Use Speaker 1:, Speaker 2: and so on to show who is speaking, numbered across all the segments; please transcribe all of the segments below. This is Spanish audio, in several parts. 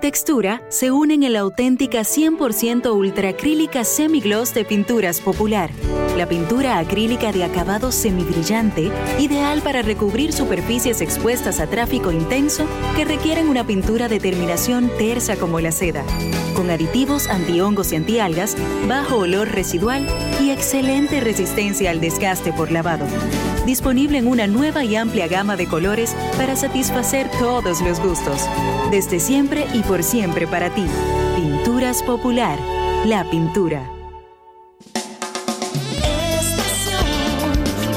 Speaker 1: textura se unen en la auténtica 100% ultracrílica semigloss de Pinturas Popular. La pintura acrílica de acabado semibrillante, ideal para recubrir superficies expuestas a tráfico intenso que requieren una pintura de terminación tersa como la seda, con aditivos antihongos y antialgas, bajo olor residual y excelente resistencia al desgaste por lavado. Disponible en una nueva y amplia gama de colores para satisfacer todos los gustos. Desde siempre y por siempre para ti. Pinturas Popular. La pintura.
Speaker 2: Estación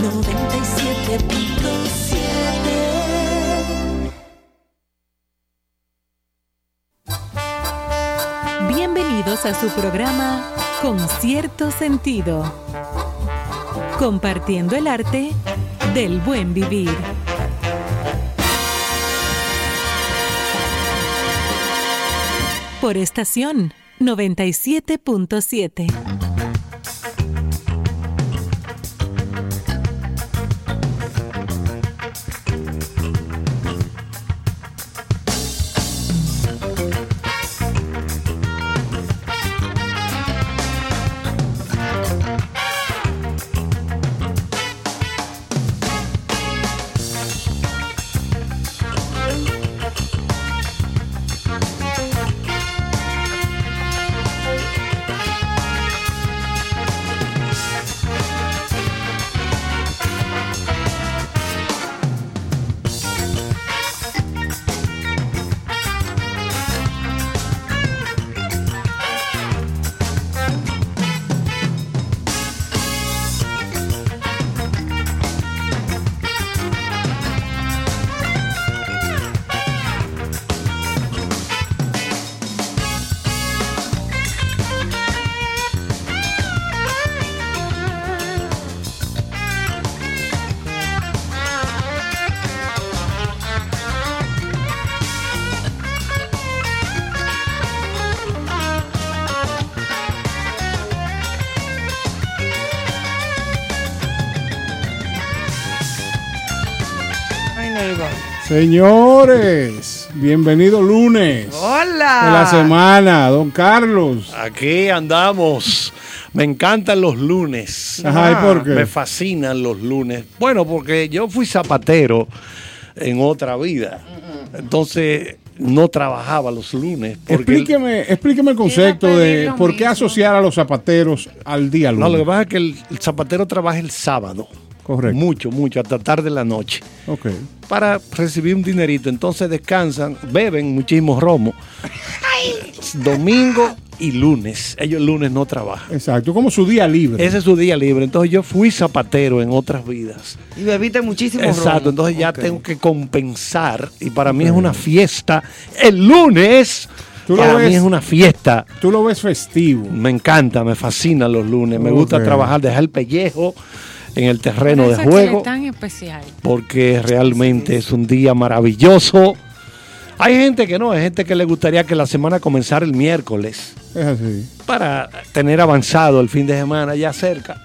Speaker 2: 97.7
Speaker 3: Bienvenidos a su programa Con cierto sentido. Compartiendo el arte del buen vivir. Por estación 97.7.
Speaker 4: Señores, bienvenido lunes
Speaker 5: Hola.
Speaker 4: de la semana, don Carlos.
Speaker 6: Aquí andamos. Me encantan los lunes.
Speaker 4: Ajá, ¿y por qué?
Speaker 6: Me fascinan los lunes. Bueno, porque yo fui zapatero en otra vida. Entonces no trabajaba los lunes. Porque
Speaker 4: Explíqueme, explíqueme el concepto de por qué
Speaker 5: mismo.
Speaker 4: asociar a los zapateros al día
Speaker 6: No,
Speaker 4: lunes.
Speaker 6: lo que pasa es que el zapatero trabaja el sábado.
Speaker 4: Correcto.
Speaker 6: Mucho, mucho, hasta tarde de la noche.
Speaker 4: Ok.
Speaker 6: Para recibir un dinerito. Entonces descansan, beben muchísimo romo. Domingo y lunes. Ellos el lunes no trabajan.
Speaker 4: Exacto, como su día libre.
Speaker 6: Ese es su día libre. Entonces yo fui zapatero en otras vidas.
Speaker 5: Y bebiste muchísimo
Speaker 6: Exacto,
Speaker 5: romo.
Speaker 6: entonces ya tengo que compensar y para mí es una fiesta. El lunes,
Speaker 4: Tú lo
Speaker 6: para mí es una fiesta.
Speaker 4: Tú lo ves festivo.
Speaker 6: Me encanta, me fascinan los lunes. Me gusta trabajar, dejar el pellejo en el terreno de juego
Speaker 7: es tan especial.
Speaker 6: porque realmente es un día maravilloso. Hay gente que no, hay gente que le gustaría que la semana comenzara el miércoles
Speaker 4: Es así.
Speaker 6: para tener avanzado el fin de semana ya cerca.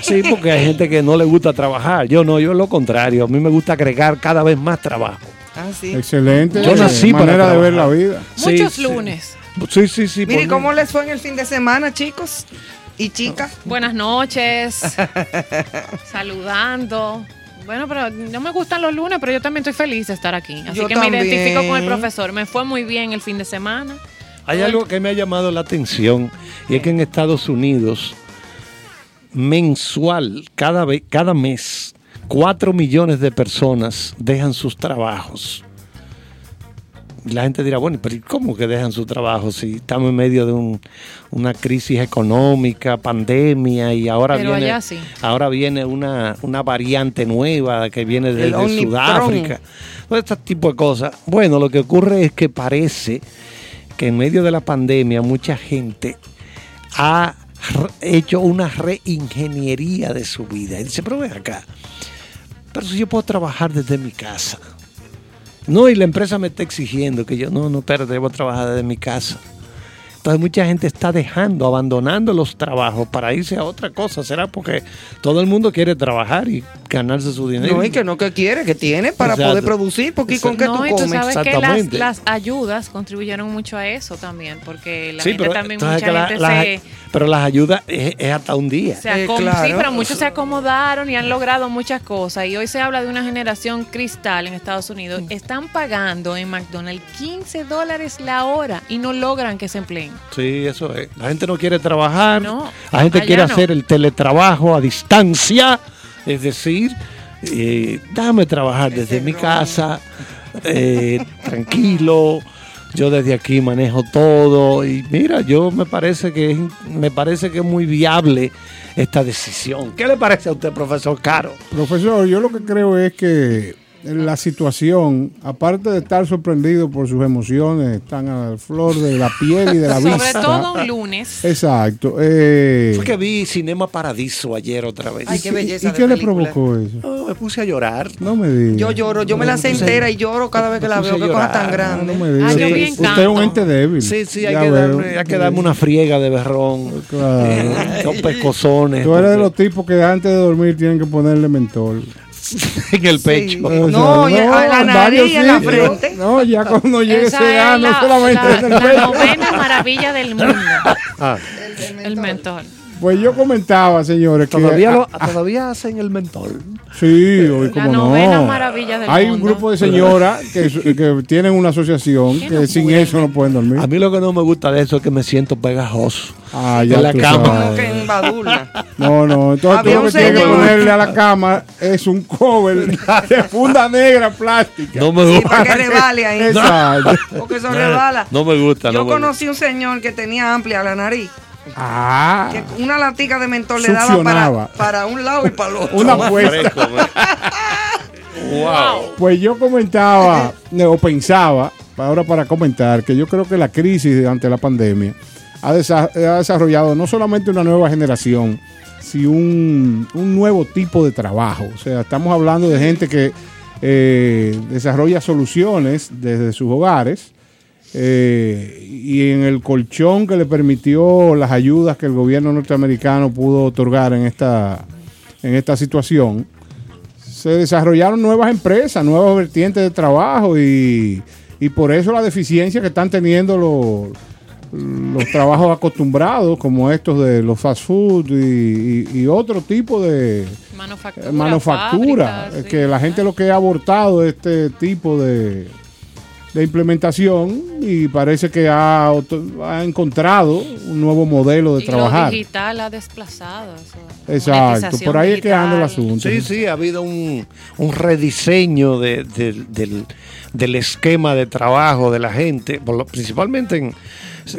Speaker 6: Sí, porque hay gente que no le gusta trabajar. Yo no, yo lo contrario. A mí me gusta agregar cada vez más trabajo.
Speaker 5: Ah, sí.
Speaker 4: Excelente.
Speaker 6: Yo nací para
Speaker 4: manera de ver la vida.
Speaker 7: Muchos
Speaker 6: sí.
Speaker 7: lunes.
Speaker 6: Sí, sí, sí.
Speaker 5: Mire, ¿cómo les fue en el fin de semana, chicos y chicas?
Speaker 7: Buenas noches. saludando. Bueno, pero no me gustan los lunes, pero yo también estoy feliz de estar aquí. Así
Speaker 5: Yo
Speaker 7: que me identifico con el profesor. Me fue muy bien el fin de semana.
Speaker 6: Hay algo que me ha llamado la atención y es que en Estados Unidos, mensual, cada, vez, cada mes, 4 millones de personas dejan sus trabajos. La gente dirá, bueno, pero ¿y ¿cómo que dejan su trabajo si estamos en medio de un- una crisis económica, pandemia y ahora
Speaker 7: Pero
Speaker 6: viene,
Speaker 7: sí.
Speaker 6: ahora viene una, una variante nueva que viene desde. Sudáfrica? Todo este tipo de cosas. Bueno, lo que ocurre es que parece que en medio de la pandemia mucha gente ha hecho una reingeniería de su vida. Y dice, pero ven acá, pero si yo puedo trabajar desde mi casa. No, y la empresa me está exigiendo que yo, no, no, espérate, debo trabajar desde mi casa. Entonces mucha gente está dejando, abandonando los trabajos para irse a otra cosa. ¿Será porque todo el mundo quiere trabajar y ganarse su dinero.
Speaker 5: No, y que no que quiere, que tiene para
Speaker 6: Exacto.
Speaker 5: poder producir, porque ¿con qué
Speaker 7: No,
Speaker 5: tú
Speaker 7: y tú
Speaker 5: comes?
Speaker 7: que las, las ayudas contribuyeron mucho a eso también, porque la
Speaker 6: Sí,
Speaker 7: gente
Speaker 6: pero,
Speaker 7: también, mucha
Speaker 6: la-
Speaker 7: gente
Speaker 6: la-
Speaker 7: se,
Speaker 6: pero las ayudas es, es hasta un día.
Speaker 7: se
Speaker 5: Eh, claro.
Speaker 7: Sí, pero muchos se acomodaron y han logrado muchas cosas. Y hoy se habla de una generación cristal en Estados Unidos. Están pagando en McDonald's 15 dólares la hora y no logran que se empleen.
Speaker 6: Sí, eso es. La gente no quiere trabajar.
Speaker 7: No,
Speaker 6: la gente quiere
Speaker 7: no.
Speaker 6: hacer el teletrabajo a distancia. Es decir, eh, déjame trabajar desde mi casa, eh, tranquilo. Yo desde aquí manejo todo. Y mira, yo me parece que es, me parece que es muy viable esta decisión. ¿Qué le parece a usted, profesor Caro?
Speaker 4: Profesor, yo lo que creo es que la situación, aparte de estar sorprendido por sus emociones, están a la flor de la piel y de la
Speaker 7: Sobre
Speaker 4: vista.
Speaker 7: todo un lunes.
Speaker 4: Exacto. eh,
Speaker 6: Fue que vi Cinema Paradiso ayer otra vez.
Speaker 5: Ay, qué belleza
Speaker 4: ¿Y
Speaker 5: de
Speaker 4: qué le
Speaker 5: película.
Speaker 4: provocó eso?
Speaker 6: Oh, me puse a llorar.
Speaker 4: No me diga.
Speaker 5: Yo lloro, yo me la sé entera y lloro cada vez que la veo. Qué cosa tan grande.
Speaker 4: no me diga.
Speaker 7: Ah, yo
Speaker 4: usted, es un ente débil.
Speaker 6: Sí, sí, hay que, darme, hay que darme una friega de berrón.
Speaker 4: Claro.
Speaker 6: dos pescozones.
Speaker 4: Tú eres de los tipos que antes de dormir tienen que ponerle mentol.
Speaker 6: en el
Speaker 5: Sí.
Speaker 6: pecho.
Speaker 4: O
Speaker 5: No, y a la
Speaker 4: en
Speaker 5: nariz
Speaker 4: varios
Speaker 5: y en la frente.
Speaker 4: No, ya cuando llegue
Speaker 7: Esa
Speaker 4: ese
Speaker 7: la,
Speaker 4: solamente
Speaker 7: la-
Speaker 4: en el
Speaker 7: la
Speaker 4: pecho.
Speaker 7: novena maravilla del mundo.
Speaker 6: Ah,
Speaker 7: El mentol.
Speaker 4: Pues yo comentaba, señores, que
Speaker 6: todavía, lo- todavía hacen el mentol.
Speaker 4: Sí, hoy
Speaker 7: La
Speaker 4: como
Speaker 7: novena
Speaker 4: no.
Speaker 7: maravilla del
Speaker 4: Hay un grupo de señoras que, que tienen una asociación
Speaker 7: ¿Qué
Speaker 4: que
Speaker 7: no
Speaker 4: sin eso no pueden dormir.
Speaker 6: A mí lo que no me gusta de eso es que me siento pegajoso.
Speaker 4: Ah, ya
Speaker 6: en la cama.
Speaker 5: Como
Speaker 4: sabes.
Speaker 5: que en Badula.
Speaker 4: No, no, entonces tú lo que tienes que ponerle a la cama es un cover de funda negra plástica.
Speaker 6: No me
Speaker 5: Sí,
Speaker 6: gusta.
Speaker 5: para que rebale ahí.
Speaker 4: Exacto.
Speaker 5: Porque eso rebala.
Speaker 6: No me gusta.
Speaker 5: Yo
Speaker 6: no me
Speaker 5: conocí un señor que tenía amplia la nariz.
Speaker 4: Ah,
Speaker 5: Que una latica de mentol le daba para, un lado y para el otro.
Speaker 4: una apuesta.
Speaker 6: Wow.
Speaker 4: Pues yo comentaba, o pensaba, ahora para comentar, que yo creo que la crisis ante la pandemia ha, desa- ha desarrollado no solamente una nueva generación, sino un, un nuevo tipo de trabajo. O sea, estamos hablando de gente que eh, desarrolla soluciones desde sus hogares. Eh, y en el colchón que le permitió las ayudas que el gobierno norteamericano pudo otorgar en esta, en esta situación, se desarrollaron nuevas empresas, nuevas vertientes de trabajo y, y por eso la deficiencia que están teniendo los, los trabajos acostumbrados, como estos de los fast food y, y- y otro tipo de
Speaker 7: Manufactura.
Speaker 4: eh, manufactura,
Speaker 7: sí.
Speaker 4: que la gente lo que ha abortado este tipo de, de implementación y parece que ha, ha encontrado un nuevo modelo de
Speaker 7: Y
Speaker 4: trabajar.
Speaker 7: Lo digital ha desplazado. eso.
Speaker 4: Exacto,
Speaker 7: Monetización
Speaker 4: por ahí es que anda el
Speaker 7: digital.
Speaker 4: asunto.
Speaker 6: Sí, sí, ha habido un, un rediseño de- de- del, del esquema de trabajo de la gente, por lo- principalmente en,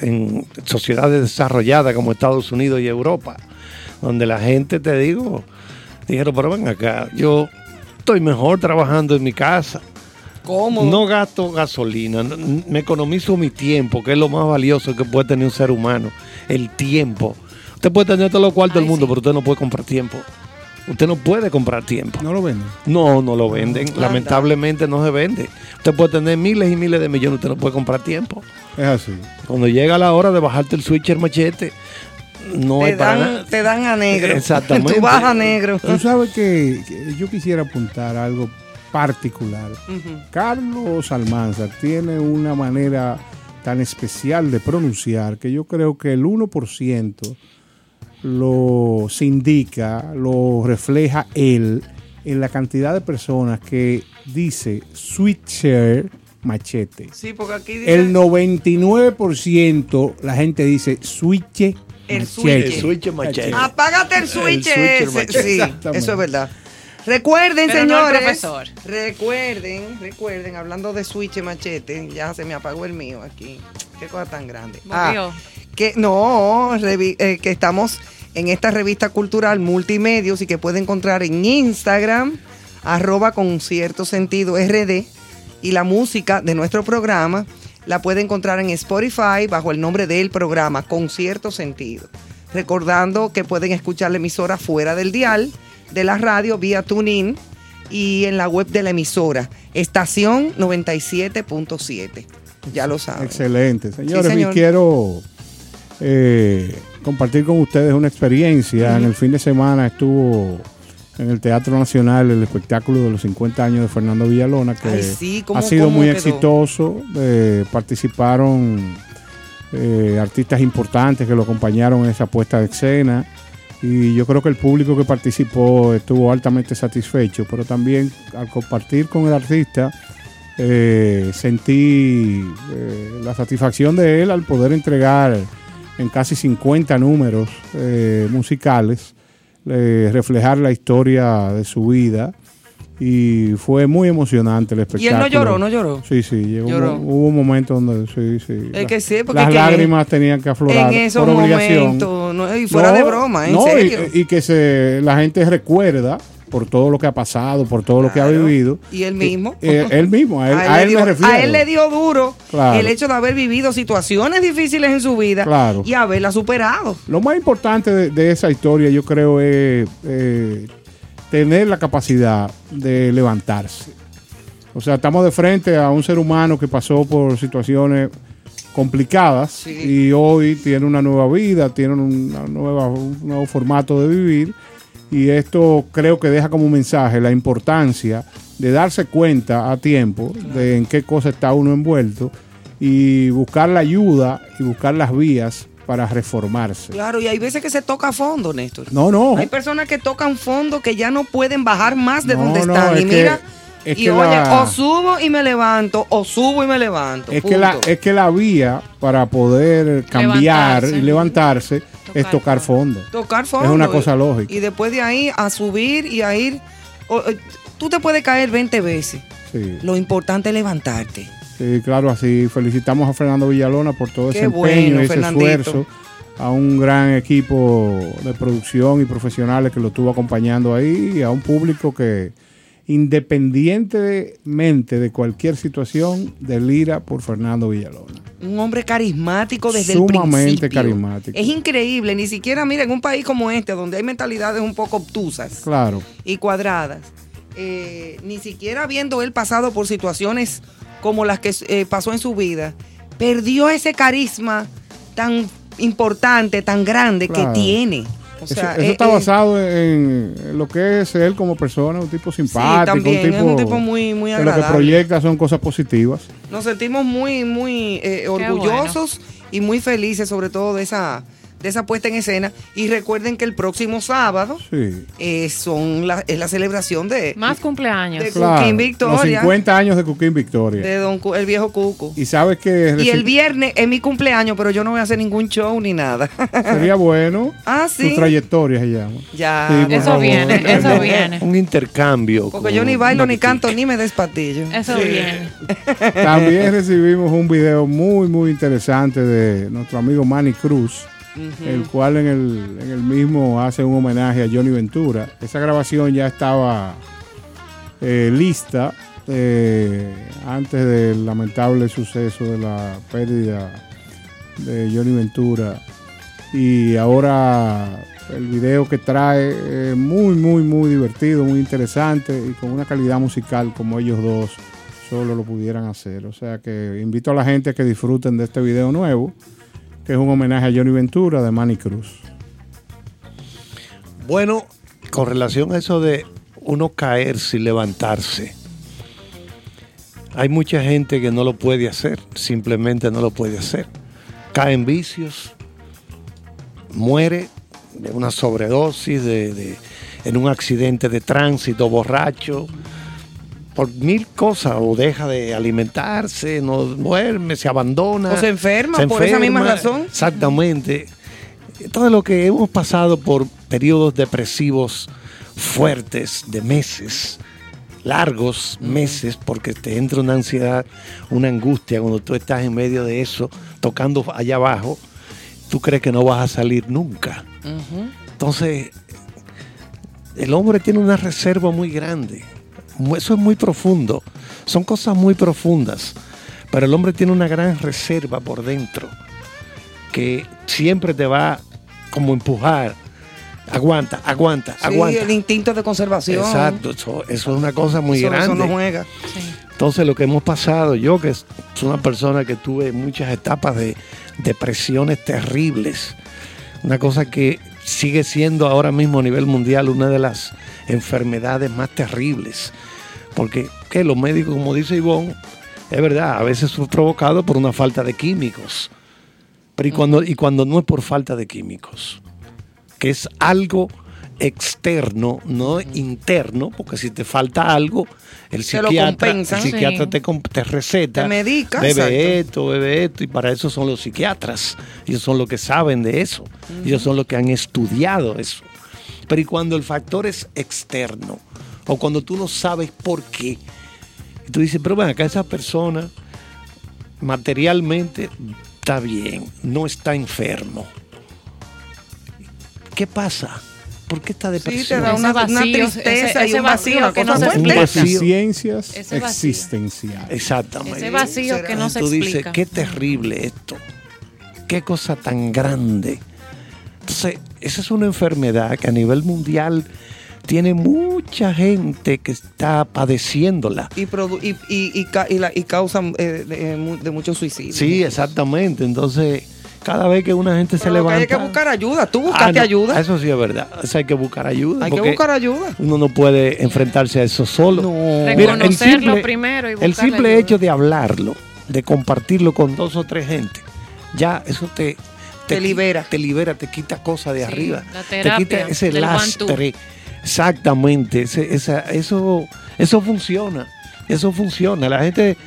Speaker 6: en sociedades desarrolladas como Estados Unidos y Europa, donde la gente, te digo, dijeron, pero ven acá, yo estoy mejor trabajando en mi casa. No gasto gasolina, me economizo mi tiempo, que es lo más valioso que puede tener un ser humano, el tiempo. Usted puede tener todos los cuartos del mundo,
Speaker 7: sí.
Speaker 6: pero usted no puede comprar tiempo. Usted no puede comprar tiempo.
Speaker 4: No lo venden.
Speaker 6: No, no lo venden.
Speaker 5: Anda.
Speaker 6: Lamentablemente no se vende. Usted puede tener miles y miles de millones, usted no puede comprar tiempo.
Speaker 4: Es así.
Speaker 6: Cuando llega la hora de bajarte el switcher machete, no
Speaker 5: te,
Speaker 6: hay para
Speaker 5: dan,
Speaker 6: nada.
Speaker 5: te dan a negro.
Speaker 6: Exactamente.
Speaker 5: Tú vas a negro.
Speaker 4: Tú sabes que yo quisiera apuntar algo particular. Carlos Almanzar tiene una manera tan especial de pronunciar que yo creo que el 1% lo se indica, lo refleja él en la cantidad de personas que dice switcher machete.
Speaker 5: Sí, porque aquí dice
Speaker 4: El 99% la gente dice switche
Speaker 5: El switche.
Speaker 6: El switcher machete.
Speaker 5: Apágate el switch
Speaker 6: switcher
Speaker 5: ese.
Speaker 6: machete.
Speaker 5: Sí, eso es verdad. Recuerden,
Speaker 7: Pero
Speaker 5: señores. recuerden, recuerden, hablando de switch y machete, ya se me apagó el mío aquí. Qué cosa tan grande. Ah, que no, eh, que estamos en esta revista cultural multimedios y que puede encontrar en Instagram, arroba con cierto sentido RD, y la música de nuestro programa la puede encontrar en Spotify bajo el nombre del programa, con cierto sentido. Recordando que pueden escuchar la emisora fuera del dial de la radio vía TuneIn y en la web de la emisora, estación 97.7. Ya lo saben.
Speaker 4: Excelente. Señores,
Speaker 5: señor.
Speaker 4: y quiero eh, compartir con ustedes una experiencia. En el fin de semana estuvo en el Teatro Nacional el espectáculo de los 50 años de Fernando Villalona, que
Speaker 5: Ay, sí, ¿cómo-
Speaker 4: ha sido muy
Speaker 5: quedó?
Speaker 4: exitoso. Eh, participaron eh, artistas importantes que lo acompañaron en esa puesta de escena. Y yo creo que el público que participó estuvo altamente satisfecho, pero también al compartir con el artista eh, sentí eh, la satisfacción de él al poder entregar en casi 50 números eh, musicales, reflejar la historia de su vida. Y fue muy emocionante el
Speaker 5: Y
Speaker 4: espectáculo.
Speaker 5: él no lloró, no lloró.
Speaker 4: Sí, sí, llegó un
Speaker 5: Lloró.
Speaker 4: hubo un momento donde sí, sí.
Speaker 5: Es
Speaker 4: la-
Speaker 5: que sí, porque
Speaker 4: las
Speaker 5: que
Speaker 4: lágrimas tenían que aflorar
Speaker 5: En esos
Speaker 4: por obligación.
Speaker 5: momentos, no, y fuera
Speaker 4: No,
Speaker 5: de broma, en
Speaker 4: no, y-
Speaker 5: serio.
Speaker 4: Y, que se, la gente recuerda por todo lo que ha pasado, por todo lo que ha vivido.
Speaker 5: Y él mismo.
Speaker 4: Eh, él mismo, a él,
Speaker 5: A él,
Speaker 4: a
Speaker 5: le
Speaker 4: él
Speaker 5: dio,
Speaker 4: me refiero.
Speaker 5: a él le dio duro
Speaker 4: Claro.
Speaker 5: el hecho de haber vivido situaciones difíciles en su vida
Speaker 4: Claro.
Speaker 5: y haberla superado.
Speaker 4: Lo más importante de, de esa historia, yo creo, es eh, tener la capacidad de levantarse. O sea, estamos de frente a un ser humano que pasó por situaciones complicadas
Speaker 5: Sí.
Speaker 4: y hoy tiene una nueva vida, tiene una nueva, un nuevo formato de vivir. Y esto creo que deja como mensaje la importancia de darse cuenta a tiempo de en qué cosa está uno envuelto y buscar la ayuda y buscar las vías para reformarse.
Speaker 5: Claro, y hay veces que se toca a fondo, Néstor.
Speaker 4: No, no.
Speaker 5: Hay personas que tocan fondo que ya no pueden bajar más de
Speaker 4: No,
Speaker 5: donde
Speaker 4: no,
Speaker 5: están.
Speaker 4: es
Speaker 5: y
Speaker 4: que-
Speaker 5: mira,
Speaker 4: es
Speaker 5: y
Speaker 4: que
Speaker 5: oye,
Speaker 4: la-
Speaker 5: o subo y me levanto, o subo y me levanto.
Speaker 4: Es que, la, es que la vía para poder cambiar
Speaker 7: Levantarse.
Speaker 4: y levantarse es
Speaker 7: Tocar
Speaker 4: tocar fondo.
Speaker 5: tocar fondo.
Speaker 4: Es una cosa lógica.
Speaker 5: Y después de ahí a subir y a ir. o- eh, tú te puedes caer 20 veces.
Speaker 4: Sí,
Speaker 5: Lo importante es levantarte.
Speaker 4: Sí, claro, así felicitamos a Fernando Villalona por todo
Speaker 5: Qué
Speaker 4: ese empeño y ese
Speaker 5: Fernandito.
Speaker 4: esfuerzo. A un gran equipo de producción y profesionales que lo estuvo acompañando ahí y a un público que independientemente de cualquier situación delira por Fernando Villalona.
Speaker 5: Un hombre carismático desde
Speaker 4: Sumamente
Speaker 5: el principio.
Speaker 4: carismático.
Speaker 5: Es increíble, ni siquiera, mira, en un país como este, donde hay mentalidades un poco obtusas
Speaker 4: Claro,
Speaker 5: y cuadradas, eh, ni siquiera habiendo él pasado por situaciones como las que eh, pasó en su vida, perdió ese carisma tan importante, tan grande
Speaker 4: Claro.
Speaker 5: que tiene. O
Speaker 4: Eso,
Speaker 5: sea,
Speaker 4: eso
Speaker 5: eh,
Speaker 4: está
Speaker 5: eh,
Speaker 4: basado en, en lo que es él como persona, un tipo simpático,
Speaker 5: también,
Speaker 4: un
Speaker 5: es
Speaker 4: tipo,
Speaker 5: un tipo muy- muy
Speaker 4: que lo que
Speaker 5: agradable.
Speaker 4: proyecta son cosas positivas.
Speaker 5: Nos sentimos muy, muy eh, orgullosos y muy felices, sobre todo de esa, de esa puesta en escena. Y recuerden que el próximo sábado
Speaker 4: Sí,
Speaker 5: eh, son la, es la celebración de,
Speaker 7: Más cumpleaños.
Speaker 5: De-
Speaker 4: claro.
Speaker 5: Cuquín Victoria.
Speaker 4: Los 50 años de Cuquín Victoria.
Speaker 5: de don Cu- el viejo Cuco.
Speaker 4: y sabes que
Speaker 5: Y el viernes es mi cumpleaños, pero yo no voy a hacer ningún show ni nada.
Speaker 4: sería bueno.
Speaker 5: ah, sí.
Speaker 4: trayectoria se llama.
Speaker 5: Ya.
Speaker 4: Sí,
Speaker 7: Eso
Speaker 4: favor.
Speaker 7: viene, eso viene.
Speaker 6: Un intercambio.
Speaker 5: Porque yo ni bailo, ni canto, ni me despatillo.
Speaker 7: Eso viene.
Speaker 4: También recibimos un video muy, muy interesante de nuestro amigo Manny Cruz, el cual en el, en el mismo hace un homenaje a Johnny Ventura. Esa grabación ya estaba eh, lista eh, antes del lamentable suceso de la pérdida de Johnny Ventura. Y ahora el video que trae es muy, muy, muy divertido, muy interesante y con una calidad musical como ellos dos solo lo pudieran hacer. O sea que invito a la gente a que disfruten de este video nuevo, que es un homenaje a Johnny Ventura de Manny Cruz.
Speaker 6: Bueno, con relación a eso de uno caerse y levantarse, hay mucha gente que no lo puede hacer, simplemente no lo puede hacer. Cae en vicios, muere de una sobredosis, de, de- en un accidente de tránsito, borracho, por mil cosas, o deja de alimentarse, no duerme, se abandona.
Speaker 5: O se enferma por esa misma razón.
Speaker 6: Exactamente. Todo lo que hemos pasado por periodos depresivos fuertes de meses, largos meses, porque te entra una ansiedad, una angustia cuando tú estás en medio de eso, tocando allá abajo, tú crees que no vas a salir nunca. Entonces, el hombre tiene una reserva muy grande. Eso es muy profundo. Son cosas muy profundas. Pero el hombre tiene una gran reserva por dentro que siempre te va como a empujar. Aguanta, aguanta,
Speaker 5: Sí,
Speaker 6: aguanta.
Speaker 5: el instinto de conservación.
Speaker 6: Exacto, eso, eso es una cosa muy
Speaker 5: Eso-
Speaker 6: grande.
Speaker 5: Eso no juega.
Speaker 6: Entonces lo que hemos pasado, yo que soy una persona que tuve muchas etapas de depresiones terribles, una cosa que sigue siendo ahora mismo a nivel mundial una de las enfermedades más terribles. Porque que los médicos, como dice Ivonne, es verdad, a veces es provocado por una falta de químicos. Pero y cuando, y cuando no es por falta de químicos, que es algo externo, no interno, porque si te falta algo, el psiquiatra, el psiquiatra
Speaker 7: Sí.
Speaker 6: te, te receta,
Speaker 5: Te medica,
Speaker 6: bebe
Speaker 5: exacto.
Speaker 6: esto, bebe esto, y para eso son los psiquiatras. Ellos son los que saben de eso. Ellos son los que han estudiado eso. Pero y cuando el factor es externo, o cuando tú no sabes por qué, y tú dices, pero ven acá, esa persona materialmente está bien, no está enfermo. ¿Qué pasa? ¿Por qué está
Speaker 5: Sí,
Speaker 6: depresión?
Speaker 5: te da una,
Speaker 7: Ese vacío,
Speaker 5: una tristeza
Speaker 7: ese-
Speaker 5: y
Speaker 7: ese
Speaker 5: un vacío,
Speaker 7: vacío que no se
Speaker 6: vacío.
Speaker 4: Deficiencias existenciales.
Speaker 6: Exactamente.
Speaker 7: Ese vacío
Speaker 5: será?
Speaker 7: que no se
Speaker 6: tú dices,
Speaker 7: explica.
Speaker 6: qué terrible esto. Qué cosa tan grande. Entonces, esa es una enfermedad que a nivel mundial tiene mucha gente que está padeciéndola.
Speaker 5: Y, produ- y, y, y, ca- y la- y causan eh, de, mu- de muchos suicidios.
Speaker 6: Sí, exactamente. Entonces, cada vez que una gente se
Speaker 5: que
Speaker 6: levanta.
Speaker 5: hay que buscar ayuda. Tú
Speaker 6: Ah,
Speaker 5: buscaste
Speaker 6: no,
Speaker 5: ayuda.
Speaker 6: Eso sí es verdad. Eso hay que buscar ayuda.
Speaker 5: Hay que buscar ayuda.
Speaker 6: Uno no puede enfrentarse a eso solo.
Speaker 5: No.
Speaker 6: Mira, el
Speaker 7: Reconocerlo
Speaker 6: simple,
Speaker 7: primero y
Speaker 6: el simple
Speaker 7: ayuda.
Speaker 6: hecho de hablarlo, de compartirlo con dos o tres gente, ya eso te,
Speaker 5: Te libera.
Speaker 6: Te libera, te quita cosas de
Speaker 7: Sí,
Speaker 6: arriba.
Speaker 7: la
Speaker 6: te
Speaker 7: terapia
Speaker 6: quita ese lastre. Exactamente. ese- esa- eso, eso funciona. Eso funciona. La gente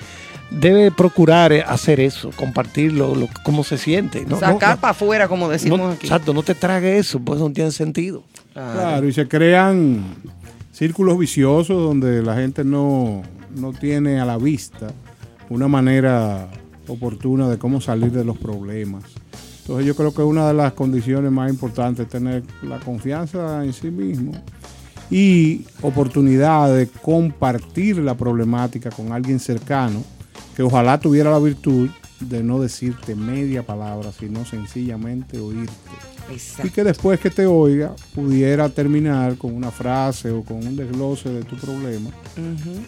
Speaker 6: debe procurar hacer eso, compartirlo, lo, cómo se siente. No,
Speaker 5: Sacar
Speaker 6: no, no,
Speaker 5: para afuera, como decimos
Speaker 6: no,
Speaker 5: aquí.
Speaker 6: Exacto, no te trague eso, pues no tiene sentido.
Speaker 4: Claro, y se crean círculos viciosos donde la gente no, no tiene a la vista una manera oportuna de cómo salir de los problemas. Entonces yo creo que una de las condiciones más importantes es tener la confianza en sí mismo y oportunidad de compartir la problemática con alguien cercano que ojalá tuviera la virtud de no decirte media palabra, sino sencillamente oírte y
Speaker 5: Exacto.
Speaker 4: que después que te oiga pudiera terminar con una frase o con un desglose de tu problema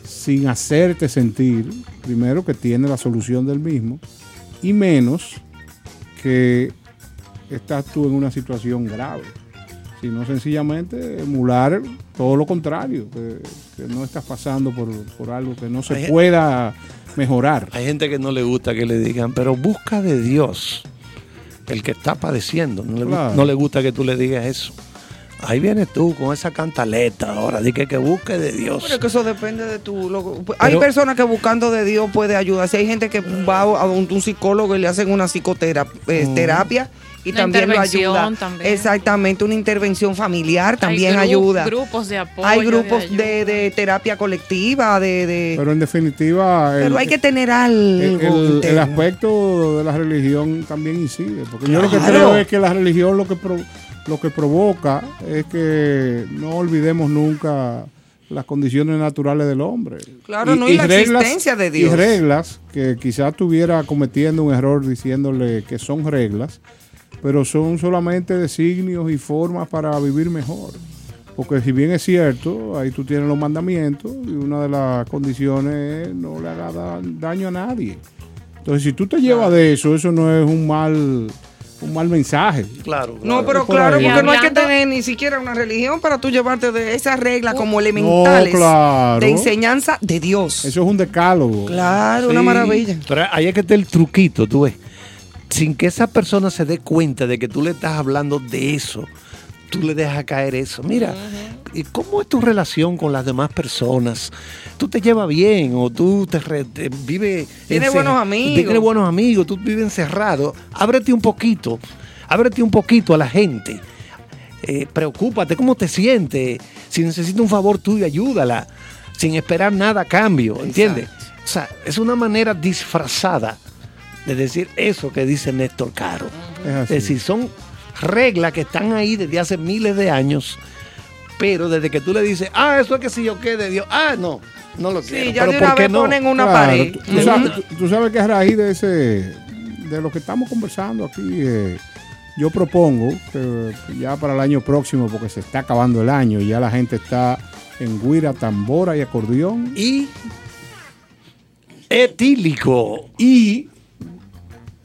Speaker 4: sin hacerte sentir primero que tiene la solución del mismo y menos que estás tú en una situación grave sino sencillamente emular todo lo contrario que, que no estás pasando por, por algo que no se
Speaker 6: Hay-
Speaker 4: pueda mejorar
Speaker 6: Hay gente que no le gusta que le digan, pero busca de Dios el que está padeciendo. No le,
Speaker 4: Claro.
Speaker 6: no le gusta que tú le digas eso. Ahí vienes tú con esa cantaleta ahora, di que, que busque de Dios.
Speaker 5: Pero es que eso depende de tu... lo- hay
Speaker 6: Pero-
Speaker 5: personas que buscando de Dios puede ayudar. Si hay gente que va a un, un psicólogo y le hacen una psicoterapia terapia y
Speaker 7: Una
Speaker 5: también lo ayuda.
Speaker 7: también.
Speaker 5: Exactamente, una intervención familiar también
Speaker 7: Hay gru-
Speaker 5: ayuda.
Speaker 7: Grupos de apoyo.
Speaker 5: hay grupos de, de terapia colectiva, de... de- pero,
Speaker 4: pero en definitiva el-
Speaker 5: hay que tener algo.
Speaker 4: el, el- el
Speaker 5: interno.
Speaker 4: aspecto de la religión también incide, porque yo lo que creo es que la religión lo que pro- lo que provoca es que no olvidemos nunca las condiciones naturales del hombre.
Speaker 5: Claro, no, y la existencia de Dios.
Speaker 4: Y reglas que quizás estuviera cometiendo un error diciéndole que son reglas, pero son solamente designios y formas para vivir mejor. Porque si bien es cierto, ahí tú tienes los mandamientos y una de las condiciones es no le haga da- daño a nadie. Entonces, si tú te llevas de eso, eso no es un mal un mal mensaje.
Speaker 6: claro,
Speaker 5: No, pero claro,
Speaker 4: ahí.
Speaker 5: porque no hay que tener ni siquiera una religión para tú llevarte de esas reglas como elementales
Speaker 4: claro.
Speaker 5: de enseñanza de Dios.
Speaker 4: Eso es un decálogo.
Speaker 5: Claro, una maravilla.
Speaker 6: Pero ahí es que está el truquito, tú ves. Sin que esa persona se dé cuenta de que tú le estás hablando de eso, tú le dejas caer eso. Mira, ¿y cómo es tu relación con las demás personas? ¿Tú te llevas bien o tú te, re- te vives...
Speaker 5: Tienes buenos amigos.
Speaker 6: Tienes buenos amigos, tú vives encerrado. Ábrete un poquito, ábrete un poquito a la gente. Eh, preocúpate, ¿cómo te sientes? Si necesita un favor tuyo, ayúdala, sin esperar nada a cambio, ¿entiendes? O sea, es una manera disfrazada de decir eso que dice Néstor Caro.
Speaker 4: Es así.
Speaker 6: Es decir, son reglas que están ahí desde hace miles de años, pero desde que tú le dices, ah, eso es que si yo qué de Dios, ah, no, no lo quiero.
Speaker 5: Sí, ya
Speaker 6: pero
Speaker 5: de
Speaker 6: ¿por
Speaker 5: una vez
Speaker 6: no?
Speaker 5: ponen una
Speaker 4: Claro,
Speaker 5: pared.
Speaker 4: Tú, tú sabes, tú- tú sabes que a raíz de ese, de lo que estamos conversando aquí, eh, yo propongo que ya para el año próximo, porque se está acabando el año, y ya la gente está en guira, tambora y acordeón,
Speaker 6: Y etílico.
Speaker 4: y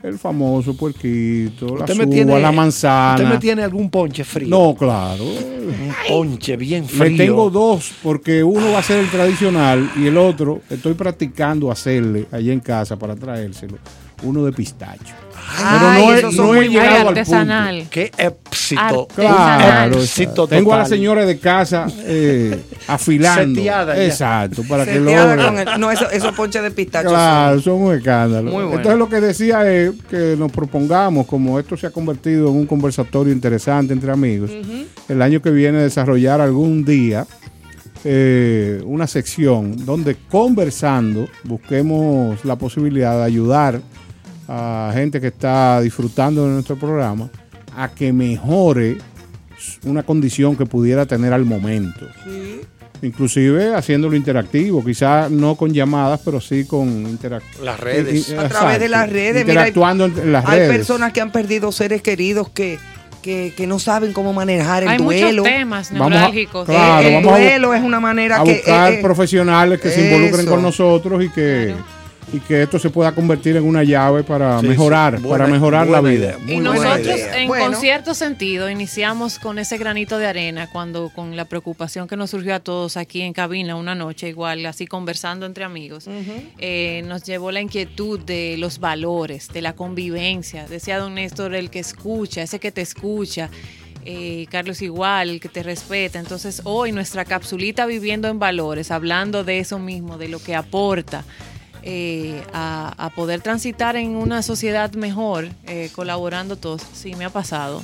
Speaker 4: El famoso puerquito, la
Speaker 6: tiene,
Speaker 4: la manzana.
Speaker 6: ¿Usted me tiene algún ponche frío?
Speaker 4: No, claro.
Speaker 6: Un ponche bien frío.
Speaker 4: Me tengo dos, porque uno va a ser el tradicional y el otro estoy practicando hacerle allá en casa para traérselo. Uno de pistacho.
Speaker 5: Ay,
Speaker 4: he-
Speaker 5: esos son
Speaker 4: he
Speaker 5: muy
Speaker 4: llegado
Speaker 7: Ay,
Speaker 4: al
Speaker 7: artesanal.
Speaker 6: Qué éxito.
Speaker 4: Claro,
Speaker 6: Éxito
Speaker 4: tengo a la señora de casa eh, afilando.
Speaker 6: Seteada.
Speaker 4: Exacto, para que
Speaker 5: Seteada
Speaker 4: logre.
Speaker 5: con el- no, eso- esos ponches de pistacho.
Speaker 4: Claro, son un escándalo.
Speaker 5: Muy bueno.
Speaker 4: Entonces lo que decía es que nos propongamos, como esto se ha convertido en un conversatorio interesante entre amigos, el año que viene desarrollar algún día eh, una sección donde conversando busquemos la posibilidad de ayudar a gente que está disfrutando de nuestro programa a que mejore una condición que pudiera tener al momento. Inclusive haciéndolo interactivo, quizás no con llamadas, pero sí con interactivo.
Speaker 6: Las redes.
Speaker 5: A través de las redes. Mira, hay-
Speaker 4: Interactuando en, las
Speaker 5: Hay
Speaker 4: redes.
Speaker 5: personas que han perdido seres queridos que, que, que no saben cómo manejar el
Speaker 7: Hay
Speaker 5: duelo.
Speaker 7: muchos temas
Speaker 4: Vamos a-
Speaker 7: neurálgicos.
Speaker 4: claro,
Speaker 5: Eh, el
Speaker 4: vamos a bu-
Speaker 5: duelo es una manera
Speaker 4: a
Speaker 5: que...
Speaker 4: buscar
Speaker 5: eh, eh,
Speaker 4: profesionales que se involucren
Speaker 5: eso.
Speaker 4: con nosotros y que, y que esto se pueda convertir en una llave para
Speaker 6: Sí,
Speaker 4: mejorar,
Speaker 6: sí. Buena-
Speaker 4: para mejorar la vida.
Speaker 6: idea.
Speaker 7: Y nosotros,
Speaker 6: idea.
Speaker 7: en
Speaker 5: Bueno.
Speaker 7: con cierto sentido, iniciamos con ese granito de arena cuando con la preocupación que nos surgió a todos aquí en cabina una noche, igual, así conversando entre amigos, eh, nos llevó la inquietud de los valores, de la convivencia. Decía don Néstor, el que escucha, ese que te escucha. eh, Carlos igual, el que te respeta. Entonces hoy nuestra capsulita viviendo en valores, hablando de eso mismo, de lo que aporta eh, a, a poder transitar en una sociedad mejor, eh, colaborando todos. Sí, me ha pasado.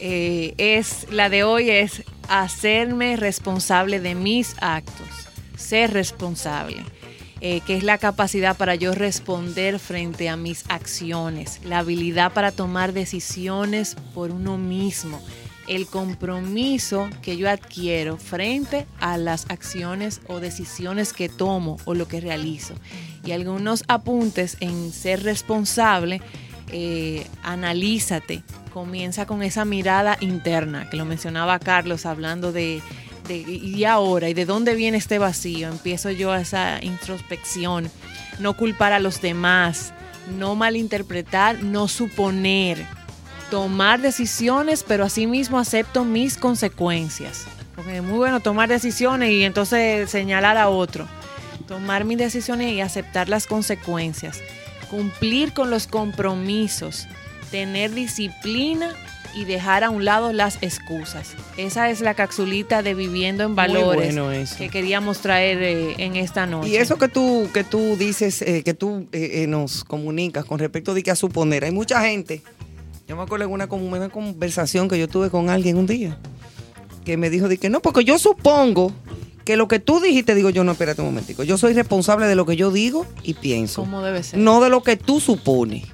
Speaker 7: Eh, es la de hoy es hacerme responsable de mis actos, ser responsable, eh, que es la capacidad para yo responder frente a mis acciones, la habilidad para tomar decisiones por uno mismo, el compromiso que yo adquiero frente a las acciones o decisiones que tomo o lo que realizo. Y algunos apuntes en ser responsable, eh, analízate, comienza con esa mirada interna, que lo mencionaba Carlos hablando de, de, y ahora, y de dónde viene este vacío, empiezo yo esa introspección, no culpar a los demás, no malinterpretar, no suponer, tomar decisiones, pero asimismo acepto mis consecuencias. Porque es muy bueno tomar decisiones y entonces señalar a otro. Tomar mis decisiones y aceptar las consecuencias. Cumplir con los compromisos. Tener disciplina y dejar a un lado las excusas. Esa es la capsulita de Viviendo en Valores
Speaker 5: bueno
Speaker 7: que queríamos traer eh, en esta noche.
Speaker 5: Y eso que tú, que tú dices, eh, que tú eh, nos comunicas con respecto de que a suponer, hay mucha gente, yo me acuerdo en una, conversación que yo tuve con alguien un día, que me dijo de que no, porque yo supongo que lo que tú dijiste, digo yo, no, espérate un momentico, yo soy responsable de lo que yo digo y pienso,
Speaker 7: Como debe ser.
Speaker 5: no de lo que tú supones.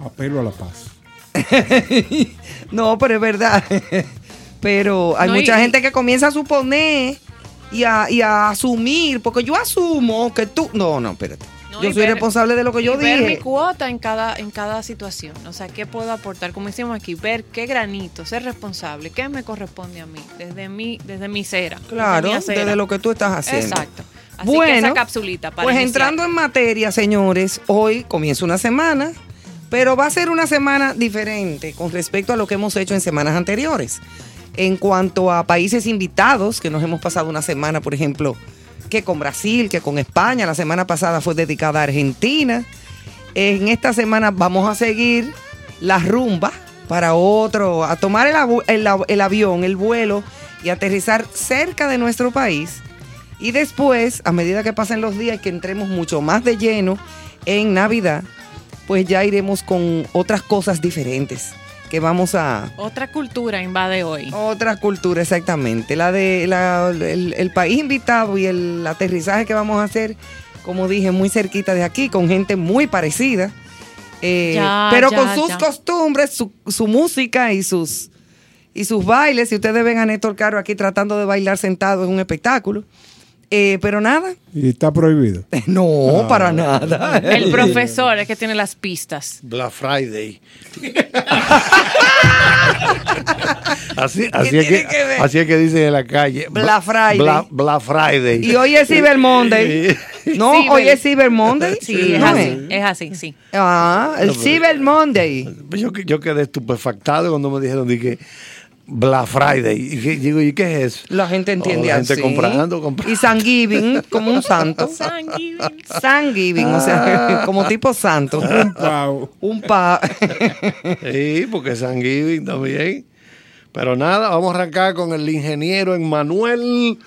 Speaker 4: Apelo a la paz.
Speaker 5: No, pero es verdad. pero hay
Speaker 7: No,
Speaker 5: mucha
Speaker 7: y-
Speaker 5: gente que comienza a suponer y a, y a asumir, porque yo asumo que tú... No, no, espérate.
Speaker 7: No,
Speaker 5: yo soy
Speaker 7: ver-
Speaker 5: responsable de lo que yo
Speaker 7: y ver mi cuota en cada, en cada situación. O sea, ¿qué puedo aportar? Como decimos aquí, ver qué granito, ser responsable, qué me corresponde a mí, desde mi, desde mi cera.
Speaker 5: Claro,
Speaker 7: desde, mi acera.
Speaker 5: desde lo que tú estás haciendo.
Speaker 7: Exacto. Así
Speaker 5: Bueno,
Speaker 7: que esa capsulita para
Speaker 5: Pues
Speaker 7: iniciar.
Speaker 5: entrando en materia, señores, hoy comienza una semana, pero va a ser una semana diferente con respecto a lo que hemos hecho en semanas anteriores. En cuanto a países invitados, que nos hemos pasado una semana, por ejemplo, que con Brasil, que con España, la semana pasada fue dedicada a Argentina. En esta semana vamos a seguir la rumba para otro, a tomar el, el avión, el vuelo y aterrizar cerca de nuestro país. Y después, a medida que pasen los días y que entremos mucho más de lleno en Navidad, pues ya iremos con otras cosas diferentes que vamos a...
Speaker 7: Otra cultura invade hoy.
Speaker 5: Otra cultura, exactamente. La de la- el, el país invitado y el aterrizaje que vamos a hacer, como dije, muy cerquita de aquí, con gente muy parecida. Eh,
Speaker 7: Ya,
Speaker 5: pero
Speaker 7: ya,
Speaker 5: con sus
Speaker 7: ya.
Speaker 5: costumbres, su, su música y sus, y sus bailes. Si ustedes ven a Néstor Caro aquí tratando de bailar sentado en un espectáculo. Eh, pero nada.
Speaker 4: Y está prohibido.
Speaker 5: No, para nada.
Speaker 7: El profesor es que tiene las pistas.
Speaker 6: Black Friday. así, así,
Speaker 5: ¿Qué
Speaker 6: es que,
Speaker 5: que
Speaker 6: así es que dicen en la calle.
Speaker 5: Black Friday.
Speaker 6: Bla- Black Friday.
Speaker 5: Y hoy es Cyber Monday. No, hoy es Cyber Monday.
Speaker 7: Sí, es
Speaker 5: ¿No
Speaker 7: así. Es así, sí.
Speaker 5: Ah, el Cyber Monday.
Speaker 6: Yo, yo quedé estupefactado cuando me dijeron dije, Black Friday. Y digo, ¿y qué es eso?
Speaker 5: La gente entiende
Speaker 6: Oh, la gente
Speaker 5: así.
Speaker 6: comprando, comprando.
Speaker 5: Y Thanksgiving como un santo. Thanksgiving, o sea, como tipo santo.
Speaker 4: Un pavo.
Speaker 5: Un pa.
Speaker 6: Sí, porque San Giving también. Pero nada, vamos a arrancar con el ingeniero Emmanuel,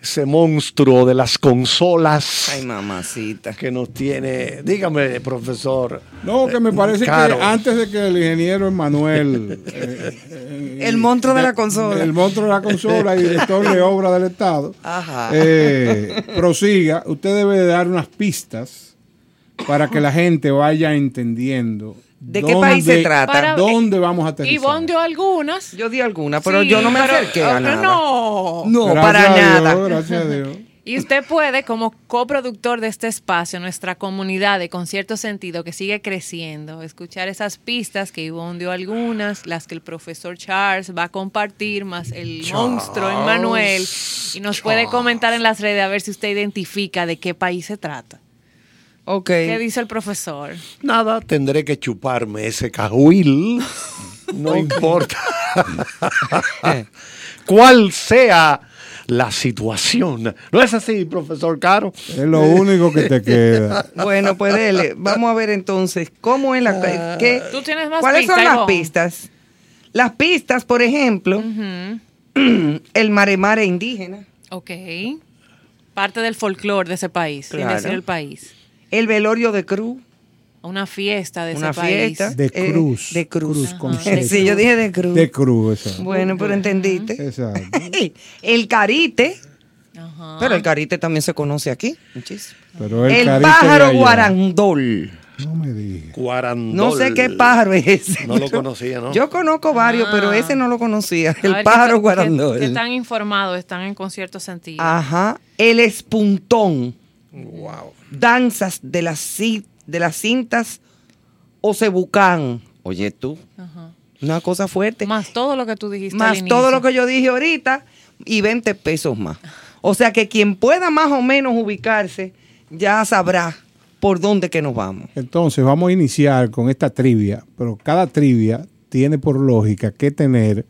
Speaker 6: ese monstruo de las consolas
Speaker 5: Ay, mamacita.
Speaker 6: que nos tiene. Dígame, profesor.
Speaker 4: No, que me parece
Speaker 6: Caro.
Speaker 4: que antes de que el ingeniero Emanuel, eh, eh,
Speaker 5: El monstruo de la consola.
Speaker 4: el monstruo de la consola y director de obra del Estado,
Speaker 5: Ajá.
Speaker 4: eh, prosiga, usted debe de dar unas pistas para que la gente vaya entendiendo
Speaker 5: ¿De qué país se trata?
Speaker 7: Para-
Speaker 4: ¿Dónde vamos a aterrizar?
Speaker 7: Ivonne dio algunas.
Speaker 5: Yo di alguna, pero
Speaker 7: Sí,
Speaker 5: yo no me
Speaker 7: pero-
Speaker 5: acerqué a
Speaker 7: oh,
Speaker 5: nada.
Speaker 7: No.
Speaker 5: No,
Speaker 4: Gracias
Speaker 5: para
Speaker 4: a Dios,
Speaker 5: nada.
Speaker 4: gracias a Dios.
Speaker 7: Y usted puede, como coproductor de este espacio, nuestra comunidad de Concierto Sentido, que sigue creciendo, escuchar esas pistas que Ivonne dio algunas, las que el profesor Charles va a compartir, más el monstruo Emmanuel, y nos puede comentar en las redes a ver si usted identifica de qué país se trata.
Speaker 5: Ok.
Speaker 7: ¿Qué dice el profesor?
Speaker 6: Nada, tendré que chuparme ese cajuil. No importa cuál sea la situación. ¿No es así, profesor Caro?
Speaker 4: Es lo único que te queda.
Speaker 5: Bueno, pues dele. Vamos a ver entonces cómo es la. ¿qué-
Speaker 7: Tú tienes más
Speaker 5: ¿Cuáles son las pistas? Las pistas, por ejemplo, el maremare indígena,
Speaker 7: Ok. Parte del folclore de ese país, sin
Speaker 5: Claro.
Speaker 7: decir el país.
Speaker 5: el velorio de cruz,
Speaker 7: Una fiesta de
Speaker 5: una
Speaker 7: ese país.
Speaker 5: fiesta.
Speaker 4: De
Speaker 5: eh,
Speaker 4: cruz.
Speaker 5: de cruz.
Speaker 4: con
Speaker 7: Ajá.
Speaker 4: Z.
Speaker 5: Sí, yo dije de cruz.
Speaker 4: De cruz, exacto.
Speaker 5: Bueno, pero entendiste.
Speaker 4: Exacto.
Speaker 5: El carite,
Speaker 7: Ajá.
Speaker 5: pero el carite también se conoce aquí. muchísimo.
Speaker 4: Pero
Speaker 5: El,
Speaker 4: carite de
Speaker 5: pájaro guarandol.
Speaker 4: No me digas.
Speaker 6: Guarandol.
Speaker 5: No sé qué pájaro es ese.
Speaker 6: No lo conocía, ¿no?
Speaker 5: Yo conozco varios,
Speaker 7: Ah.
Speaker 5: pero ese no lo conocía. El
Speaker 7: ver,
Speaker 5: pájaro
Speaker 7: ¿qué-
Speaker 5: guarandol.
Speaker 7: tan informados están en concierto sentido?
Speaker 5: Ajá. El espuntón.
Speaker 6: Wow.
Speaker 5: Danzas de las, ci- de las cintas Ocebucán. Oye tú,
Speaker 7: Ajá.
Speaker 5: una cosa fuerte.
Speaker 7: Más todo lo que tú dijiste
Speaker 5: Más todo lo que yo dije ahorita y 20 pesos más. O sea que quien pueda más o menos ubicarse ya sabrá por dónde que nos vamos.
Speaker 4: Entonces vamos a iniciar con esta trivia, pero cada trivia tiene por lógica que tener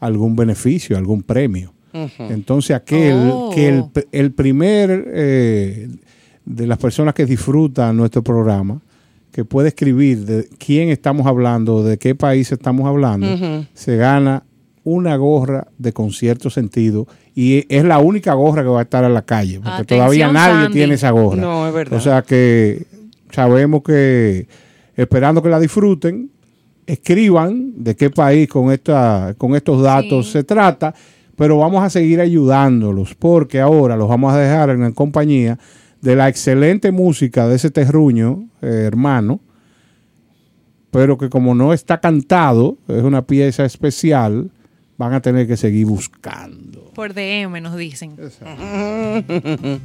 Speaker 4: algún beneficio, algún premio. Entonces aquel
Speaker 7: Oh.
Speaker 4: que el, el primer eh, de las personas que disfrutan nuestro programa, que puede escribir de quién estamos hablando, de qué país estamos hablando, se gana una gorra de concierto sentido y es la única gorra que va a estar en la calle, porque
Speaker 7: Atención,
Speaker 4: todavía nadie
Speaker 7: Sandy.
Speaker 4: tiene esa gorra.
Speaker 5: No, es verdad.
Speaker 4: O sea que sabemos que esperando que la disfruten, escriban de qué país con esta con estos datos
Speaker 7: Sí.
Speaker 4: se trata, pero vamos a seguir ayudándolos porque ahora los vamos a dejar en compañía de la excelente música de ese terruño, eh, hermano, pero que como no está cantado, es una pieza especial, van a tener que seguir buscando.
Speaker 7: Por DM nos dicen.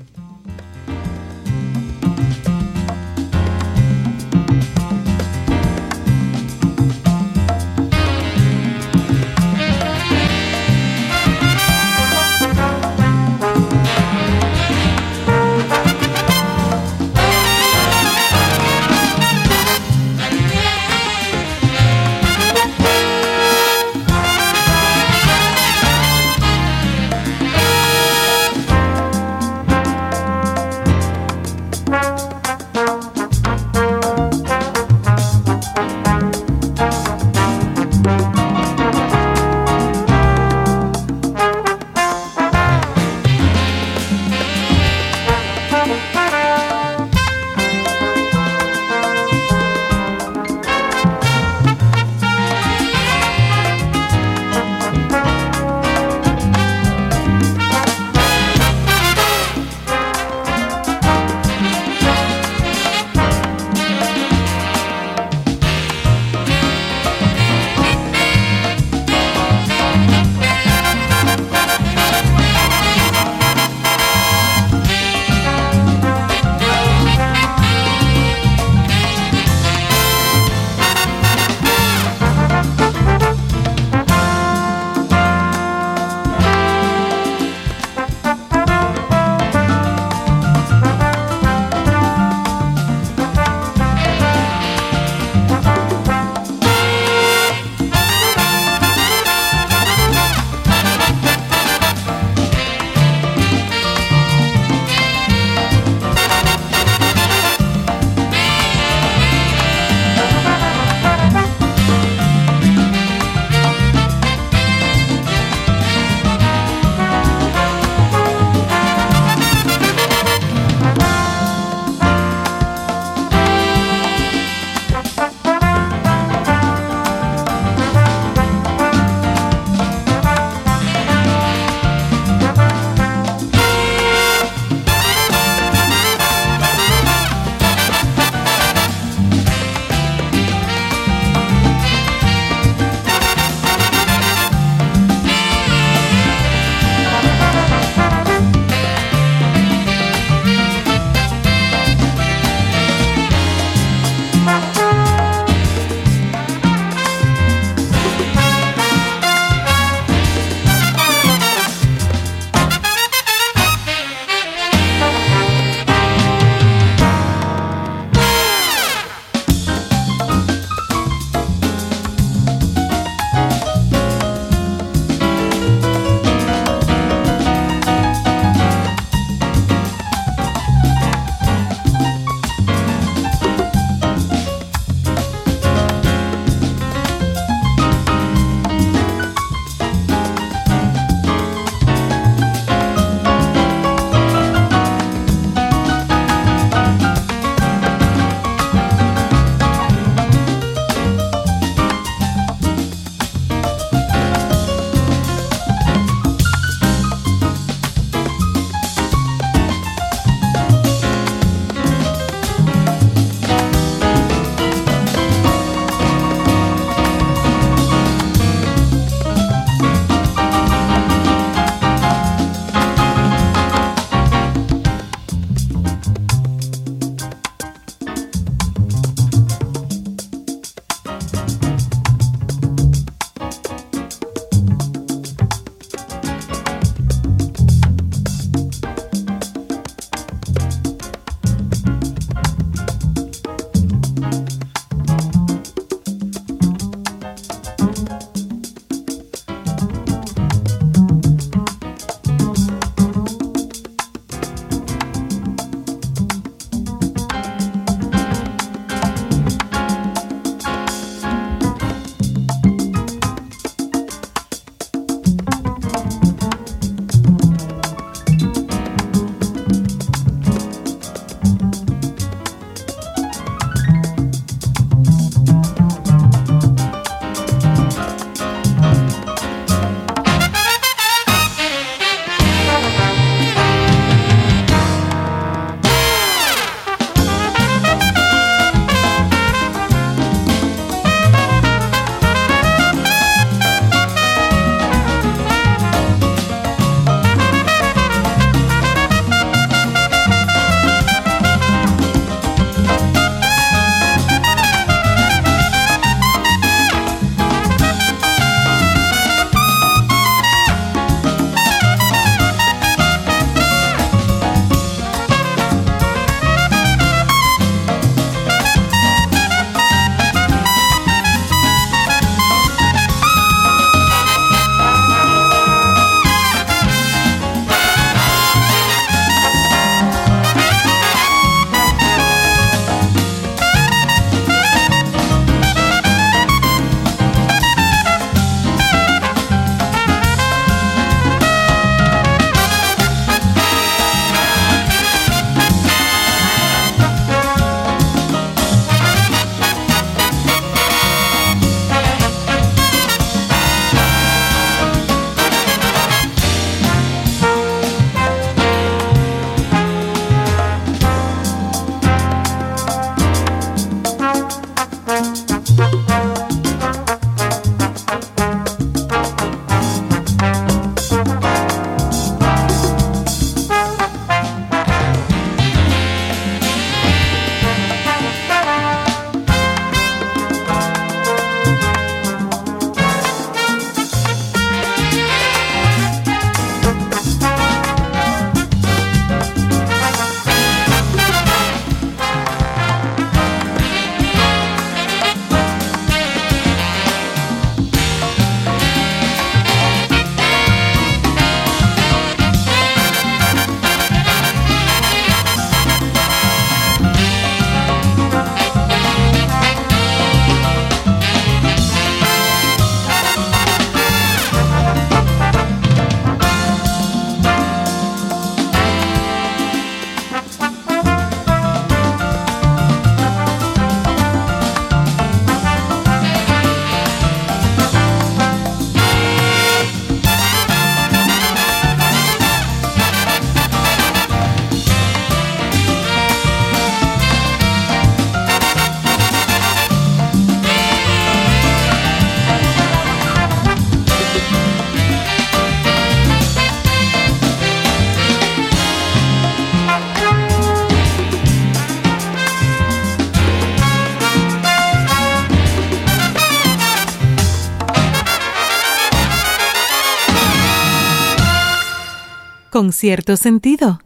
Speaker 3: cierto sentido.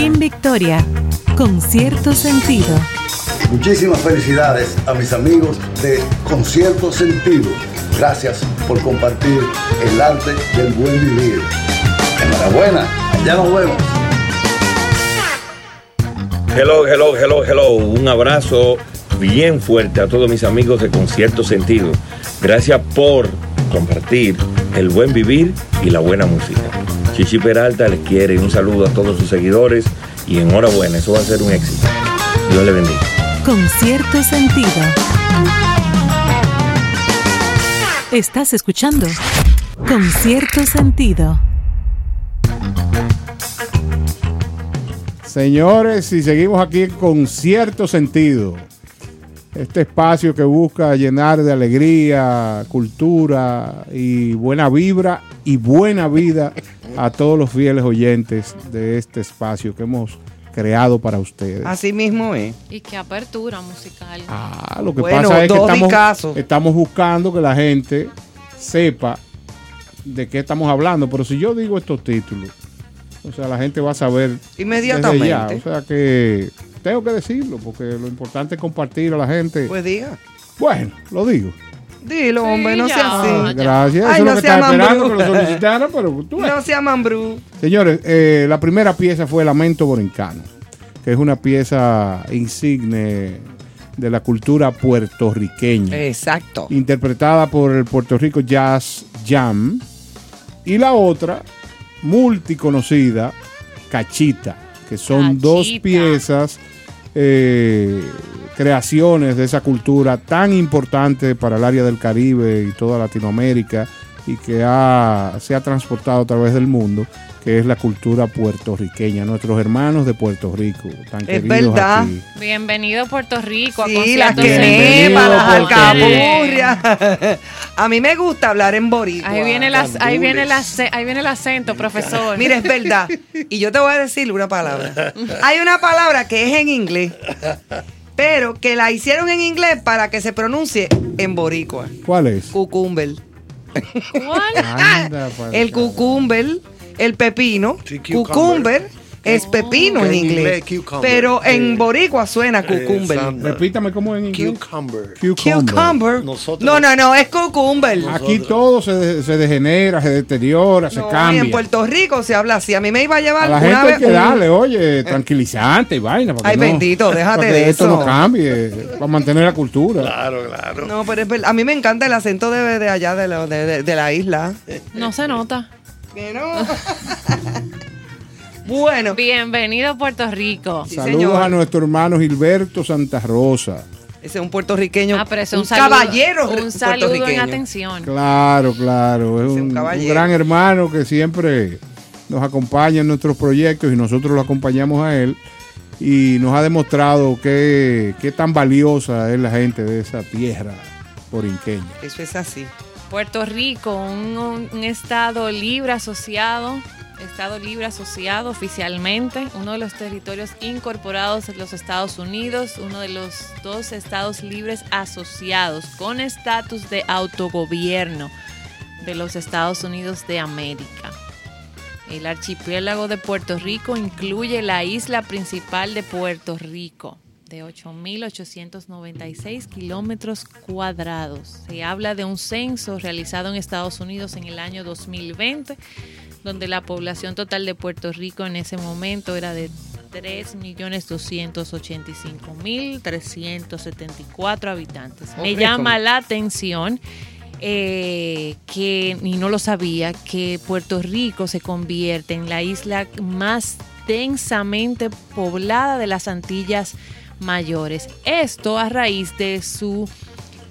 Speaker 3: Cooking Victoria, con cierto sentido.
Speaker 2: Muchísimas felicidades a mis amigos de Concierto Sentido. Gracias por compartir el arte del buen vivir. Enhorabuena, ya nos vemos.
Speaker 8: Hello, hello, hello, hello. Un abrazo bien fuerte a todos mis amigos de Concierto Sentido. Gracias por compartir el buen vivir y la buena música. Chichi Peralta les quiere un saludo a todos sus seguidores y enhorabuena, eso va a ser un éxito. Dios le bendiga.
Speaker 3: Con cierto sentido. Estás escuchando Con cierto sentido.
Speaker 4: Señores, y seguimos aquí con cierto sentido. Este espacio que busca llenar de alegría, cultura y buena vibra y buena vida a todos los fieles oyentes de este espacio que hemos creado para ustedes.
Speaker 5: Así mismo es.
Speaker 7: Y qué apertura musical.
Speaker 4: Ah, lo que
Speaker 5: Bueno,
Speaker 4: pasa es que estamos, estamos buscando que la gente sepa de qué estamos hablando. Pero si yo digo estos títulos, o sea, la gente va a saber
Speaker 5: Inmediatamente.
Speaker 4: desde ya. O sea que tengo que decirlo, porque lo importante es compartir a la gente.
Speaker 5: Pues diga.
Speaker 4: bueno, lo digo.
Speaker 5: Dilo, hombre, no sea
Speaker 4: Ah,
Speaker 5: así.
Speaker 4: gracias.
Speaker 5: Ay,
Speaker 4: Eso
Speaker 5: no
Speaker 4: es lo que
Speaker 5: sea
Speaker 4: estaba esperando
Speaker 5: mambrú.
Speaker 4: que lo solicitara, pero tú.
Speaker 5: No sea mambrú.
Speaker 4: Señores, eh, la primera pieza fue Lamento Borincano, que es una pieza insigne de la cultura puertorriqueña,
Speaker 5: Exacto.
Speaker 4: interpretada por el Puerto Rico Jazz Jam. Y la otra, multiconocida, Cachita, que son dos piezas, eh, creaciones de esa cultura tan importante para el área del Caribe y toda Latinoamérica y que ha- se ha transportado a través del mundo, que es la cultura puertorriqueña, nuestros hermanos de Puerto Rico, tan
Speaker 5: Es
Speaker 4: queridos
Speaker 5: verdad.
Speaker 4: aquí.
Speaker 7: Bienvenido a Puerto Rico. a
Speaker 5: Sí, las
Speaker 7: concierto
Speaker 4: Bienvenido,
Speaker 5: quenepas, las alcapurrias. A mí me gusta hablar en boricua.
Speaker 7: Ahí viene, las, ahí, viene el ace- ahí viene el acento, profesor.
Speaker 5: Mira, es verdad. Y yo te voy a decir una palabra. Hay una palabra que es en inglés, pero que la hicieron en inglés para que se pronuncie en boricua.
Speaker 4: ¿Cuál es?
Speaker 5: Cucumber.
Speaker 7: ¿Cuál?
Speaker 5: El cucumber, el pepino.
Speaker 9: Sí, cucumber.
Speaker 5: Cucumber es pepino en
Speaker 9: En
Speaker 5: inglés. Pero en
Speaker 9: Sí.
Speaker 5: boricua suena cucumber.
Speaker 9: Exacto.
Speaker 4: Repítame cómo en inglés.
Speaker 9: Cucumber.
Speaker 4: Cucumber.
Speaker 5: Cucumber.
Speaker 9: Nosotros-
Speaker 5: No, no, no, es cucumber.
Speaker 4: Aquí todo se, de- se degenera, se deteriora, se
Speaker 5: No, y
Speaker 4: cambia.
Speaker 5: en Puerto Rico se habla así. A mí me iba a
Speaker 4: A
Speaker 5: llevar
Speaker 4: la
Speaker 5: una
Speaker 4: gente hay
Speaker 5: vez.
Speaker 4: que
Speaker 5: un-
Speaker 4: darle, oye, tranquilizante y vaina. que
Speaker 5: Ay,
Speaker 4: no-
Speaker 5: bendito, déjate
Speaker 4: para que
Speaker 5: de
Speaker 4: esto
Speaker 5: eso.
Speaker 4: no cambie, para mantener la cultura.
Speaker 9: Claro, claro.
Speaker 5: No, pero es verdad. A mí me encanta el acento de, de allá, de, la- de- de- de la isla.
Speaker 7: No se nota.
Speaker 5: Que no. bueno,
Speaker 7: Bienvenido a Puerto Rico.
Speaker 5: Sí,
Speaker 4: Saludos
Speaker 5: señor.
Speaker 4: a nuestro hermano Gilberto Santa Rosa.
Speaker 5: ese es un puertorriqueño.
Speaker 7: Ah, pero ese es
Speaker 5: un,
Speaker 7: un saludo,
Speaker 5: caballero
Speaker 7: Un saludo en atención.
Speaker 4: Claro, claro. Es
Speaker 5: un
Speaker 4: un, un
Speaker 5: caballero.
Speaker 4: gran hermano que siempre nos acompaña en nuestros proyectos y nosotros lo acompañamos a él. Y nos ha demostrado qué, qué tan valiosa es la gente de esa tierra porinqueña.
Speaker 5: Eso es así.
Speaker 7: Puerto Rico, un, un- estado libre asociado, estado libre asociado oficialmente, uno de los territorios incorporados de los Estados Unidos, uno de los dos estados libres asociados con estatus de autogobierno de los Estados Unidos de América. El archipiélago de Puerto Rico incluye la isla principal de Puerto Rico, de 8.896 kilómetros cuadrados. Se habla de un censo realizado en Estados Unidos en el año 2020, donde la población total de Puerto Rico en ese momento era de 3.285.374 habitantes. Me
Speaker 5: Hombre,
Speaker 7: llama la atención eh, que, y no lo sabía, que Puerto Rico se convierte en la isla más densamente poblada de las Antillas Mayores. Esto a raíz de su,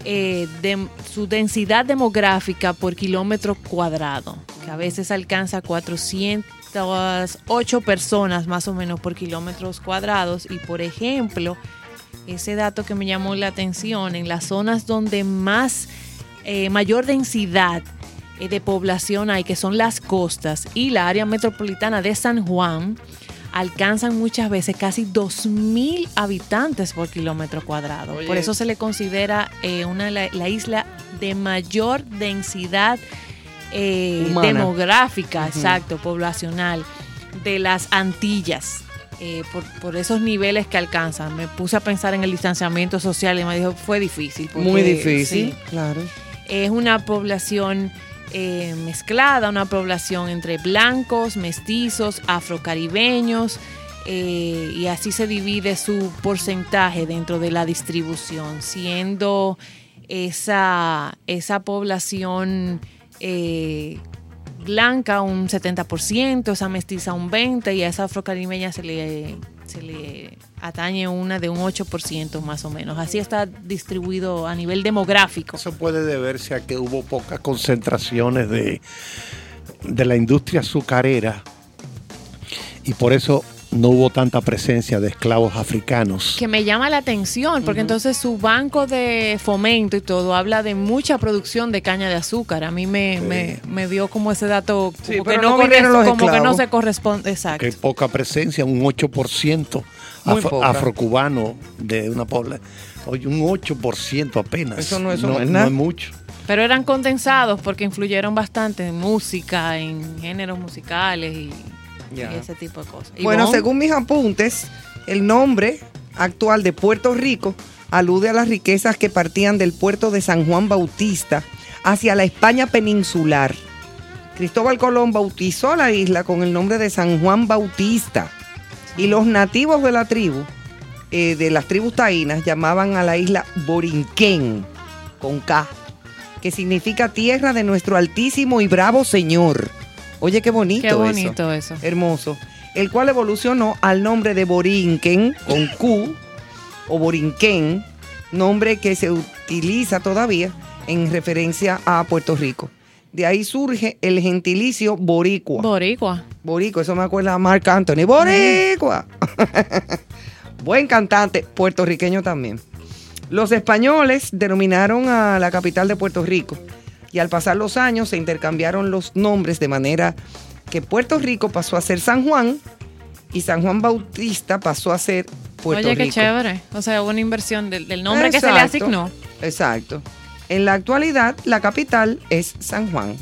Speaker 7: eh, de su densidad demográfica por kilómetro cuadrado, que a veces alcanza 408 personas más o menos por kilómetros cuadrados. Y por ejemplo, ese dato que me llamó la atención, en las zonas donde más eh, mayor densidad eh, de población hay, que son las costas y la área metropolitana de San Juan, alcanzan muchas veces casi 2.000 habitantes por kilómetro cuadrado.
Speaker 5: Oye.
Speaker 7: Por eso se le considera eh, una, la, la isla de mayor densidad eh, demográfica, exacto, poblacional de las Antillas. eh, por, por esos niveles que alcanzan. Me puse a pensar en el distanciamiento social y me dijo, fue difícil. porque,
Speaker 5: Muy difícil,
Speaker 7: sí,
Speaker 5: claro.
Speaker 7: es una población eh, mezclada, una población entre blancos, mestizos, afrocaribeños, eh, y así se divide su porcentaje dentro de la distribución, siendo esa, esa población eh, blanca un 70%, esa mestiza un 20% y a esa afrocaribeña se le, se le atañe una de un 8% más o menos. Así está distribuido a nivel demográfico.
Speaker 6: Eso puede deberse a que hubo pocas concentraciones de, de la industria azucarera y por eso no hubo tanta presencia de esclavos africanos.
Speaker 7: que me llama la atención, porque entonces su banco de fomento y todo habla de mucha producción de caña de azúcar. A mí me, me, me dio como ese dato
Speaker 5: Sí,
Speaker 7: como,
Speaker 5: pero
Speaker 7: que, no
Speaker 5: los
Speaker 7: como que no se corresponde. Exacto.
Speaker 6: Que poca presencia, un 8%
Speaker 5: Muy
Speaker 6: afro- afrocubano de una población. Oye, un 8% apenas.
Speaker 5: Eso no- eso no es
Speaker 6: no
Speaker 5: nada.
Speaker 6: es mucho.
Speaker 7: Pero eran condensados porque influyeron bastante en música, en géneros musicales y, Y ese tipo de cosas.
Speaker 5: Bueno,
Speaker 7: Ivonne,
Speaker 5: según mis apuntes, el nombre actual de Puerto Rico alude a las riquezas que partían del puerto de San Juan Bautista hacia la España peninsular. Cristóbal Colón bautizó la isla con el nombre de San Juan Bautista y los nativos de la tribu, eh, de las tribus taínas, llamaban a la isla Borinquén, con K, que significa tierra de nuestro altísimo y bravo Señor. Oye, qué bonito.
Speaker 7: Qué
Speaker 5: eso.
Speaker 7: bonito eso.
Speaker 5: Hermoso. El cual evolucionó al nombre de Borinquen con Q o Borinquen, nombre que se utiliza todavía en referencia a Puerto Rico. De ahí surge el gentilicio boricua.
Speaker 7: Boricua.
Speaker 5: Boricua, eso me acuerda a Marc Anthony. Boricua. Buen cantante, puertorriqueño también. Los españoles denominaron a la capital de Puerto Rico y al pasar los años se intercambiaron los nombres de manera que Puerto Rico pasó a ser San Juan y San Juan Bautista pasó a ser Puerto
Speaker 7: Oye,
Speaker 5: Rico.
Speaker 7: qué chévere. O sea, hubo una inversión del, del nombre que se le asignó.
Speaker 5: Exacto. En la actualidad, la capital es San Juan.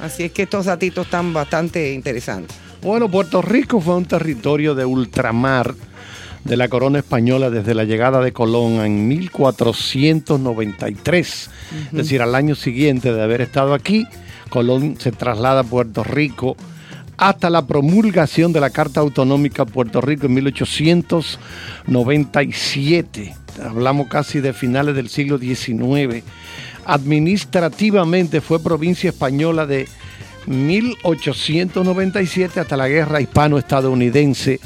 Speaker 5: Así es que estos datitos están bastante interesantes.
Speaker 6: Bueno, Puerto Rico fue un territorio de ultramar de la corona española desde la llegada de Colón en 1493. Es decir, al año siguiente de haber estado aquí, Colón se traslada a Puerto Rico hasta la promulgación de la Carta Autonómica de Puerto Rico en 1897. Hablamos casi de finales del siglo XIX. Administrativamente fue provincia española de 1897 hasta la guerra hispano-estadounidense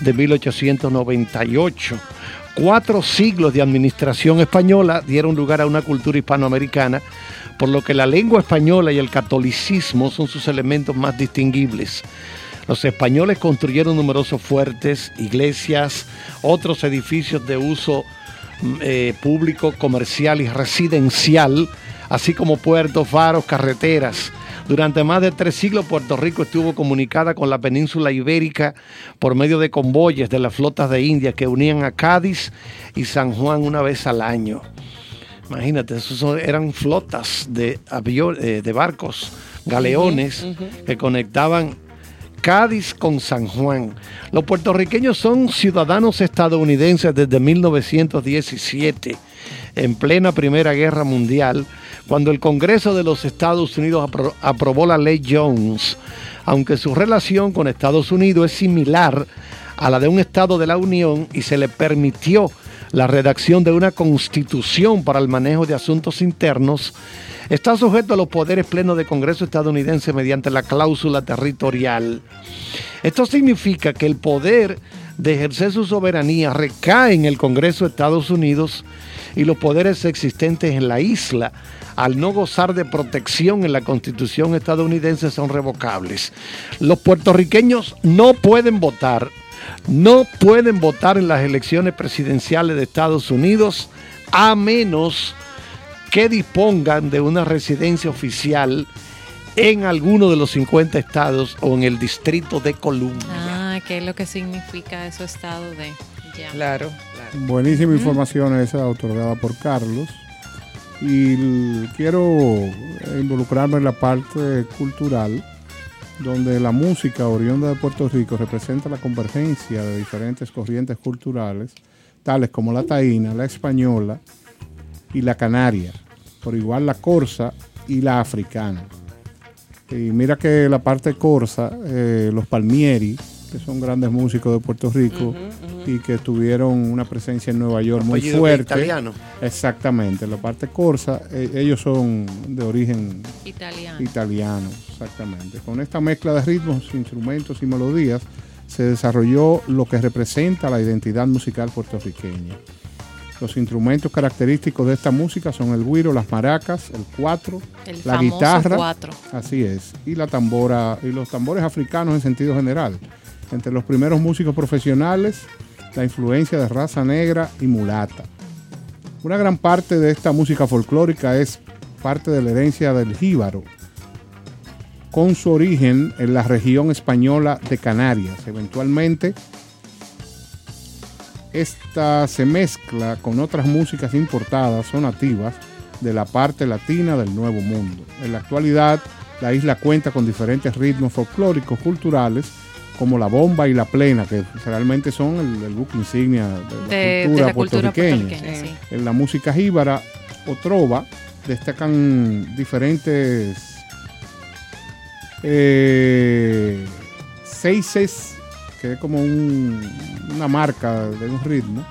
Speaker 6: de 1898. Cuatro siglos de administración española dieron lugar a una cultura hispanoamericana, por lo que la lengua española y el catolicismo son sus elementos más distinguibles. Los españoles construyeron numerosos fuertes, iglesias, otros edificios de uso mm, eh, público, comercial y residencial, así como puertos, faros, carreteras. Durante más de tres siglos Puerto Rico estuvo comunicada con la península ibérica por medio de convoyes de las flotas de India que unían a Cádiz y San Juan una vez al año. Imagínate, esos eran flotas de, avio- eh, de barcos, galeones, que conectaban Cádiz con San Juan. Los puertorriqueños son ciudadanos estadounidenses desde 1917, en plena Primera Guerra Mundial, cuando el Congreso de los Estados Unidos apro- aprobó la ley Jones, aunque su relación con Estados Unidos es similar a la de un Estado de la Unión y se le permitió la redacción de una constitución para el manejo de asuntos internos, está sujeto a los poderes plenos del Congreso estadounidense mediante la cláusula territorial. Esto significa que el poder de ejercer su soberanía recae en el Congreso de Estados Unidos y los poderes existentes en la isla, al no gozar de protección en la Constitución estadounidense, son revocables. Los puertorriqueños no pueden votar, no pueden votar en las elecciones presidenciales de Estados Unidos a menos que dispongan de una residencia oficial en alguno de los 50 estados o en el Distrito de Columbia.
Speaker 7: Ah, ¿qué es lo que significa eso estado de? Ya.
Speaker 5: Claro.
Speaker 4: Buenísima información esa otorgada por Carlos. Y quiero involucrarme en la parte cultural donde la música oriunda de Puerto Rico representa la convergencia de diferentes corrientes culturales, tales como la taína, la española y la canaria, por igual la corsa y la africana. Y mira que la parte corsa, eh, los palmieri, que son grandes músicos de Puerto Rico y que tuvieron una presencia en Nueva York muy fuerte.
Speaker 6: italiano.
Speaker 4: Exactamente, la parte corsa, eh, ellos son de origen
Speaker 7: Italiano.
Speaker 4: italiano, exactamente. Con esta mezcla de ritmos, instrumentos y melodías se desarrolló lo que representa la identidad musical puertorriqueña. Los instrumentos característicos de esta música son el güiro, las maracas, el cuatro,
Speaker 7: El
Speaker 4: la guitarra,
Speaker 7: cuatro.
Speaker 4: así es, y la tambora y los tambores africanos en sentido general. Entre los primeros músicos profesionales, la influencia de raza negra y mulata. Una gran parte de esta música folclórica es parte de la herencia del jíbaro, con su origen en la región española de Canarias. Eventualmente, esta se mezcla con otras músicas importadas o nativas de la parte latina del Nuevo Mundo. En la actualidad, la isla cuenta con diferentes ritmos folclóricos culturales como la bomba y la plena, que realmente son el, el buque insignia de la
Speaker 7: De, de
Speaker 4: cultura
Speaker 7: la cultura
Speaker 4: puertorriqueña.
Speaker 7: puertorriqueña, sí.
Speaker 4: En la música jíbara o trova destacan diferentes eh, seises, que es como un- una marca de un ritmo,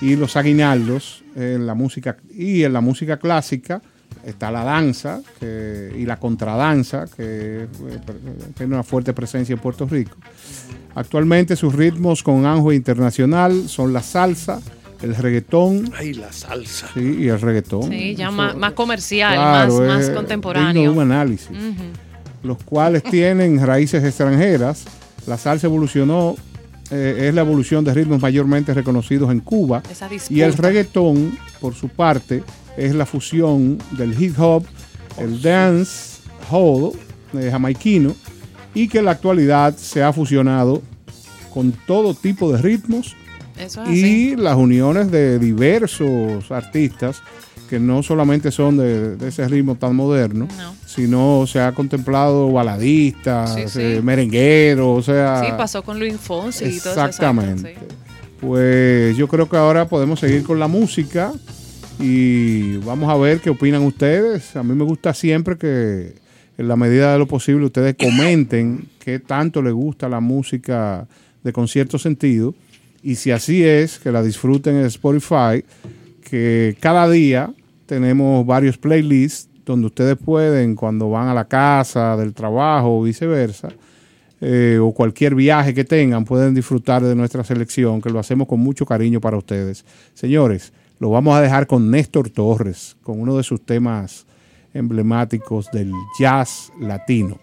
Speaker 4: y los aguinaldos en la música y en la música clásica está la danza que- y la contradanza que eh, tiene una fuerte presencia en Puerto Rico. Actualmente sus ritmos con auge internacional son la salsa, el reggaetón
Speaker 6: Ay, la salsa.
Speaker 4: sí, y el reggaetón.
Speaker 7: Sí, ya
Speaker 4: Eso-
Speaker 7: más, más comercial,
Speaker 4: claro,
Speaker 7: más, más contemporáneo.
Speaker 4: un análisis. Los cuales tienen raíces extranjeras. La salsa evolucionó, eh, es la evolución de ritmos mayormente reconocidos en Cuba.
Speaker 7: Esa.
Speaker 4: Y el reggaetón, por su parte, es la fusión del hip hop, el dance hall eh, jamaiquino, y que en la actualidad se ha fusionado con todo tipo de ritmos
Speaker 7: Eso es así.
Speaker 4: y las uniones de diversos artistas que no solamente son de, de ese ritmo tan moderno,
Speaker 7: No.
Speaker 4: sino se ha contemplado baladistas,
Speaker 7: Sí, sí.
Speaker 4: eh, merengueros, o sea...
Speaker 7: Sí, pasó con Luis Fonsi y todo eso.
Speaker 4: Exactamente. Pues yo creo que ahora podemos seguir con la música y vamos a ver qué opinan ustedes. A mí me gusta siempre que en la medida de lo posible ustedes comenten qué tanto les gusta la música de concierto sentido y si así es, que la disfruten en Spotify, que cada día tenemos varios playlists donde ustedes pueden, cuando van a la casa, del trabajo o viceversa, eh, o cualquier viaje que tengan, pueden disfrutar de nuestra selección, que lo hacemos con mucho cariño para ustedes. Señores, lo vamos a dejar con Néstor Torres, con uno de sus temas emblemáticos del jazz latino.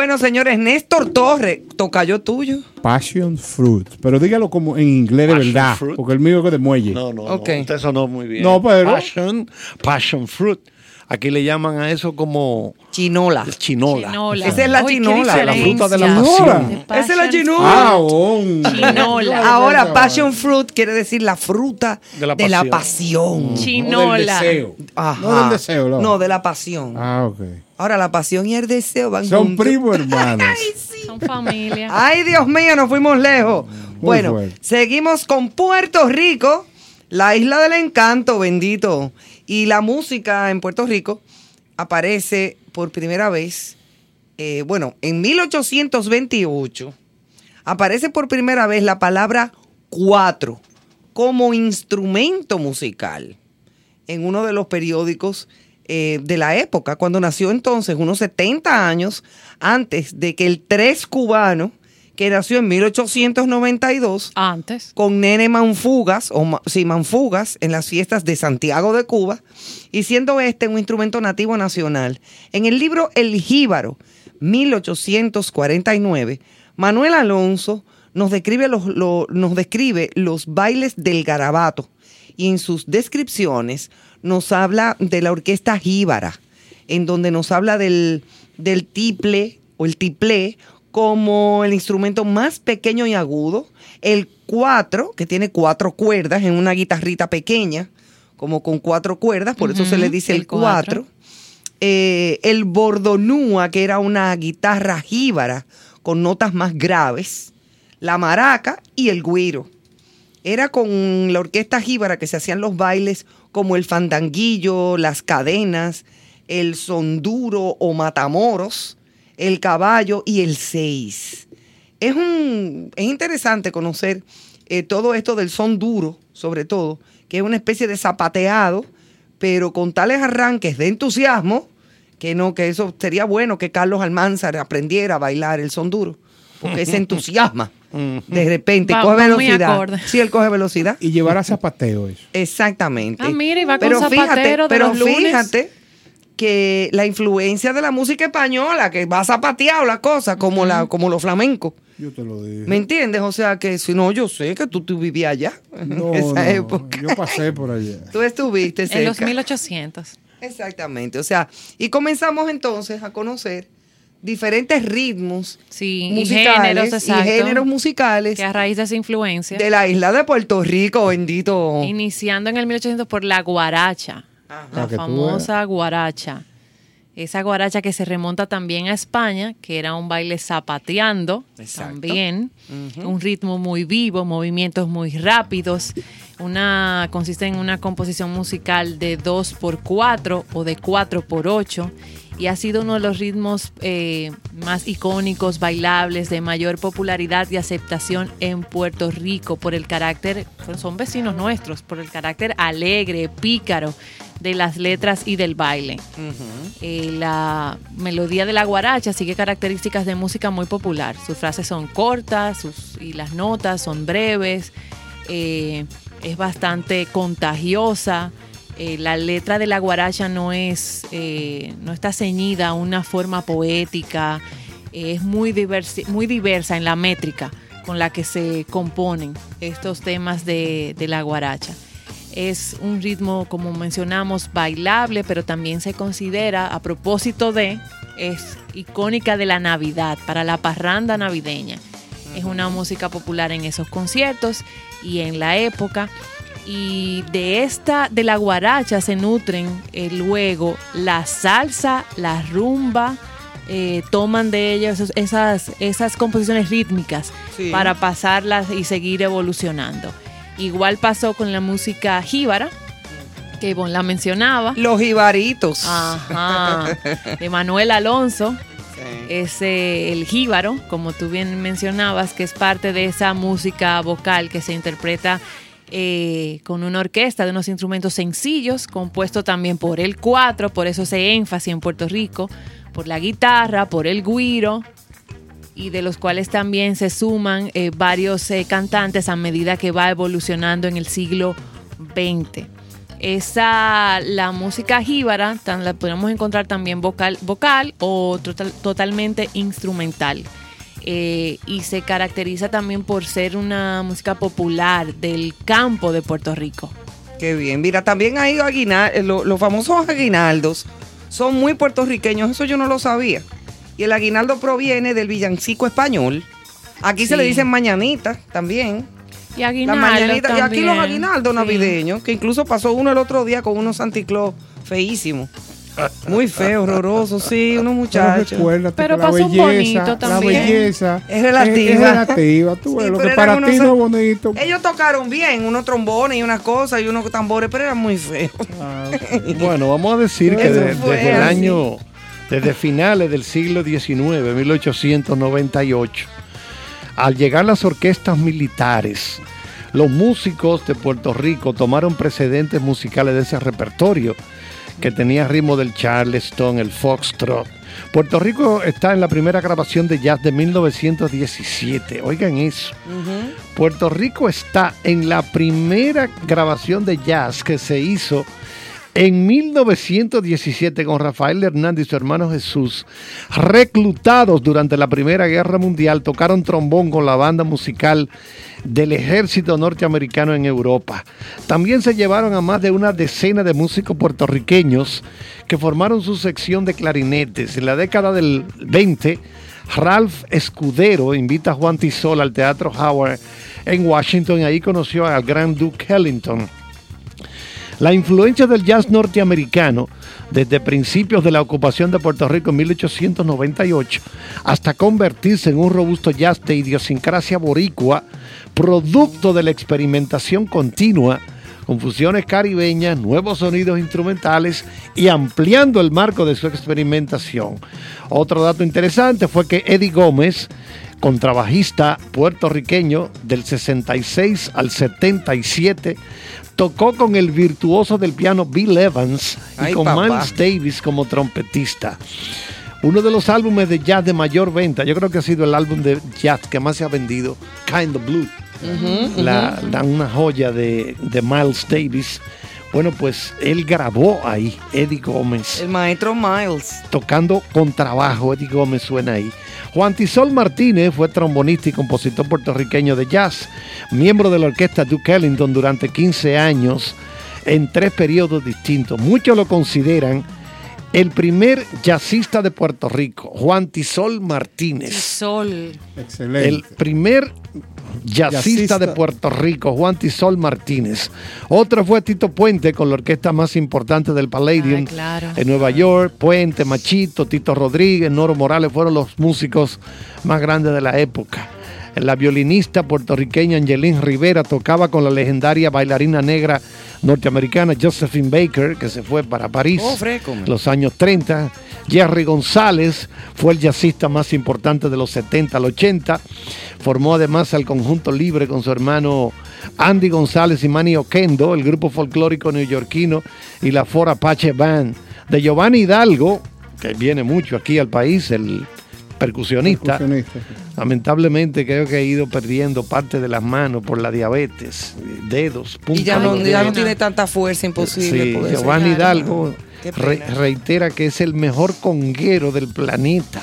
Speaker 5: Bueno, señores, Néstor Torres, tocayo tuyo.
Speaker 4: Passion fruit. Pero dígalo como en inglés de
Speaker 6: Passion
Speaker 4: verdad.
Speaker 6: fruit.
Speaker 4: Porque el mío es que de muelle.
Speaker 6: No, no,
Speaker 5: Ok.
Speaker 6: no. Usted sonó muy bien.
Speaker 4: No, pero-
Speaker 6: Passion, passion fruit. Aquí le llaman a eso como
Speaker 5: Chinola.
Speaker 6: chinola.
Speaker 7: Chinola.
Speaker 5: Esa es la
Speaker 7: Uy, qué
Speaker 5: chinola,
Speaker 6: la fruta de la pasión.
Speaker 5: Esa es la chinola.
Speaker 4: Ah,
Speaker 7: Chinola.
Speaker 5: Ahora, passion fruit quiere decir la fruta
Speaker 6: De la
Speaker 5: de la
Speaker 6: pasión.
Speaker 5: pasión.
Speaker 4: No del
Speaker 7: Chinola.
Speaker 4: deseo.
Speaker 5: Ajá.
Speaker 4: No del deseo, no.
Speaker 5: No, de la pasión.
Speaker 4: Ah, ok.
Speaker 5: Ahora, la pasión y el deseo van
Speaker 4: Son
Speaker 5: juntos.
Speaker 4: primos hermanos.
Speaker 7: Son familia.
Speaker 5: Ay, Dios mío, nos fuimos lejos. bueno,
Speaker 4: fuerte.
Speaker 5: seguimos con Puerto Rico, la isla del encanto, bendito. Y la música en Puerto Rico aparece por primera vez, eh, bueno, en 1828, aparece por primera vez la palabra cuatro como instrumento musical en uno de los periódicos eh, de la época, cuando nació entonces, unos 70 años antes de que el tres cubano, que nació en 1892,
Speaker 7: Antes.
Speaker 5: con Nene Manfugas, o sí, Manfugas, en las fiestas de Santiago de Cuba, y siendo este un instrumento nativo nacional. En el libro El Jíbaro, 1849, Manuel Alonso nos describe los, nos describe los bailes del garabato y en sus descripciones nos habla de la orquesta jíbara, en donde nos habla del, del tiple o el tiplé como el instrumento más pequeño y agudo, el cuatro, que tiene cuatro cuerdas en una guitarrita pequeña, como con cuatro cuerdas, por eso se le dice el
Speaker 7: el cuatro.
Speaker 5: cuatro. Eh, el bordonúa, que era una guitarra jíbara con notas más graves, la maraca y el güiro. Era con la orquesta jíbara que se hacían los bailes como el fandanguillo, las cadenas, el sonduro o matamoros, el caballo y el seis. Es, un, es interesante conocer eh, todo esto del son duro, sobre todo, que es una especie de zapateado, pero con tales arranques de entusiasmo, que no, que eso sería bueno que Carlos Almanzar aprendiera a bailar el son duro, porque se entusiasma de repente,
Speaker 7: Va-
Speaker 5: coge
Speaker 7: va
Speaker 5: velocidad. Sí, él coge velocidad.
Speaker 4: Y llevar a zapateo eso.
Speaker 5: Exactamente.
Speaker 7: Ah, mira, y va con
Speaker 5: pero
Speaker 7: zapatero
Speaker 5: fíjate,
Speaker 7: de
Speaker 5: pero
Speaker 7: los lunes.
Speaker 5: fíjate que la influencia de la música española, que va zapateado la cosa, como, la, como los flamencos.
Speaker 4: Yo te lo dije.
Speaker 5: ¿Me entiendes? O sea que si no, yo sé que tú, tú vivías allá.
Speaker 4: No,
Speaker 5: en esa
Speaker 4: no,
Speaker 5: época.
Speaker 4: Yo pasé por allá.
Speaker 5: Tú estuviste cerca.
Speaker 7: En los 1800.
Speaker 5: Exactamente. O sea, y comenzamos entonces a conocer diferentes ritmos
Speaker 7: Sí, y géneros,
Speaker 5: y géneros musicales
Speaker 7: Que a raíz de esa influencia.
Speaker 5: de la isla de Puerto Rico, bendito.
Speaker 7: Iniciando en el 1800 por la guaracha. La
Speaker 4: tú
Speaker 7: famosa guaracha. Esa guaracha que se remonta también a España, que era un baile zapateando
Speaker 5: Exacto.
Speaker 7: también. Un ritmo muy vivo, movimientos muy rápidos. Una, consiste en una composición musical de 2 por 4 o de 4 por 8 y ha sido uno de los ritmos eh, más icónicos, bailables, de mayor popularidad y aceptación en Puerto Rico por el carácter, pues, son vecinos nuestros, por el carácter alegre, pícaro de las letras y del baile. Eh, la melodía de la guaracha sigue características de música muy popular. Sus frases son cortas sus, y las notas son breves. eh, es bastante contagiosa. Eh, la letra de la guaracha no es eh, no está ceñida a una forma poética. eh, es muy, diversi- muy diversa en la métrica con la que se componen estos temas de, de la guaracha. Es un ritmo, como mencionamos, bailable, pero también se considera, a propósito de, es icónica de la Navidad, para la parranda navideña. Es una música popular en esos conciertos y en la época. Y de esta, de la guaracha se nutren eh, luego la salsa, la rumba, eh, toman de ellas esas, esas composiciones rítmicas
Speaker 5: Sí.
Speaker 7: para pasarlas y seguir evolucionando. Igual pasó con la música jíbara, que Ivonne la mencionaba.
Speaker 5: Los jibaritos.
Speaker 7: Ajá. De Manuel Alonso.
Speaker 5: Sí.
Speaker 7: Es eh, el jíbaro, como tú bien mencionabas, que es parte de esa música vocal que se interpreta eh, con una orquesta de unos instrumentos sencillos, compuesto también por el cuatro, por eso ese énfasis en Puerto Rico, por la guitarra, por el guiro, y de los cuales también se suman eh, varios eh, cantantes a medida que va evolucionando en el siglo XX. Esa, la música jíbara, la podemos encontrar también vocal, vocal o total- totalmente instrumental. Eh, y se caracteriza también por ser una música popular del campo de Puerto Rico.
Speaker 5: Qué bien. Mira, también hay aguinal- eh, lo- los famosos aguinaldos son muy puertorriqueños, eso yo no lo sabía. Y el aguinaldo proviene del villancico español. Aquí se le dicen mañanitas también.
Speaker 7: Y aguinaldo
Speaker 5: y aquí los aguinaldos
Speaker 7: Sí.
Speaker 5: navideños, que incluso pasó uno el otro día con unos Santiclós feísimos. Muy feo, horroroso, sí, unos
Speaker 4: Pero
Speaker 5: muchachos.
Speaker 7: Pero
Speaker 4: que la
Speaker 7: un
Speaker 4: belleza,
Speaker 7: bonito
Speaker 4: la
Speaker 7: también.
Speaker 4: belleza
Speaker 5: Es relativa.
Speaker 4: Es, es relativa. Tú ves,
Speaker 5: Sí,
Speaker 4: lo
Speaker 5: pero
Speaker 4: que
Speaker 5: eran
Speaker 4: para ti no es bonito.
Speaker 5: Ellos tocaron bien, unos trombones y unas cosas y unos tambores, pero eran muy feos.
Speaker 4: Ah,
Speaker 6: Bueno, vamos a decir que de- desde el año, desde finales del siglo XIX, 1898, al llegar las orquestas militares, los músicos de Puerto Rico tomaron precedentes musicales de ese repertorio que tenía ritmo del charleston, el foxtrot. Puerto Rico está en la primera grabación de jazz de 1917. Oigan eso. Puerto Rico está en la primera grabación de jazz que se hizo en 1917 con Rafael Hernández y su hermano Jesús, reclutados durante la Primera Guerra Mundial, tocaron trombón con la banda musical del ejército norteamericano en Europa. También se llevaron a más de una decena de músicos puertorriqueños que formaron su sección de clarinetes. En la década del 20, Ralph Escudero invita a Juan Tisol al Teatro Howard en Washington y ahí conoció al gran Duke Ellington. La influencia del jazz norteamericano desde principios de la ocupación de Puerto Rico en 1898 hasta convertirse en un robusto jazz de idiosincrasia boricua, producto de la experimentación continua con fusiones caribeñas, nuevos sonidos instrumentales y ampliando el marco de su experimentación. Otro dato interesante fue que Eddie Gómez, contrabajista puertorriqueño del 66 al 77, tocó con el virtuoso del piano Bill Evans y
Speaker 5: Ay,
Speaker 6: con
Speaker 5: papá.
Speaker 6: Miles Davis como trompetista. Uno de los álbumes de jazz de mayor venta, yo creo que ha sido el álbum de jazz que más se ha vendido, Kind of Blue, la, la- una joya de, de Miles Davis. Bueno, pues él grabó ahí, Eddie Gómez
Speaker 5: El maestro Miles.
Speaker 6: tocando con trabajo. Eddie Gómez suena ahí. Juan Tisol Martínez fue trombonista y compositor puertorriqueño de jazz, miembro de la orquesta Duke Ellington durante 15 años en tres periodos distintos. Muchos lo consideran el primer jazzista de Puerto Rico, Juan Tisol Martínez.
Speaker 7: Sol.
Speaker 4: excelente.
Speaker 6: El primer jazzista,
Speaker 4: Jazzista.
Speaker 6: de Puerto Rico, Juan Tisol Martínez. Otro fue Tito Puente con la orquesta más importante del Palladium
Speaker 7: Ah, claro.
Speaker 6: en Nueva York. Puente, Machito, Tito Rodríguez, Noro Morales fueron los músicos más grandes de la época. La violinista puertorriqueña Angelín Rivera tocaba con la legendaria bailarina negra norteamericana Josephine Baker, que se fue para París
Speaker 5: Oh, fresco, man.
Speaker 6: los años 30. Jerry González fue el jazzista más importante de los 70 al 80. Formó además al conjunto libre con su hermano Andy González y Manny Oquendo, el grupo folclórico neoyorquino y la Ford Apache Band. De Giovanni Hidalgo, que viene mucho aquí al país, el percusionista.
Speaker 4: Percusionista.
Speaker 6: Lamentablemente creo que ha ido perdiendo parte de las manos por la diabetes, dedos, puntas
Speaker 5: Y ya no, ya no tiene tanta fuerza imposible.
Speaker 6: Sí,
Speaker 5: poder
Speaker 6: Giovanni. Hidalgo re- reitera que es el mejor conguero del planeta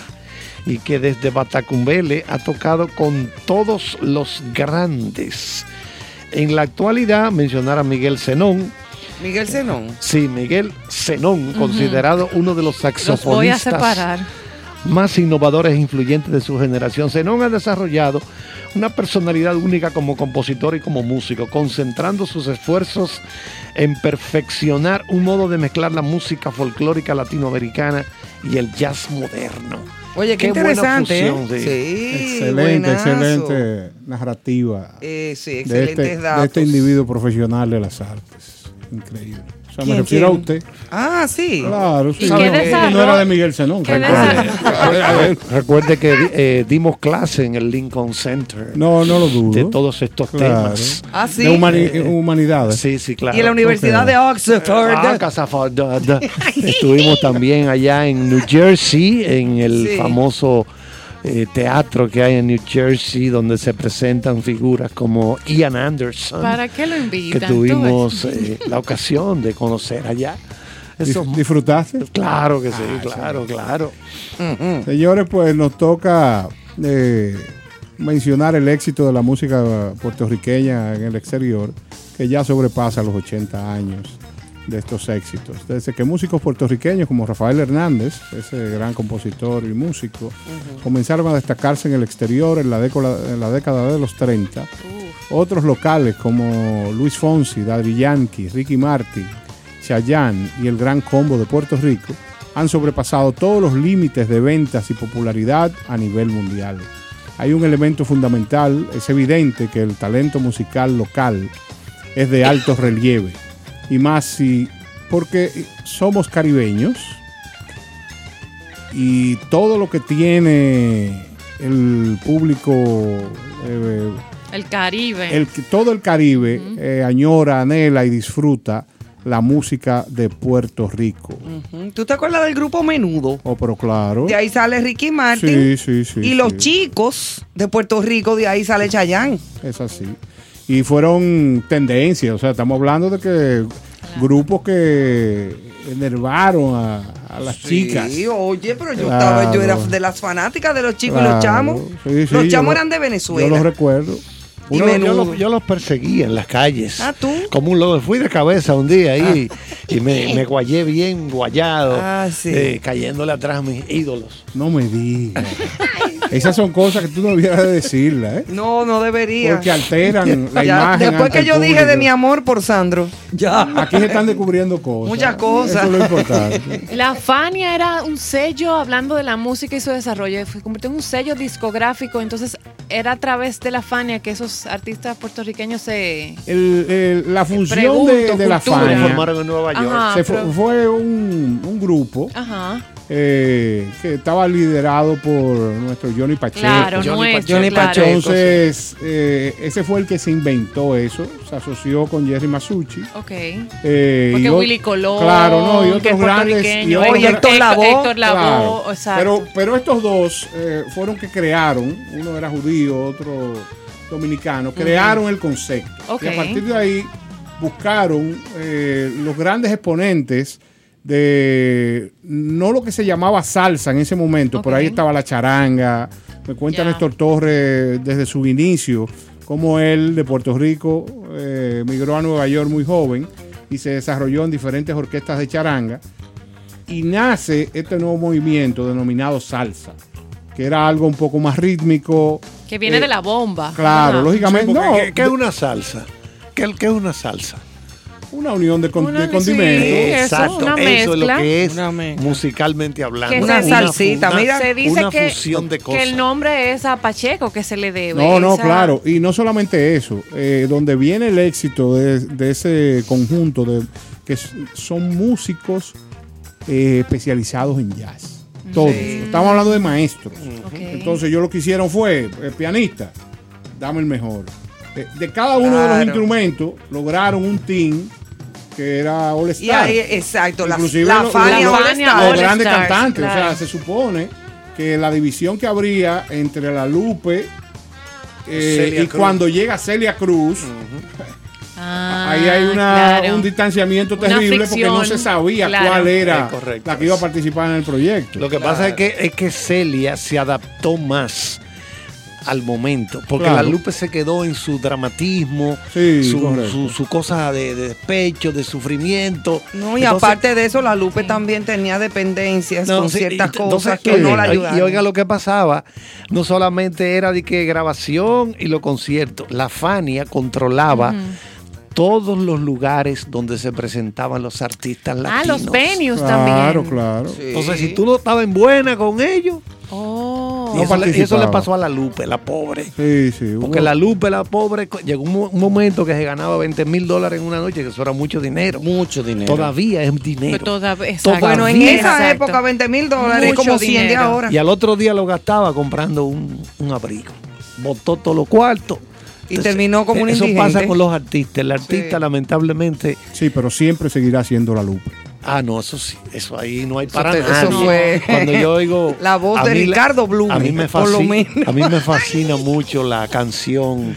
Speaker 6: y que desde Batacumbele ha tocado con todos los grandes. En la actualidad, mencionar a Miguel Zenón,
Speaker 5: Miguel Zenón.
Speaker 6: sí, Miguel Zenón, considerado uno de los
Speaker 7: Los voy a
Speaker 6: saxofonistas
Speaker 7: separar.
Speaker 6: Más innovadores e influyentes de su generación. Zenón ha desarrollado una personalidad única como compositor y como músico, concentrando sus esfuerzos en perfeccionar un modo de mezclar la música folclórica latinoamericana y el jazz moderno.
Speaker 5: Oye, qué,
Speaker 6: Qué buena
Speaker 5: interesante. ¿eh?
Speaker 6: fusión, sí.
Speaker 5: Sí,
Speaker 4: excelente,
Speaker 5: buenazo.
Speaker 4: excelente narrativa
Speaker 5: Eh, sí,
Speaker 4: de
Speaker 5: excelentes
Speaker 4: este,
Speaker 5: datos.
Speaker 4: de este individuo profesional de las artes. Increíble. Sea, me
Speaker 5: ¿Quién,
Speaker 4: refiero
Speaker 5: quién?
Speaker 4: a usted.
Speaker 5: Ah, sí.
Speaker 4: Claro, sí.
Speaker 7: ¿Y
Speaker 4: no,
Speaker 7: qué
Speaker 4: no
Speaker 7: desarrollo-
Speaker 4: era de Miguel Zenón.
Speaker 7: qué
Speaker 4: recuerde. A ver, a ver.
Speaker 6: Recuerde que eh, dimos clase en el Lincoln Center
Speaker 4: No, no lo dudo.
Speaker 6: de todos estos
Speaker 4: Claro.
Speaker 6: temas.
Speaker 5: Ah, sí.
Speaker 4: De humani- humanidades.
Speaker 6: Sí, sí, claro.
Speaker 5: y en la Universidad de Oxford.
Speaker 6: Ah, Casaford. Estuvimos también allá en New Jersey, en el
Speaker 5: Sí.
Speaker 6: famoso eh, teatro que hay en New Jersey donde se presentan figuras como Ian Anderson,
Speaker 7: ¿Para qué lo
Speaker 6: que
Speaker 7: invitan?
Speaker 6: tuvimos eh, la ocasión de conocer allá. Eso,
Speaker 4: ¿Disfrutaste?
Speaker 6: claro que sí,
Speaker 4: Ah,
Speaker 6: claro, claro.
Speaker 4: Señores, pues nos toca eh, mencionar el éxito de la música puertorriqueña en el exterior, que ya sobrepasa los 80 años de estos éxitos. Desde que músicos puertorriqueños como Rafael Hernández, ese gran compositor y músico, comenzaron a destacarse en el exterior en la, década, en la década de los 30, otros locales como Luis Fonsi, Daddy Yankee, Ricky Martin, Chayanne y el Gran Combo de Puerto Rico han sobrepasado todos los límites de ventas y popularidad a nivel mundial. Hay un elemento fundamental, es evidente que el talento musical local es de alto relieve. Y más si, porque somos caribeños y todo lo que tiene el público, eh,
Speaker 7: El Caribe.
Speaker 4: el, todo el Caribe eh, añora, anhela y disfruta la música de Puerto Rico.
Speaker 5: Ujú. ¿Tú te acuerdas del grupo Menudo?
Speaker 4: Oh, pero claro.
Speaker 5: De ahí sale Ricky Martin.
Speaker 4: Sí, sí, sí.
Speaker 5: y los chicos de Puerto Rico, de ahí sale Chayanne.
Speaker 4: Es así. Y fueron tendencias, o sea, estamos hablando de que grupos que enervaron a, a las chicas.
Speaker 5: Sí, oye, pero yo
Speaker 4: Claro.
Speaker 5: estaba, yo era de las fanáticas de los chicos y los chamos.
Speaker 4: Sí, sí,
Speaker 5: los
Speaker 4: yo
Speaker 5: chamos eran de
Speaker 4: Yo
Speaker 5: Venezuela.
Speaker 4: los recuerdo.
Speaker 6: Uno- yo, los, yo los perseguía en las calles.
Speaker 5: Ah, ¿tú?
Speaker 6: Como un lobo. Fui de cabeza un día ahí y me, me guayé bien guayado,
Speaker 5: Ah, sí.
Speaker 6: eh, cayéndole atrás a mis ídolos.
Speaker 4: No me digas. Esas son cosas que tú no debieras de decirlas, ¿eh?
Speaker 5: No, no debería.
Speaker 4: Porque alteran la
Speaker 5: Ya,
Speaker 4: imagen.
Speaker 5: después que yo dije de mi amor por Sandro. Ya.
Speaker 4: Aquí se están descubriendo cosas.
Speaker 5: Muchas cosas.
Speaker 4: Eso es lo importante.
Speaker 7: La Fania era un sello, hablando de la música y su desarrollo, se convirtió en un sello discográfico, entonces era a través de la Fania que esos artistas puertorriqueños se...
Speaker 4: El- el- la función
Speaker 7: Pregunto,
Speaker 4: de, de la
Speaker 7: cultura.
Speaker 6: Se
Speaker 4: Fania
Speaker 6: formaron en Nueva York.
Speaker 7: Ajá,
Speaker 4: se
Speaker 7: pero-
Speaker 4: fue un, un grupo
Speaker 7: Ajá,
Speaker 4: eh, que estaba liderado por nuestro Johnny Pacheco.
Speaker 7: claro,
Speaker 6: Johnny
Speaker 7: nuestro,
Speaker 5: Johnny
Speaker 7: claro.
Speaker 5: Pacheco.
Speaker 4: Entonces, eh, ese fue el que se inventó eso, se asoció con Jerry Masucci.
Speaker 7: Ok.
Speaker 4: eh,
Speaker 7: Porque
Speaker 4: y
Speaker 7: Willy Colón,
Speaker 4: Claro, no, y otros
Speaker 7: es
Speaker 4: grandes. y otros
Speaker 5: Héctor Lavoe.
Speaker 7: Héctor Lavoe,
Speaker 4: Claro. Pero, pero estos dos eh, fueron que crearon, uno era judío, otro dominicano, crearon el concepto.
Speaker 7: Ok.
Speaker 4: Y a partir de ahí buscaron eh, los grandes exponentes de no lo que se llamaba salsa en ese momento, por
Speaker 7: Ok.
Speaker 4: ahí estaba la charanga, me cuenta
Speaker 7: Ya.
Speaker 4: Néstor Torres desde su inicio, cómo él de Puerto Rico eh, migró a Nueva York muy joven y se desarrolló en diferentes orquestas de charanga y nace este nuevo movimiento denominado salsa, que era algo un poco más rítmico.
Speaker 7: que viene
Speaker 4: eh,
Speaker 7: de la bomba.
Speaker 4: Claro,
Speaker 7: Ajá.
Speaker 4: lógicamente, no,
Speaker 6: ¿qué, qué es una salsa? ¿Qué, qué es una salsa?
Speaker 4: Una unión de, con-
Speaker 7: Una-
Speaker 4: de condimentos.
Speaker 7: Sí, eso,
Speaker 6: Exacto,
Speaker 7: una
Speaker 6: eso es lo que es
Speaker 5: Una
Speaker 6: musicalmente hablando.
Speaker 7: Que
Speaker 5: Una salsita, mira.
Speaker 7: Se dice
Speaker 6: una
Speaker 7: que,
Speaker 6: fusión de
Speaker 7: que
Speaker 6: cosas.
Speaker 7: el nombre es a Pacheco que se le debe.
Speaker 4: No, no,
Speaker 7: esa-
Speaker 4: claro. Y no solamente eso, eh, donde viene el éxito de, de ese conjunto, de que son músicos eh, especializados en jazz. Todos. Estamos hablando de maestros. Entonces, yo lo que hicieron fue, eh, pianista, dame el mejor. Eh, de cada uno de los instrumentos, lograron un team que era All
Speaker 5: Y
Speaker 4: Star.
Speaker 5: ahí, exacto, la,
Speaker 4: Inclusive
Speaker 5: la
Speaker 4: lo-
Speaker 5: Fania
Speaker 7: lo-
Speaker 5: All
Speaker 7: Fania
Speaker 5: Star.
Speaker 4: los
Speaker 7: All
Speaker 4: grandes
Speaker 7: Stars,
Speaker 4: cantantes. O sea, se supone que la división que habría entre la Lupe eh, y
Speaker 6: Cruz.
Speaker 4: cuando llega Celia Cruz,
Speaker 7: Ah,
Speaker 4: ahí hay una,
Speaker 7: claro.
Speaker 4: un distanciamiento
Speaker 7: Una
Speaker 4: terrible porque no se sabía
Speaker 7: claro.
Speaker 4: cuál era
Speaker 6: correcto.
Speaker 4: la que iba a participar en el proyecto.
Speaker 6: Lo que pasa es que, es que Celia se adaptó más al momento, porque
Speaker 4: Claro.
Speaker 6: la Lupe se quedó en su dramatismo,
Speaker 4: Sí,
Speaker 6: su, su, su cosa de, de despecho, de sufrimiento.
Speaker 5: No, y
Speaker 6: Entonces-
Speaker 5: aparte de eso, la Lupe también tenía dependencias
Speaker 6: No,
Speaker 5: con
Speaker 6: sí,
Speaker 5: ciertas
Speaker 6: y-
Speaker 5: cosas
Speaker 6: entonces,
Speaker 5: que no la ayudaron.
Speaker 6: Y oiga lo que pasaba, no solamente era de que grabación y los conciertos, la Fania controlaba todos los lugares donde se presentaban los artistas
Speaker 7: Ah,
Speaker 6: latinos.
Speaker 7: los venues
Speaker 4: Claro,
Speaker 7: también.
Speaker 4: claro.
Speaker 6: Entonces, si tú no estabas en buena con ellos,
Speaker 7: Oh.
Speaker 6: y, eso le, y eso le
Speaker 4: participaba.
Speaker 6: pasó a la Lupe, la pobre.
Speaker 4: Sí, sí.
Speaker 6: Porque
Speaker 4: hubo-
Speaker 6: la Lupe, la pobre, llegó un, mo- un momento que se ganaba 20 mil dólares en una noche, que eso era mucho dinero.
Speaker 9: Mucho dinero.
Speaker 6: Todavía es dinero.
Speaker 7: Toda- exacto.
Speaker 5: Bueno, en
Speaker 6: Todavía.
Speaker 5: esa
Speaker 7: Exacto.
Speaker 5: época 20 mil dólares,
Speaker 7: Mucho
Speaker 5: como 100 de ahora.
Speaker 6: Y al otro día lo gastaba comprando un, un abrigo. Botó todos los cuartos.
Speaker 5: Y terminó como un
Speaker 6: Eso
Speaker 5: indigente.
Speaker 6: pasa con los artistas. El artista,
Speaker 5: Sí.
Speaker 6: lamentablemente,
Speaker 4: Sí, pero siempre seguirá siendo la Lupe.
Speaker 6: Ah, no, eso sí, eso ahí no hay para
Speaker 5: eso fue
Speaker 6: Cuando yo oigo
Speaker 5: la voz de Ricardo Blume,
Speaker 6: a mí me
Speaker 5: por lo
Speaker 6: fascina,
Speaker 5: menos.
Speaker 6: a mí me fascina mucho la canción.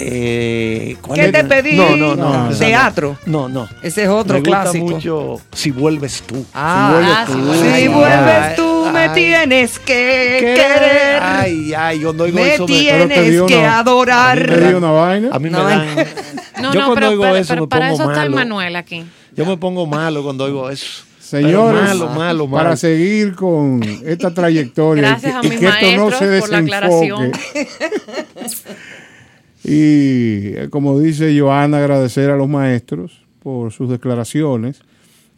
Speaker 6: Eh, ¿cuál
Speaker 5: ¿Qué
Speaker 6: es?
Speaker 5: te pedí?
Speaker 6: No, no, no. no.
Speaker 5: Teatro.
Speaker 6: No, no.
Speaker 5: Ese es otro
Speaker 6: me gusta
Speaker 5: clásico.
Speaker 6: mucho Si vuelves tú.
Speaker 5: Ah,
Speaker 7: Si
Speaker 5: si
Speaker 7: vuelves
Speaker 5: vuelves,
Speaker 7: tú.
Speaker 6: Ay,
Speaker 5: tú, me tienes que
Speaker 6: Querer. Ay, ay, cuando oigo
Speaker 5: me
Speaker 6: eso me,
Speaker 4: Pero te
Speaker 5: tienes que
Speaker 4: una-
Speaker 5: adorar.
Speaker 4: ¿Te dio una vaina?
Speaker 6: a mí me
Speaker 5: No,
Speaker 6: dan.
Speaker 7: No,
Speaker 6: yo
Speaker 7: no,
Speaker 6: cuando
Speaker 7: pero,
Speaker 6: oigo
Speaker 7: pero-
Speaker 6: eso
Speaker 7: pero
Speaker 6: me
Speaker 7: para
Speaker 6: pongo
Speaker 7: eso está el. Manuel aquí.
Speaker 6: Yo me pongo malo cuando oigo eso.
Speaker 4: Señores,
Speaker 6: malo, malo, malo.
Speaker 4: para seguir con esta trayectoria
Speaker 7: Gracias
Speaker 4: y
Speaker 7: a mis
Speaker 4: que esto no
Speaker 7: maestros
Speaker 4: se
Speaker 7: por la
Speaker 4: desenfoque.
Speaker 7: aclaración.
Speaker 4: y eh, como dice Joana, agradecer a los maestros por sus declaraciones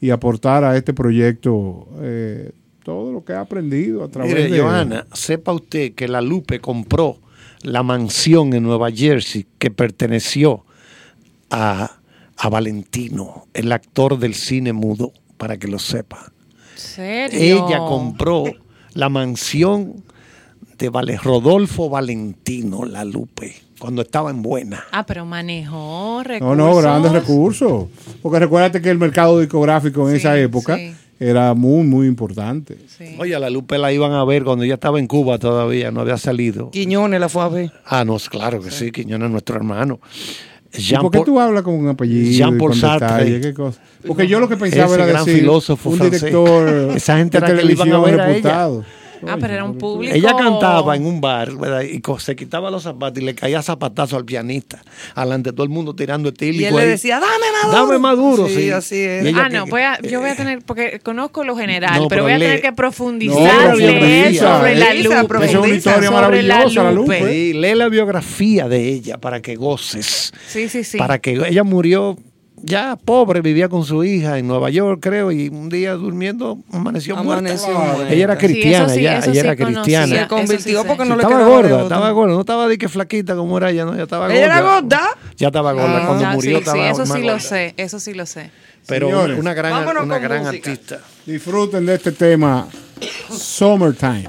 Speaker 4: y aportar a este proyecto eh, todo lo que ha aprendido a través
Speaker 6: Mire,
Speaker 4: de
Speaker 6: Johanna, sepa usted que la Lupe compró la mansión en Nueva Jersey que perteneció a, a Valentino, el actor del cine mudo, para que lo sepa.
Speaker 7: ¿Serio?
Speaker 6: Ella compró la mansión de Vale, Rodolfo Valentino, la Lupe, cuando estaba en buena.
Speaker 7: Ah, pero manejó
Speaker 4: No,
Speaker 7: recursos.
Speaker 4: no, grandes recursos. Porque recuérdate que el mercado discográfico en
Speaker 7: Sí,
Speaker 4: esa época
Speaker 7: sí.
Speaker 4: Era muy, muy importante.
Speaker 7: Sí.
Speaker 6: Oye, a la Lupe la iban a ver cuando ella estaba en Cuba todavía, no había salido.
Speaker 5: Quiñones la fue a ver.
Speaker 6: Ah, no, claro que sí, Quiñones es nuestro hermano.
Speaker 4: ¿Y
Speaker 6: Jean
Speaker 4: por qué
Speaker 6: Paul-
Speaker 4: tú hablas con un apellido? y
Speaker 6: Jean-Paul
Speaker 4: con
Speaker 6: Sartre.
Speaker 4: ¿Qué cosa? Porque yo lo que pensaba
Speaker 6: Ese
Speaker 4: era
Speaker 6: gran
Speaker 4: decir
Speaker 6: filósofo
Speaker 4: un
Speaker 6: francés.
Speaker 4: director
Speaker 6: Esa gente
Speaker 4: de
Speaker 6: era que le iban a ver a ella.
Speaker 7: Ah, pero era un público.
Speaker 6: Ella cantaba en un bar ¿verdad? y se quitaba los zapatos y le caía zapatazo al pianista. Alante todo el mundo tirando etílico.
Speaker 5: Y él le decía, dame maduro.
Speaker 6: Dame maduro, sí.
Speaker 5: Sí, así es.
Speaker 7: Ah, no,
Speaker 6: que-
Speaker 7: voy a, yo voy a tener, porque conozco lo general,
Speaker 6: No,
Speaker 7: pero voy a tener que
Speaker 4: No,
Speaker 7: profundizar, leer
Speaker 6: profundiza,
Speaker 7: sobre la Lupe.
Speaker 4: Es una historia
Speaker 7: la
Speaker 4: maravillosa, la
Speaker 7: Lupe.
Speaker 4: Lupe.
Speaker 6: Sí, lee la biografía de ella para que goces.
Speaker 7: Sí, sí, sí.
Speaker 6: Para que ella murió ya pobre, vivía con su hija en Nueva York, creo, y un día durmiendo amaneció,
Speaker 5: Amaneció
Speaker 6: muerta.
Speaker 5: muerta.
Speaker 6: Ella era
Speaker 7: Sí, eso
Speaker 6: cristiana,
Speaker 7: sí,
Speaker 6: ya,
Speaker 7: eso
Speaker 6: ella
Speaker 7: sí
Speaker 6: era cristiana.
Speaker 5: Se convirtió porque no
Speaker 6: Sí,
Speaker 5: le
Speaker 6: estaba gorda, estaba gorda, no estaba de que flaquita como era ella, no, ya estaba gorda.
Speaker 5: ¿Ella era gorda?
Speaker 6: Ya estaba gorda,
Speaker 5: Ah.
Speaker 6: cuando
Speaker 7: Ya,
Speaker 6: murió
Speaker 7: sí,
Speaker 6: estaba
Speaker 7: sí, eso
Speaker 6: más
Speaker 7: sí lo
Speaker 6: gorda.
Speaker 7: sé, eso sí lo sé.
Speaker 6: Pero
Speaker 4: Señores,
Speaker 6: una, gran, una gran
Speaker 5: música.
Speaker 6: artista.
Speaker 4: Disfruten de este tema. Summertime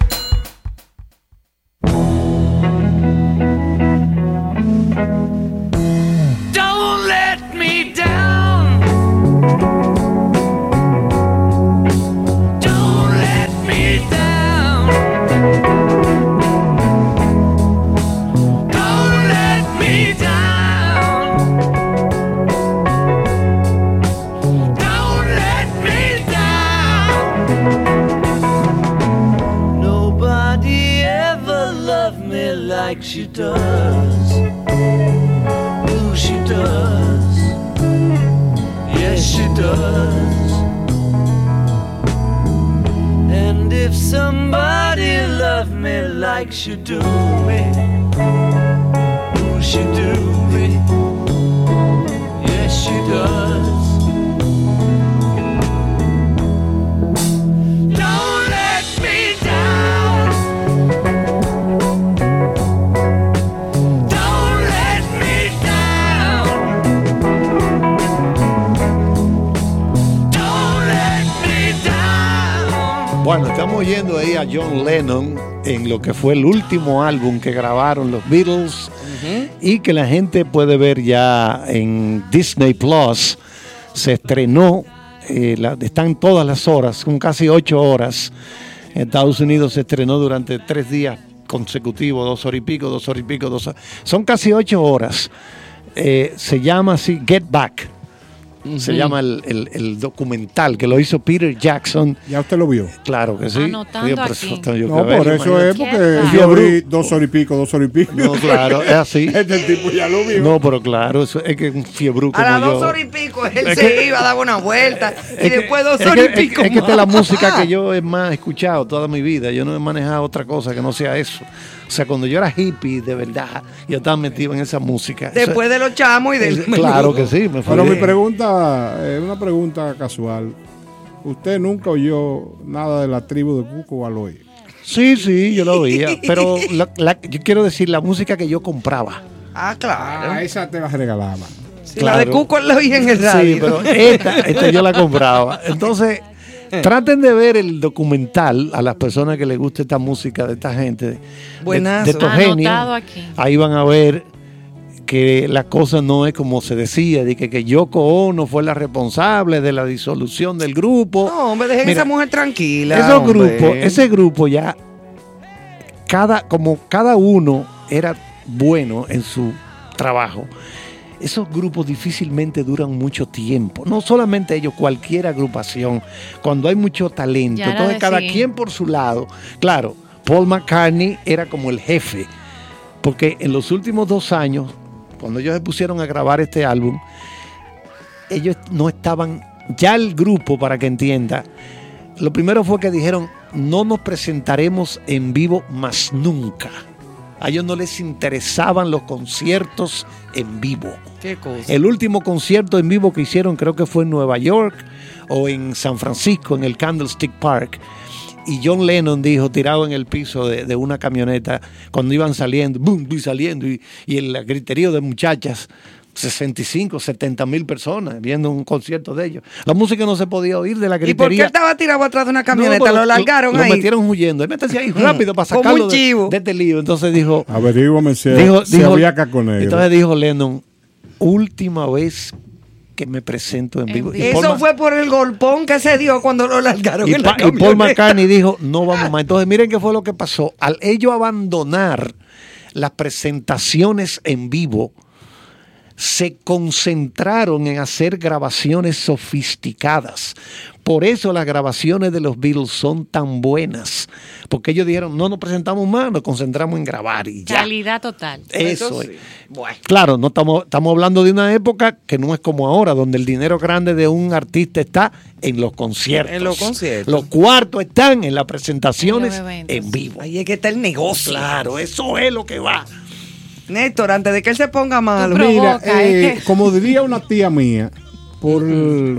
Speaker 9: Do me, do me. Yes, she does.
Speaker 6: Bueno, estamos oyendo ahí a John Lennon en lo que fue el último álbum que grabaron los Beatles y que la gente puede ver ya en Disney Plus. Se estrenó, eh, la- están todas las horas, son casi ocho horas. En Estados Unidos se estrenó durante tres días consecutivos, dos horas y pico, dos horas y pico, dos horas. Son casi ocho horas. Eh, se llama así Get Back. Se llama el, el- el documental que lo hizo Peter Jackson.
Speaker 4: ¿Ya usted lo vio?
Speaker 6: Claro que sí.
Speaker 7: Anotando aquí.
Speaker 6: eso
Speaker 4: No,
Speaker 6: que
Speaker 4: por eso es porque yo dos horas y pico, dos horas y pico.
Speaker 6: No, claro, es así.
Speaker 4: Este tipo ya lo vio.
Speaker 6: No, pero claro, eso es que un fiebru como
Speaker 5: A las dos horas y pico él
Speaker 6: Es
Speaker 5: se
Speaker 6: que-
Speaker 5: iba, daba una vuelta y
Speaker 6: Es que-
Speaker 5: después dos horas y pico.
Speaker 6: Es, es que esta es la música que yo he más escuchado toda mi vida. Yo no he manejado otra cosa que no sea eso. O sea, cuando yo era hippie, de verdad, yo estaba metido en esa música.
Speaker 5: Después de los chamos y del
Speaker 6: claro que sí, me fue
Speaker 4: Pero mi pregunta es una pregunta casual. ¿Usted nunca oyó nada de la tribu de Cuco Baloy?
Speaker 6: Sí, sí, yo lo oía. Pero la- la- yo quiero decir, la música que yo compraba.
Speaker 5: Ah, claro.
Speaker 4: Ah, esa te la regalaba.
Speaker 5: Sí, La de Cuco la oí en el radio.
Speaker 6: Sí, pero esta, esta yo la compraba. Entonces, traten de ver el documental a las personas que les guste esta música de esta gente. de-
Speaker 5: Buenazo.
Speaker 6: De, estos genios.
Speaker 7: Aquí.
Speaker 6: Ahí van a ver que la cosa no es como se decía, de que, que Yoko Ono fue la responsable de la disolución del grupo.
Speaker 5: No, hombre, dejen
Speaker 6: Mira,
Speaker 5: esa mujer tranquila.
Speaker 6: Esos grupos, ese grupo ya, cada, como cada uno era bueno en su trabajo, esos grupos difícilmente duran mucho tiempo. No solamente ellos, cualquier agrupación, cuando hay mucho talento, entonces cada
Speaker 7: sí.
Speaker 6: quien por su lado. Claro, Paul McCartney era como el jefe, porque en los últimos dos años, cuando ellos se pusieron a grabar este álbum, ellos no estaban, ya el grupo, para que entienda, lo primero fue que dijeron, no nos presentaremos en vivo más nunca. A ellos no les interesaban los conciertos en vivo.
Speaker 5: Qué cosa.
Speaker 6: El último concierto en vivo que hicieron creo que fue en Nueva York o en San Francisco, en el Candlestick Park. Y John Lennon dijo, tirado en el piso de, de una camioneta, cuando iban saliendo, boom, y saliendo, y, y el griterío de muchachas, 65, 70 mil personas viendo un concierto de ellos. La música no se podía oír de la
Speaker 5: ¿Y por qué
Speaker 6: gritería.
Speaker 5: estaba tirado atrás de una camioneta?
Speaker 6: No,
Speaker 5: lo largaron
Speaker 6: lo,
Speaker 5: ahí.
Speaker 6: metieron huyendo. Él métase ahí rápido para
Speaker 5: Como
Speaker 6: sacarlo
Speaker 5: un
Speaker 6: de,
Speaker 5: chivo.
Speaker 6: de este lío. Entonces dijo,
Speaker 4: Averígame si,
Speaker 6: dijo,
Speaker 4: si
Speaker 6: dijo-
Speaker 4: había caco negro.
Speaker 6: entonces dijo Lennon, última vez que me presento en vivo. Y
Speaker 5: Eso
Speaker 6: Ma-
Speaker 5: fue por el golpón que se dio cuando lo largaron
Speaker 6: y,
Speaker 5: en la
Speaker 6: Pa- y Paul. McCartney dijo, no vamos más. Entonces miren qué fue lo que pasó. Al ellos abandonar las presentaciones en vivo, se concentraron en hacer grabaciones sofisticadas. Por eso las grabaciones de los Beatles son tan buenas. Porque ellos dijeron, no nos presentamos más, nos concentramos en grabar y ya.
Speaker 7: Calidad total.
Speaker 6: Eso es. Claro, no estamos, estamos hablando de una época que no es como ahora, donde el dinero grande de un artista está en los conciertos.
Speaker 5: En los conciertos.
Speaker 6: Los cuartos están en las presentaciones
Speaker 7: En
Speaker 6: en vivo.
Speaker 5: Ahí es que está el negocio.
Speaker 6: Claro, eso es lo que va.
Speaker 5: Néstor, antes de que él se ponga malo.
Speaker 4: Mira, eh, como diría una tía mía, por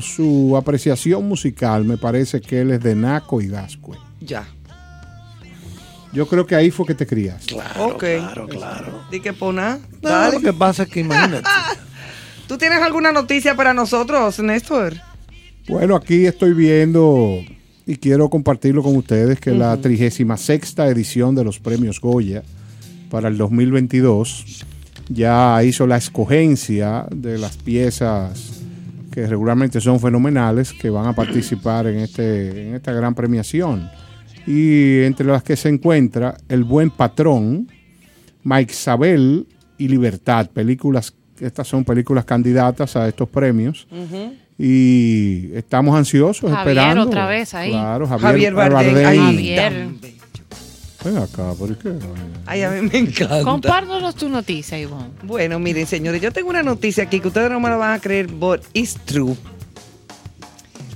Speaker 4: su apreciación musical, me parece que él es de Naco y Gascue.
Speaker 5: Ya.
Speaker 4: Yo creo que ahí fue que te criaste.
Speaker 6: Claro,
Speaker 5: Ok.
Speaker 6: claro, claro.
Speaker 5: Di que pona.
Speaker 6: No,
Speaker 5: Dale.
Speaker 6: lo que pasa es que imagínate.
Speaker 5: ¿Tú tienes alguna noticia para nosotros, Néstor?
Speaker 4: Bueno, aquí estoy viendo y quiero compartirlo con ustedes que la 36 edición de los premios Goya para el 2022 ya hizo la escogencia de las piezas que regularmente son fenomenales que van a participar en, este, en esta gran premiación. Y entre las que se encuentra El Buen Patrón, Mike Sabel y Libertad, películas, estas son películas candidatas a estos premios. Y estamos ansiosos
Speaker 7: Javier,
Speaker 4: esperando.
Speaker 7: otra vez ahí.
Speaker 4: Claro, Javier,
Speaker 5: Javier Bardem.
Speaker 4: Bardem.
Speaker 5: Ay,
Speaker 7: Javier.
Speaker 4: Ven acá, ¿por qué?
Speaker 5: Ay, a mí me encanta.
Speaker 7: Compártanos tu noticia, Ivonne.
Speaker 5: Bueno, miren, señores, yo tengo una noticia aquí que ustedes no me la van a creer, but it's true.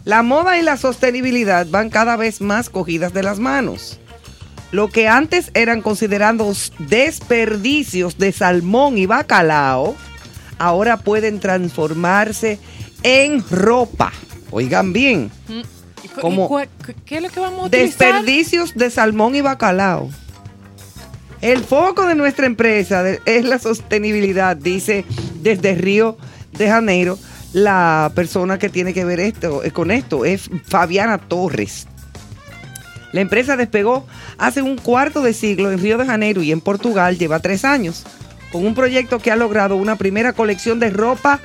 Speaker 5: La moda y la sostenibilidad van cada vez más cogidas de las manos. Lo que antes eran considerados desperdicios de salmón y bacalao, ahora pueden transformarse en ropa. Oigan bien,
Speaker 7: ¿Y ¿Qué es lo que vamos a utilizar?
Speaker 5: desperdicios de salmón y bacalao. El foco de nuestra empresa es la sostenibilidad, dice desde Río de Janeiro la persona que tiene que ver esto, eh, con esto, es Fabiana Torres. La empresa despegó hace un cuarto de siglo en Río de Janeiro y en Portugal lleva tres años, con un proyecto que ha logrado una primera colección de ropa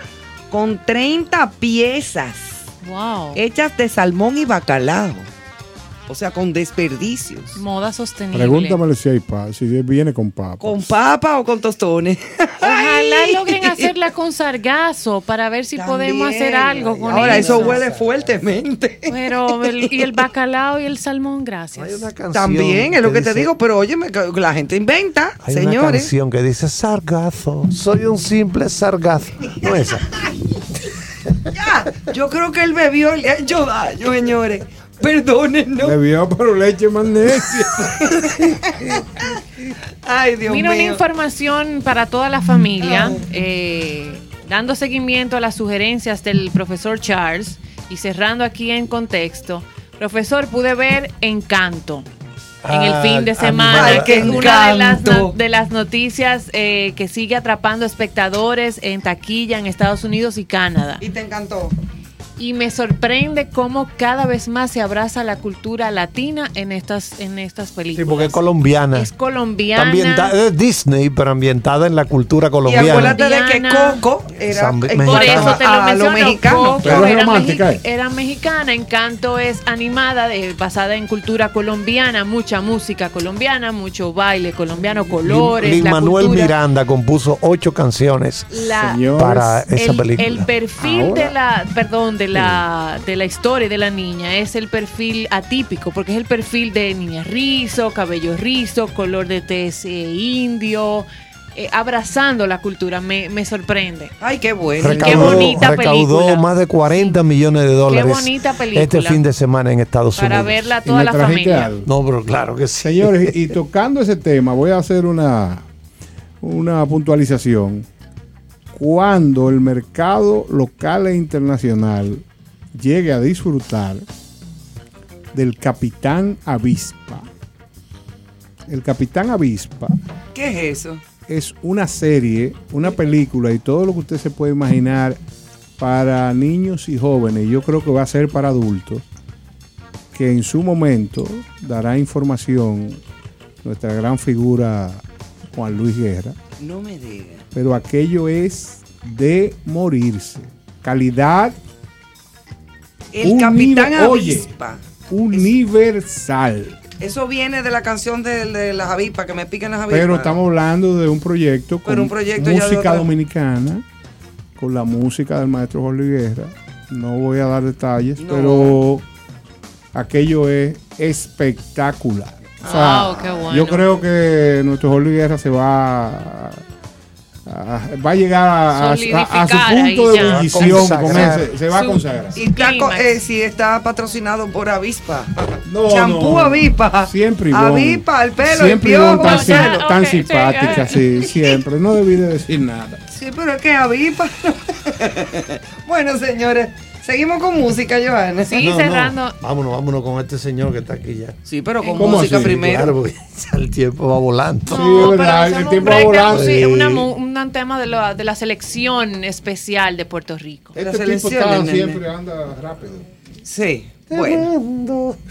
Speaker 5: con 30 piezas
Speaker 7: Wow.
Speaker 5: hechas de salmón y bacalao. O sea, con desperdicios.
Speaker 7: Moda sostenible.
Speaker 4: Pregúntamele si hay papa, si viene con papa.
Speaker 5: ¿Con papa o con tostones?
Speaker 7: Ojalá logren hacerla con sargazo para ver si podemos hacer algo con
Speaker 5: Ahora, eso
Speaker 7: eso.
Speaker 5: huele fuertemente.
Speaker 7: Pero el, y el bacalao y el salmón, gracias.
Speaker 6: Hay una canción
Speaker 5: También, es lo que te
Speaker 6: dice-
Speaker 5: digo, pero oye, la gente inventa,
Speaker 6: Hay una
Speaker 5: señores.
Speaker 6: canción que dice sargazo, soy un simple sargazo. No esa.
Speaker 5: Ya, yo creo que el bebió y le ha hecho daño, señores. Perdónennos.
Speaker 4: Bebió pero leche magnesia.
Speaker 5: Ay, Dios
Speaker 7: Mira una
Speaker 5: mío.
Speaker 7: información para toda la familia, eh, dando seguimiento a las sugerencias del profesor Charles y cerrando aquí en contexto. Profesor, pude ver Encanto en el
Speaker 6: Ah,
Speaker 7: fin de semana, que es una de las, no- de las noticias eh, que sigue atrapando espectadores en taquilla en Estados Unidos y Canadá.
Speaker 5: Y te encantó.
Speaker 7: Y me sorprende cómo cada vez más se abraza la cultura latina en estas, en estas
Speaker 6: Sí,
Speaker 7: películas.
Speaker 6: porque es colombiana.
Speaker 7: Es colombiana.
Speaker 6: Ambientada- es Disney, pero ambientada en la cultura
Speaker 5: Y
Speaker 6: colombiana.
Speaker 5: acuérdate de que. Coco era.
Speaker 7: Por eso te lo
Speaker 5: a lo
Speaker 7: menciono.
Speaker 5: mexicano.
Speaker 7: Coco
Speaker 4: Pero es
Speaker 7: era,
Speaker 4: romántica,
Speaker 7: mexi-
Speaker 4: ¿eh?
Speaker 7: era mexicana, Encanto es animada, de- basada en cultura colombiana, mucha música colombiana, mucho baile colombiano, colores.
Speaker 6: Lin Manuel
Speaker 7: cultura.
Speaker 6: Miranda compuso ocho canciones
Speaker 7: La-
Speaker 6: para esa
Speaker 7: el,
Speaker 6: película.
Speaker 7: el perfil
Speaker 4: Ahora.
Speaker 7: de la, perdón, de la, de la historia de la niña es el perfil atípico, porque es el perfil de niña rizo, cabello rizo, color de tez eh, indio, eh, abrazando la cultura, me, me sorprende.
Speaker 5: Ay, qué bueno.
Speaker 7: Qué
Speaker 6: Recaudó,
Speaker 7: bonita
Speaker 6: recaudó
Speaker 7: película.
Speaker 6: más de 40 millones de dólares
Speaker 7: bonita película.
Speaker 6: este fin de semana en Estados
Speaker 7: Para
Speaker 6: Unidos.
Speaker 7: verla
Speaker 4: Y
Speaker 7: toda la familia.
Speaker 4: algo.
Speaker 6: No, pero claro que sí.
Speaker 4: Señores, y tocando ese tema, voy a hacer una, una puntualización. Cuando el mercado local e internacional llegue a disfrutar del Capitán Avispa. El Capitán Avispa
Speaker 5: ¿Qué es eso?
Speaker 4: es una serie, una película y todo lo que usted se puede imaginar para niños y jóvenes. Yo creo que va a ser para adultos, que en su momento dará información nuestra gran figura Juan Luis Guerra,
Speaker 5: No me digas.
Speaker 4: Pero aquello es de morirse. Calidad
Speaker 5: El
Speaker 4: Un
Speaker 5: Capitán
Speaker 4: nivel- oye.
Speaker 5: Avispa.
Speaker 4: universal.
Speaker 5: Eso viene de la canción de, de las avispas, que me pican las avispas.
Speaker 4: Pero estamos hablando de un proyecto con
Speaker 5: un proyecto
Speaker 4: música dominicana, con la música del maestro Jorge Guerra. No voy a dar detalles,
Speaker 5: No.
Speaker 4: pero aquello es espectacular. O sea,
Speaker 7: Wow, qué bueno.
Speaker 4: Yo creo que nuestro Jorge Guerra se va a, a- va a llegar a, a- a- a su punto de ebullición con ese, se va a consagrar.
Speaker 5: Y está, co-
Speaker 7: Clímax.
Speaker 5: eh, si está patrocinado por Avispa.
Speaker 4: No,
Speaker 5: Champú
Speaker 4: no.
Speaker 5: Avispa.
Speaker 4: Siempre Ivonne.
Speaker 5: Avispa, el pelo,
Speaker 4: Siempre
Speaker 5: el piojo,
Speaker 4: tan, tan simpática, sí, siempre. No debí de decir nada.
Speaker 5: Sí, pero es que Avispa. bueno, señores, seguimos con música, Joana.
Speaker 7: Sí,
Speaker 6: No, no,
Speaker 7: cerrando.
Speaker 6: Vámonos, vámonos con este señor que está aquí ya.
Speaker 5: Sí, pero con
Speaker 4: ¿Cómo
Speaker 5: música
Speaker 4: así?
Speaker 5: primero.
Speaker 6: Claro, porque ya el tiempo va volando.
Speaker 4: Sí,
Speaker 7: No,
Speaker 4: es verdad, el tiempo
Speaker 7: break
Speaker 4: va volando.
Speaker 6: Sí.
Speaker 7: una un tema de la, de la selección especial de Puerto Rico.
Speaker 5: La
Speaker 4: Este tipo
Speaker 5: selección,
Speaker 4: está,
Speaker 5: nene.
Speaker 4: siempre anda rápido.
Speaker 5: Sí, bueno.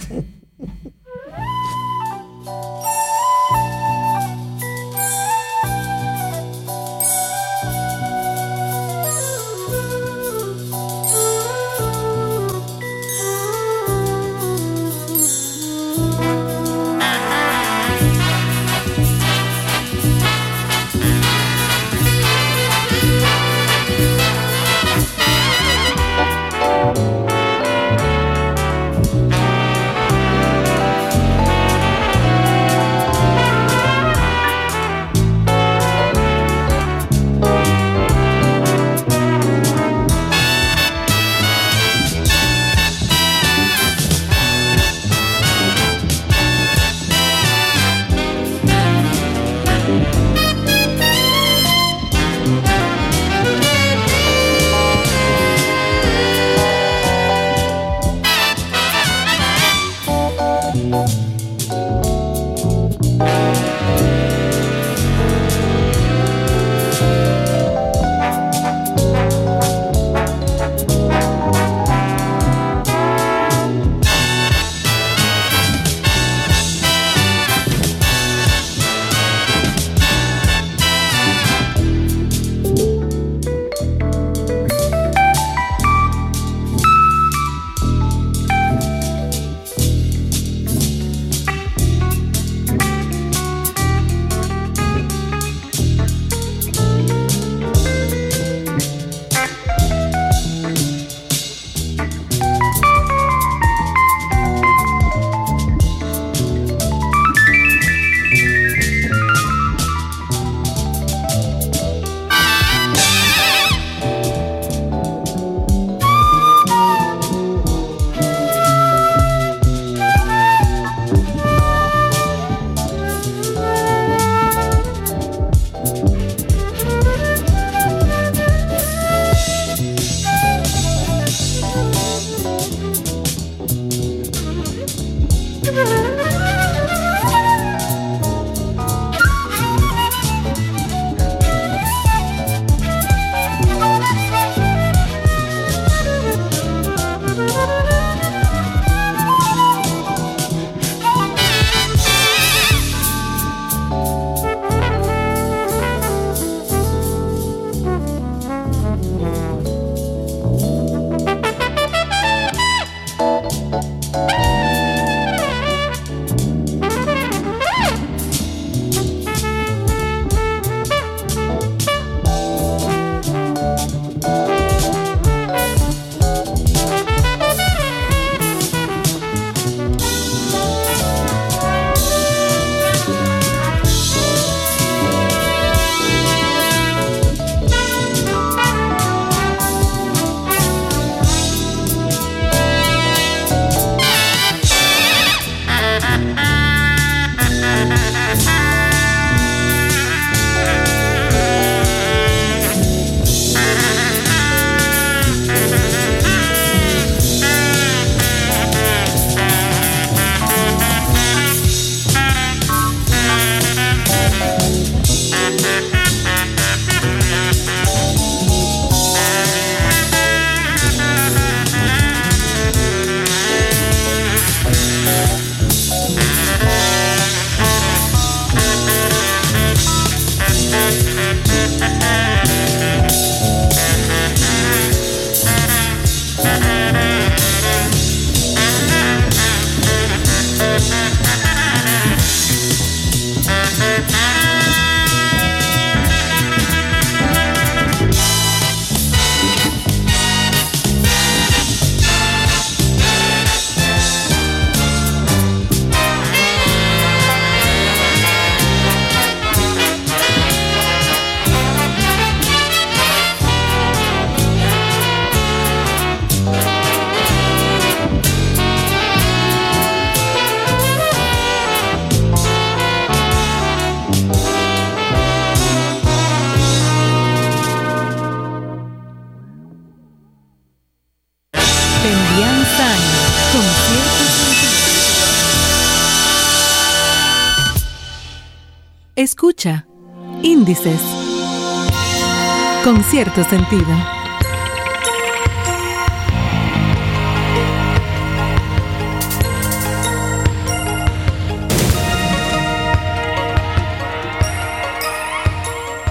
Speaker 3: cierto sentido.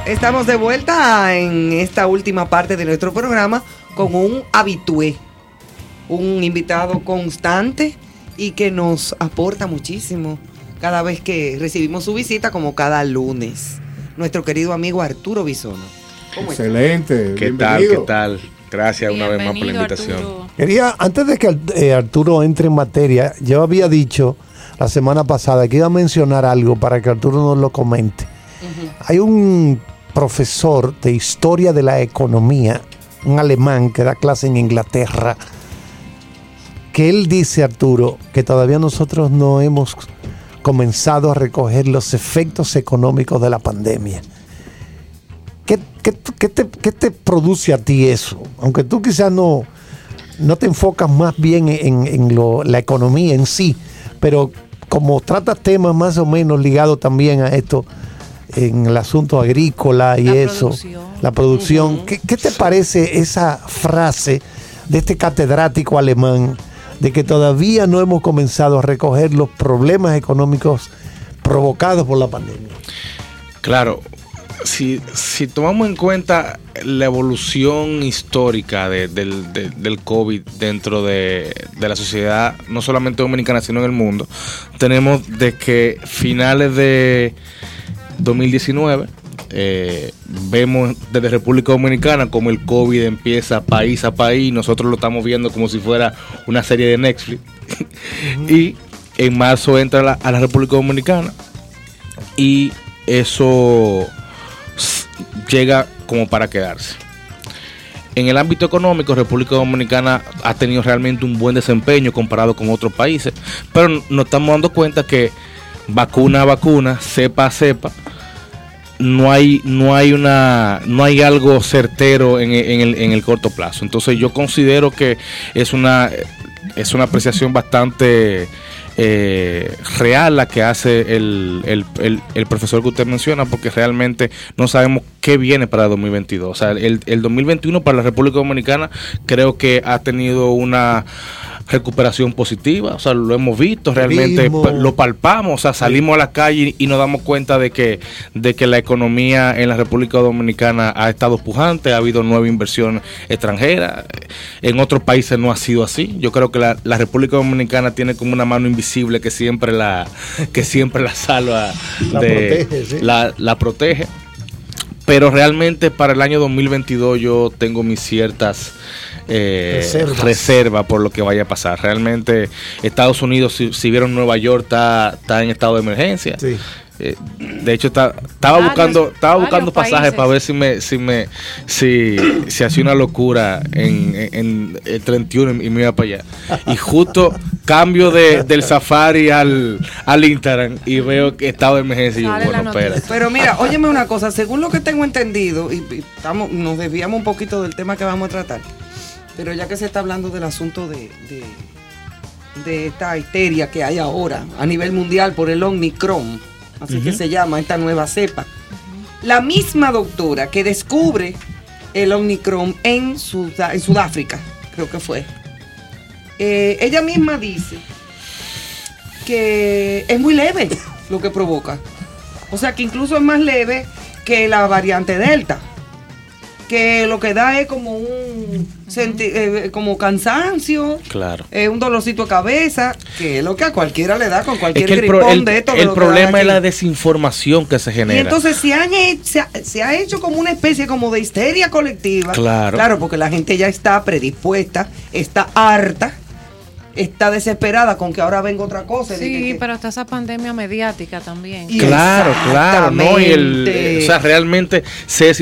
Speaker 5: Estamos de vuelta en esta última parte de nuestro programa con un habitué, un invitado constante y que nos aporta muchísimo cada vez que recibimos su visita, como cada lunes. Nuestro querido amigo Arturo Bisono.
Speaker 4: Excelente.
Speaker 10: ¿Qué tal? ¿Qué tal? Gracias una vez más por la invitación.
Speaker 7: Arturo.
Speaker 6: Quería, antes de que eh, Arturo entre en materia, yo había dicho la semana pasada que iba a mencionar algo para que Arturo nos lo comente. Hay un profesor de historia de la economía, un alemán que da clase en Inglaterra, que él dice, Arturo, que todavía nosotros no hemos comenzado a recoger los efectos económicos de la pandemia. ¿Qué, qué- qué te, qué te produce a ti eso? Aunque tú quizás no, no te enfocas más bien en, en lo- la economía en sí, pero como tratas temas más o menos ligados también a esto, en el asunto agrícola y
Speaker 7: La
Speaker 6: eso,
Speaker 7: producción.
Speaker 6: la producción, ¿qué, qué te parece esa frase de este catedrático alemán de que todavía no hemos comenzado a recoger los problemas económicos provocados por la pandemia?
Speaker 10: Claro, si, si tomamos en cuenta la evolución histórica de- del, de- del COVID dentro de, de la sociedad, no solamente dominicana, sino en el mundo, tenemos de que finales de 2019, eh, vemos desde República Dominicana como el COVID empieza país a país, nosotros lo estamos viendo como si fuera una serie de Netflix, y en marzo entra la- a la República Dominicana y eso llega como para quedarse. En el ámbito económico, República Dominicana ha tenido realmente un buen desempeño comparado con otros países, pero nos estamos dando cuenta que vacuna a vacuna, cepa a cepa, no hay, no hay una, no hay algo certero en, en el, en el corto plazo. Entonces yo considero que es una, es una apreciación bastante eh, real la que hace el, el- el- el profesor que usted menciona, porque realmente no sabemos qué viene para el 2022. O sea, el, el 2021 para la República Dominicana creo que ha tenido una recuperación positiva, o sea, lo hemos visto, realmente lo palpamos, o sea, salimos a la calle y nos damos cuenta de que, de que la economía en la República Dominicana ha estado pujante, ha habido nueva inversión extranjera, en otros países no ha sido así. Yo creo que la, la República Dominicana tiene como una mano invisible que siempre la, que siempre la salva,
Speaker 6: La
Speaker 10: de-
Speaker 6: protege, sí.
Speaker 10: la, la protege. Pero realmente para el año 2022 yo tengo mis ciertas eh,
Speaker 6: reservas
Speaker 10: por lo que vaya a pasar. Realmente Estados Unidos, si, si vieron Nueva York, está, está en estado de emergencia.
Speaker 6: Sí.
Speaker 10: Eh, de hecho, está- estaba
Speaker 7: Varios-
Speaker 10: buscando, estaba buscando pasajes
Speaker 7: países.
Speaker 10: para ver si me, si me, si, si hacía una locura en, en- en el 31 y me iba para allá. Y justo cambio de, del Safari al, al Instagram y veo que estado de emergencia y yo, bueno, espera.
Speaker 5: Pero mira, óyeme una cosa, según lo que tengo entendido, y, y estamos, nos desviamos un poquito del tema que vamos a tratar, pero ya que se está hablando del asunto de, de, de esta histeria que hay ahora a nivel mundial por el Omicron, así que se llama esta nueva cepa, la misma doctora que descubre el Omicron en Sudáfrica, creo que fue, eh, ella misma dice que es muy leve lo que provoca. O sea que incluso es más leve que la variante Delta. Que lo que da es como un senti- eh, como cansancio,
Speaker 10: Claro.
Speaker 5: eh, un dolorcito de cabeza, que es lo que a cualquiera le da con
Speaker 10: Es
Speaker 5: cualquier
Speaker 10: que el, pro-
Speaker 5: gripón
Speaker 10: el-
Speaker 5: de esto. de
Speaker 10: el problema es la desinformación que se
Speaker 5: Y
Speaker 10: genera.
Speaker 5: entonces se, han se, ha, se ha hecho como una especie como de histeria colectiva.
Speaker 10: Claro.
Speaker 5: Claro, porque la gente ya está predispuesta, está harta, está desesperada con que ahora venga otra cosa. y
Speaker 7: Sí,
Speaker 5: que-
Speaker 7: pero está esa pandemia mediática también.
Speaker 5: Y-
Speaker 10: Claro, claro, no, y el, o sea, realmente se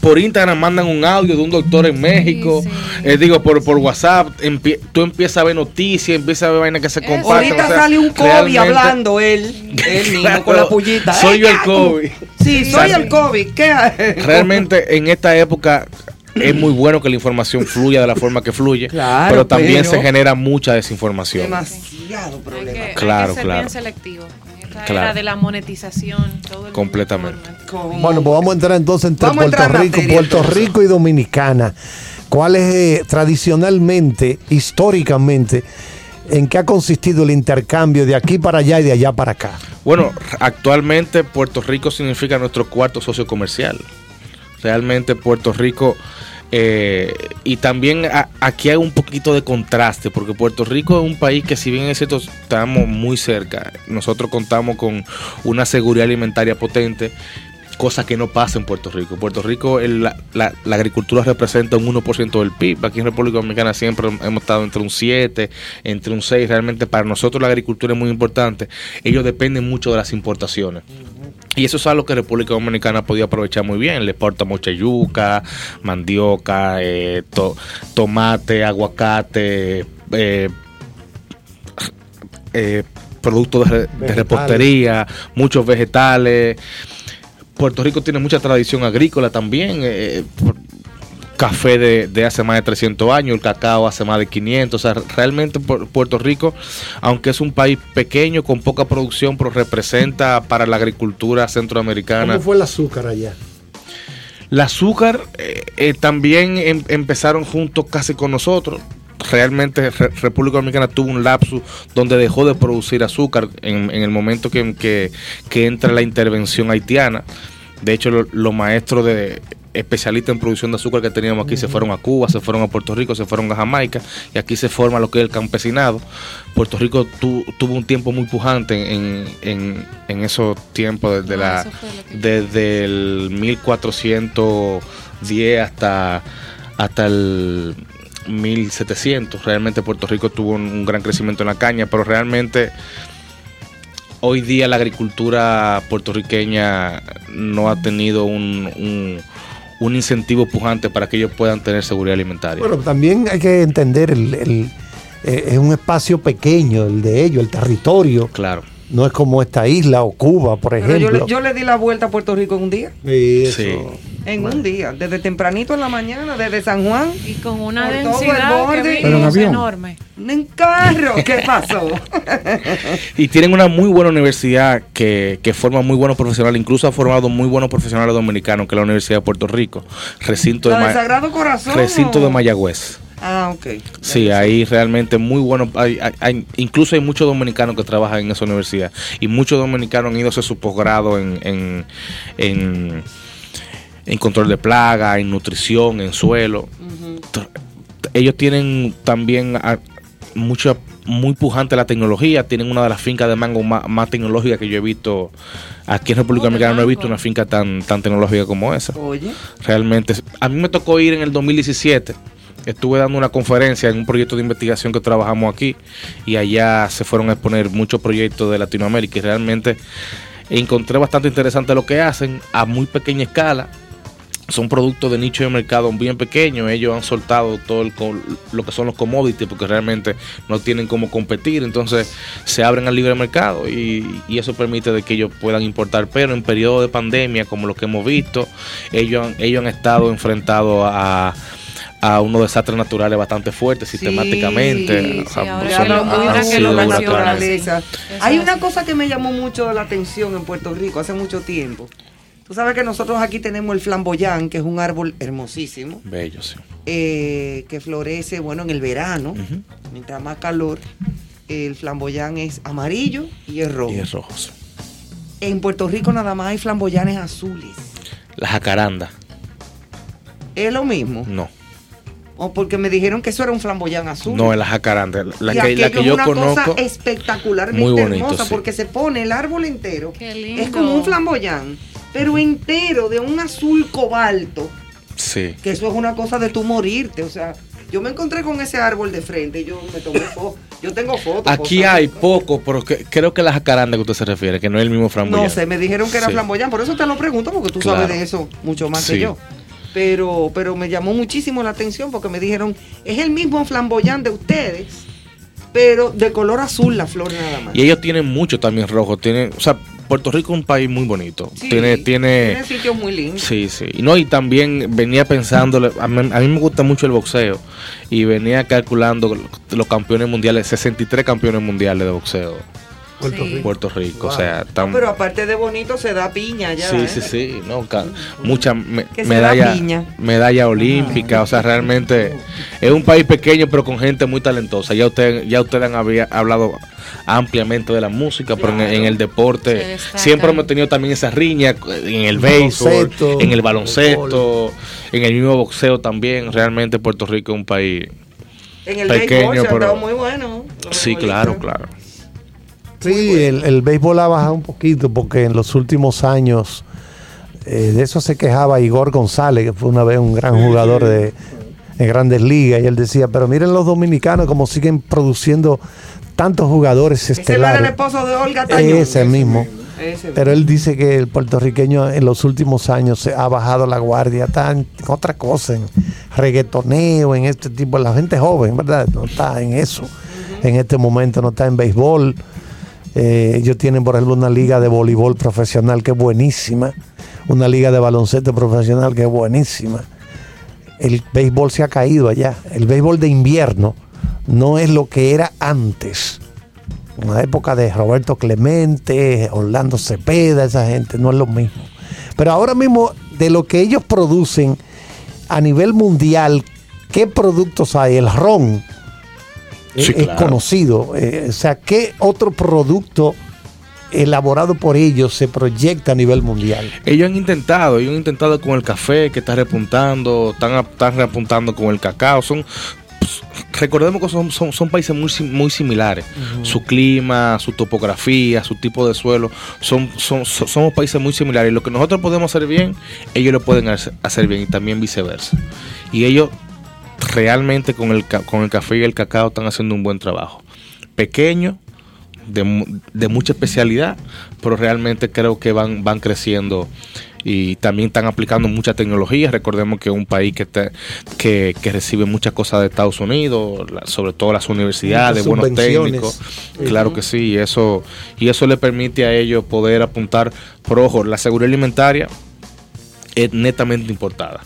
Speaker 10: por Instagram mandan un audio de un doctor en México,
Speaker 7: sí.
Speaker 10: eh, digo, por, por WhatsApp, empie- tú empiezas a ver noticias, empiezas a ver vainas que se comparten.
Speaker 5: Ahorita
Speaker 10: o sea,
Speaker 5: sale un COVID
Speaker 10: realmente-
Speaker 5: hablando él, él mismo
Speaker 10: Claro,
Speaker 5: con la pullita.
Speaker 10: soy
Speaker 5: ¡Eh,
Speaker 10: yo el! COVID.
Speaker 5: Sí, soy el COVID. ¿Qué?
Speaker 10: Realmente en esta época es muy bueno que la información fluya de la forma que fluye,
Speaker 5: Claro,
Speaker 10: pero también
Speaker 5: pero-
Speaker 10: se genera mucha desinformación.
Speaker 5: Demasiado
Speaker 7: Hay
Speaker 5: problema.
Speaker 7: que, hay
Speaker 10: Claro,
Speaker 7: que ser
Speaker 10: claro.
Speaker 7: bien selectivo. Esa
Speaker 10: Claro.
Speaker 7: era de la monetización. Todo el
Speaker 10: Completamente.
Speaker 11: Bueno, pues vamos a entrar entonces entre
Speaker 5: Vamos
Speaker 11: Puerto Rico,
Speaker 5: materia,
Speaker 11: Puerto
Speaker 5: entonces.
Speaker 11: Rico y Dominicana. ¿Cuál es eh, tradicionalmente, históricamente, en qué ha consistido el intercambio de aquí para allá y de allá para acá?
Speaker 10: Bueno, actualmente Puerto Rico significa nuestro cuarto socio comercial. Realmente Puerto Rico, eh, y también aquí hay un poquito de contraste, porque Puerto Rico es un país que si bien es estamos muy cerca, nosotros contamos con una seguridad alimentaria potente, cosa que no pasa en Puerto Rico. Puerto Rico, la agricultura representa un 1% del PIB. Aquí en República Dominicana siempre hemos estado entre un 7, entre un 6. Realmente para nosotros la agricultura es muy importante. Ellos dependen mucho de las importaciones. Y eso es algo que República Dominicana ha podido aprovechar muy bien. Le exporta mucha yuca, mandioca, eh, to- tomate, aguacate, eh, eh, productos de, repostería, muchos vegetales. Puerto Rico tiene mucha tradición agrícola también. eh, por- café de, de hace más de 300 años, el cacao hace más de 500. O sea, realmente Pu- Puerto Rico, aunque es un país pequeño, con poca producción, pero representa para la agricultura centroamericana.
Speaker 11: ¿Cómo fue el azúcar allá?
Speaker 10: El azúcar eh, eh, también em- empezaron juntos casi con nosotros. Realmente Re- República Dominicana tuvo un lapsus donde dejó de producir azúcar en, en el momento que, que- que entra la intervención haitiana. De hecho, lo- los maestros de especialistas en producción de azúcar que teníamos aquí se fueron a Cuba, se fueron a Puerto Rico, se fueron a Jamaica y aquí se forma lo que es el campesinado. Puerto Rico tu- tuvo un tiempo muy pujante en, en- en esos tiempos desde,
Speaker 7: Ah,
Speaker 10: la,
Speaker 7: que-
Speaker 10: desde el 1410 hasta, hasta el 1700. Realmente Puerto Rico tuvo un, un gran crecimiento en la caña, pero realmente hoy día la agricultura puertorriqueña no ha tenido un, un- un incentivo pujante para que ellos puedan tener seguridad alimentaria.
Speaker 11: Bueno, también hay que entender, el, el- eh, es un espacio pequeño el de ellos, el territorio.
Speaker 10: Claro.
Speaker 11: No es como esta isla o Cuba, por
Speaker 5: Pero yo
Speaker 11: ejemplo.
Speaker 5: le, yo le di la vuelta a Puerto Rico en un día.
Speaker 11: Sí, eso.
Speaker 10: Sí.
Speaker 5: En un día, desde tempranito en la mañana, desde San Juan.
Speaker 7: Y con una densidad
Speaker 5: borde.
Speaker 7: que
Speaker 4: Pero en avión.
Speaker 7: enorme.
Speaker 5: En carro, ¿qué pasó?
Speaker 10: Y tienen una muy buena universidad que, que forma muy buenos profesionales, incluso ha formado muy buenos profesionales dominicanos, que es la Universidad de Puerto Rico, recinto de,
Speaker 5: ¿La de Sagrado Corazón?
Speaker 10: recinto
Speaker 5: o-
Speaker 10: de Mayagüez.
Speaker 5: Ah, ok.
Speaker 10: Sí, ahí realmente muy bueno. Hay, hay- incluso hay muchos dominicanos que trabajan en esa universidad y muchos dominicanos han ido a hacer su posgrado en, en, en, en control de plaga, en nutrición, en suelo. Ellos tienen también mucha muy pujante la tecnología. Tienen una de las fincas de mango más, más tecnológicas que yo he visto. Aquí en República
Speaker 7: Oh,
Speaker 10: Dominicana no he visto una finca tan, tan tecnológica como esa
Speaker 5: Oye,
Speaker 10: realmente. A mí me tocó ir en el 2017. Estuve dando una conferencia en un proyecto de investigación que trabajamos aquí y allá se fueron a exponer muchos proyectos de Latinoamérica y realmente encontré bastante interesante lo que hacen a muy pequeña escala. Son productos de nicho de mercado bien pequeños. Ellos han soltado todo el lo que son los commodities porque realmente no tienen cómo competir. Entonces se abren al libre mercado y, eso permite de que ellos puedan importar. Pero en periodo de pandemia, como lo que hemos visto, ellos han, ellos han estado enfrentados a unos desastres naturales bastante fuertes sistemáticamente.
Speaker 7: sí, ahora
Speaker 10: son- han sido
Speaker 5: la naturaleza. Hay una cosa que me llamó mucho la atención en Puerto Rico hace mucho tiempo. Tú sabes que nosotros aquí tenemos el flamboyán, que es un árbol hermosísimo,
Speaker 10: Bello, sí.
Speaker 5: eh, que florece, bueno, en el verano, mientras más calor. El flamboyán es amarillo y es rojo.
Speaker 10: Y es rojo. sí.
Speaker 5: En Puerto Rico nada más hay flamboyanes azules.
Speaker 10: La jacaranda,
Speaker 5: ¿Es lo mismo?
Speaker 10: no.
Speaker 5: O porque me dijeron que eso era un flamboyán azul.
Speaker 10: No, es la jacaranda. La
Speaker 5: y
Speaker 10: que, la que
Speaker 5: es
Speaker 10: yo
Speaker 5: una
Speaker 10: conozco.
Speaker 5: cosa espectacularmente
Speaker 10: muy bonito,
Speaker 5: hermosa
Speaker 10: sí.
Speaker 5: porque se pone el árbol entero.
Speaker 7: Qué lindo.
Speaker 5: Es como un flamboyán, pero entero de un azul cobalto,
Speaker 10: Sí.
Speaker 5: que eso es una cosa de tú morirte, o sea, yo me encontré con ese árbol de frente y yo me tomé foto. Yo tengo fotos.
Speaker 10: Aquí hay poco, pero que- creo que la jacaranda que usted se refiere, que no es el mismo framboyán.
Speaker 5: No sé, me dijeron que era
Speaker 10: Sí.
Speaker 5: flamboyán, por eso te lo pregunto porque tú
Speaker 10: Claro.
Speaker 5: sabes de eso mucho más que
Speaker 10: Sí.
Speaker 5: yo. Pero, pero me llamó muchísimo la atención porque me dijeron, es el mismo flamboyán de ustedes, pero de color azul la flor nada más.
Speaker 10: Y ellos tienen mucho también rojo. Tienen, o sea, Puerto Rico es un país muy bonito.
Speaker 5: Sí,
Speaker 10: tiene, tiene,
Speaker 5: tiene sitios muy lindos.
Speaker 10: Sí, sí. Y no, y también venía pensando, a mí, a mí me gusta mucho el boxeo, y venía calculando los campeones mundiales, 63 campeones mundiales de boxeo
Speaker 5: Puerto Sí. Rico.
Speaker 10: Puerto Rico. O sea, tan-
Speaker 5: Pero aparte de bonito, se da piña ya.
Speaker 10: Sí,
Speaker 5: ¿eh?
Speaker 10: sí, sí, no, ca- mucha me-
Speaker 5: Que se
Speaker 10: medalla,
Speaker 5: da piña.
Speaker 10: medalla olímpica, o sea, realmente es un país pequeño pero con gente muy talentosa. Ya usted, ya ustedes han había hablado ampliamente de la música, pero en, en el deporte siempre hemos tenido también esa riña en el béisbol,
Speaker 6: Baloncesto,
Speaker 10: en el baloncesto, en el mismo boxeo también. Realmente Puerto Rico es un país
Speaker 5: En el
Speaker 10: pequeño,
Speaker 5: béisbol se
Speaker 10: pero-
Speaker 5: muy bueno.
Speaker 10: Sí, claro, claro.
Speaker 6: Sí, el, el béisbol ha bajado un poquito porque en los últimos años eh, de eso se quejaba Igor González, que fue una vez un gran jugador de, de grandes ligas, y él decía, pero miren los dominicanos como siguen produciendo tantos jugadores
Speaker 5: Ese no era el
Speaker 6: estelares.
Speaker 5: esposo de Olga Tañón.
Speaker 6: Ese mismo.
Speaker 5: Ese
Speaker 6: Pero él dice que el puertorriqueño en los últimos años se ha bajado la guardia, está en otra cosa, en reggaetoneo, en este tipo, la gente joven, ¿verdad? No está en eso. En este momento no está en béisbol. Eh, ellos tienen, por ejemplo, una liga de voleibol profesional que es buenísima, una liga de baloncesto profesional que es buenísima. El béisbol se ha caído allá. El béisbol de invierno no es lo que era antes. En la época de Roberto Clemente, Orlando Cepeda, esa gente, no es lo mismo. Pero ahora mismo, de lo que ellos producen a nivel mundial, ¿qué productos hay? El ron
Speaker 10: Sí,
Speaker 6: es
Speaker 10: claro.
Speaker 6: conocido. eh, o sea, ¿qué otro producto elaborado por ellos se proyecta a nivel mundial?
Speaker 10: Ellos han intentado, ellos han intentado con el café que está repuntando, están, están repuntando con el cacao. Son, pues, recordemos que son, son, son países muy, sim- muy similares. Su clima, su topografía, su tipo de suelo, son, son, son- somos países muy similares. Y lo que nosotros podemos hacer bien, ellos lo pueden hacer bien y también viceversa. Y ellos realmente con el, con el café y el cacao están haciendo un buen trabajo. Pequeño, de, de mucha especialidad, pero realmente creo que van, van creciendo y también están aplicando mucha tecnología. Recordemos que es un país que, está- que, que recibe muchas cosas de Estados Unidos, la- sobre todo las universidades, buenos técnicos. Claro que sí, y eso, y eso le permite a ellos poder apuntar, por ojo, la seguridad alimentaria es netamente importada.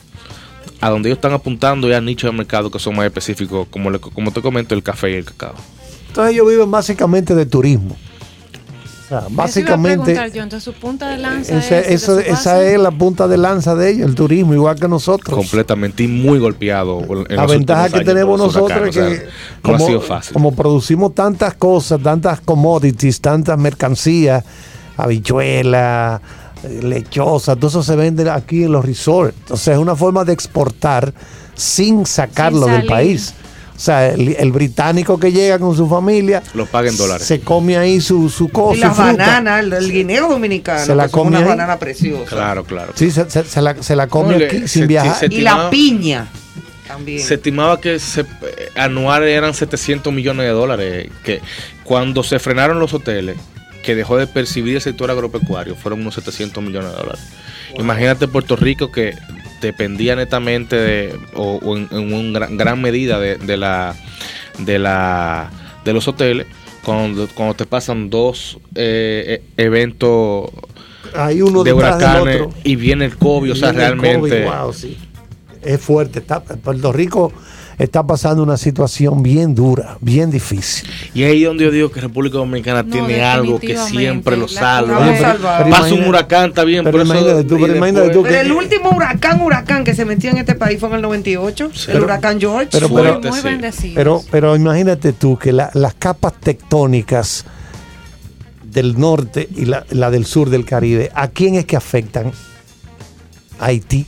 Speaker 10: A donde ellos están apuntando ya nichos de mercado que son más específicos, como, le- como te comento, el café y el cacao.
Speaker 6: Entonces ellos viven básicamente de turismo. O sea,
Speaker 7: a
Speaker 6: básicamente
Speaker 7: yo, entonces su punta de lanza
Speaker 6: esa,
Speaker 7: es de
Speaker 6: eso-
Speaker 7: su
Speaker 6: esa es la punta de lanza de ellos, el turismo, igual que nosotros.
Speaker 10: completamente y muy golpeado. en
Speaker 6: La ventaja que tenemos nosotros es que
Speaker 10: o sea, no
Speaker 6: como,
Speaker 10: ha sido fácil.
Speaker 6: como producimos tantas cosas, tantas commodities, tantas mercancías, habichuelas, lechosa, todo eso se vende aquí en los resorts. O sea, es una forma de exportar sin sacarlo
Speaker 7: Sin
Speaker 6: del país. O sea, el, el británico que llega con su familia
Speaker 10: Lo paga en dólares.
Speaker 6: se come ahí su, su cosa.
Speaker 5: Y las
Speaker 6: su fruta.
Speaker 5: bananas, el, el guineo dominicano,
Speaker 6: Se la
Speaker 5: que son
Speaker 6: come
Speaker 5: unas
Speaker 6: ahí.
Speaker 5: bananas preciosas.
Speaker 10: Claro, claro.
Speaker 6: Sí, se, se- se la, se la come aquí
Speaker 10: se-
Speaker 6: sin viajar.
Speaker 10: se-
Speaker 5: Y la piña también.
Speaker 10: Se estimaba que se, eh, anual eran 700 millones de dólares. Que cuando se frenaron los hoteles, que dejó de percibir el sector agropecuario, fueron unos 700 millones de dólares. Imagínate Puerto Rico que dependía netamente de, o, o en, en un gran, gran medida de, de la de la de los hoteles cuando, cuando te pasan dos eh, eh, eventos
Speaker 6: Hay uno
Speaker 10: de huracanes
Speaker 6: otro.
Speaker 10: y viene el COVID, o sea, realmente
Speaker 6: COVID, wow, sí. Es fuerte. Está, Puerto Rico está pasando una situación bien dura, bien difícil.
Speaker 10: Y ahí donde yo digo que República Dominicana
Speaker 7: No,
Speaker 10: tiene algo que siempre lo salva.
Speaker 5: Oye, pero- pero
Speaker 10: Pasa un huracán, está bien,
Speaker 6: pero
Speaker 10: pero, eso-
Speaker 6: tú,
Speaker 10: y
Speaker 6: pero imagínate
Speaker 10: después-
Speaker 6: tú
Speaker 5: Pero el último huracán, huracán que se metió en este país fue en el 98, el
Speaker 10: Pero-
Speaker 5: huracán George.
Speaker 6: pero-
Speaker 7: muy,
Speaker 10: Fuerte,
Speaker 7: muy
Speaker 10: sí.
Speaker 7: bendecidos.
Speaker 6: Pero, pero imagínate tú que la- las capas tectónicas del norte y la, la del sur del Caribe, ¿a quién es que afectan? A Haití.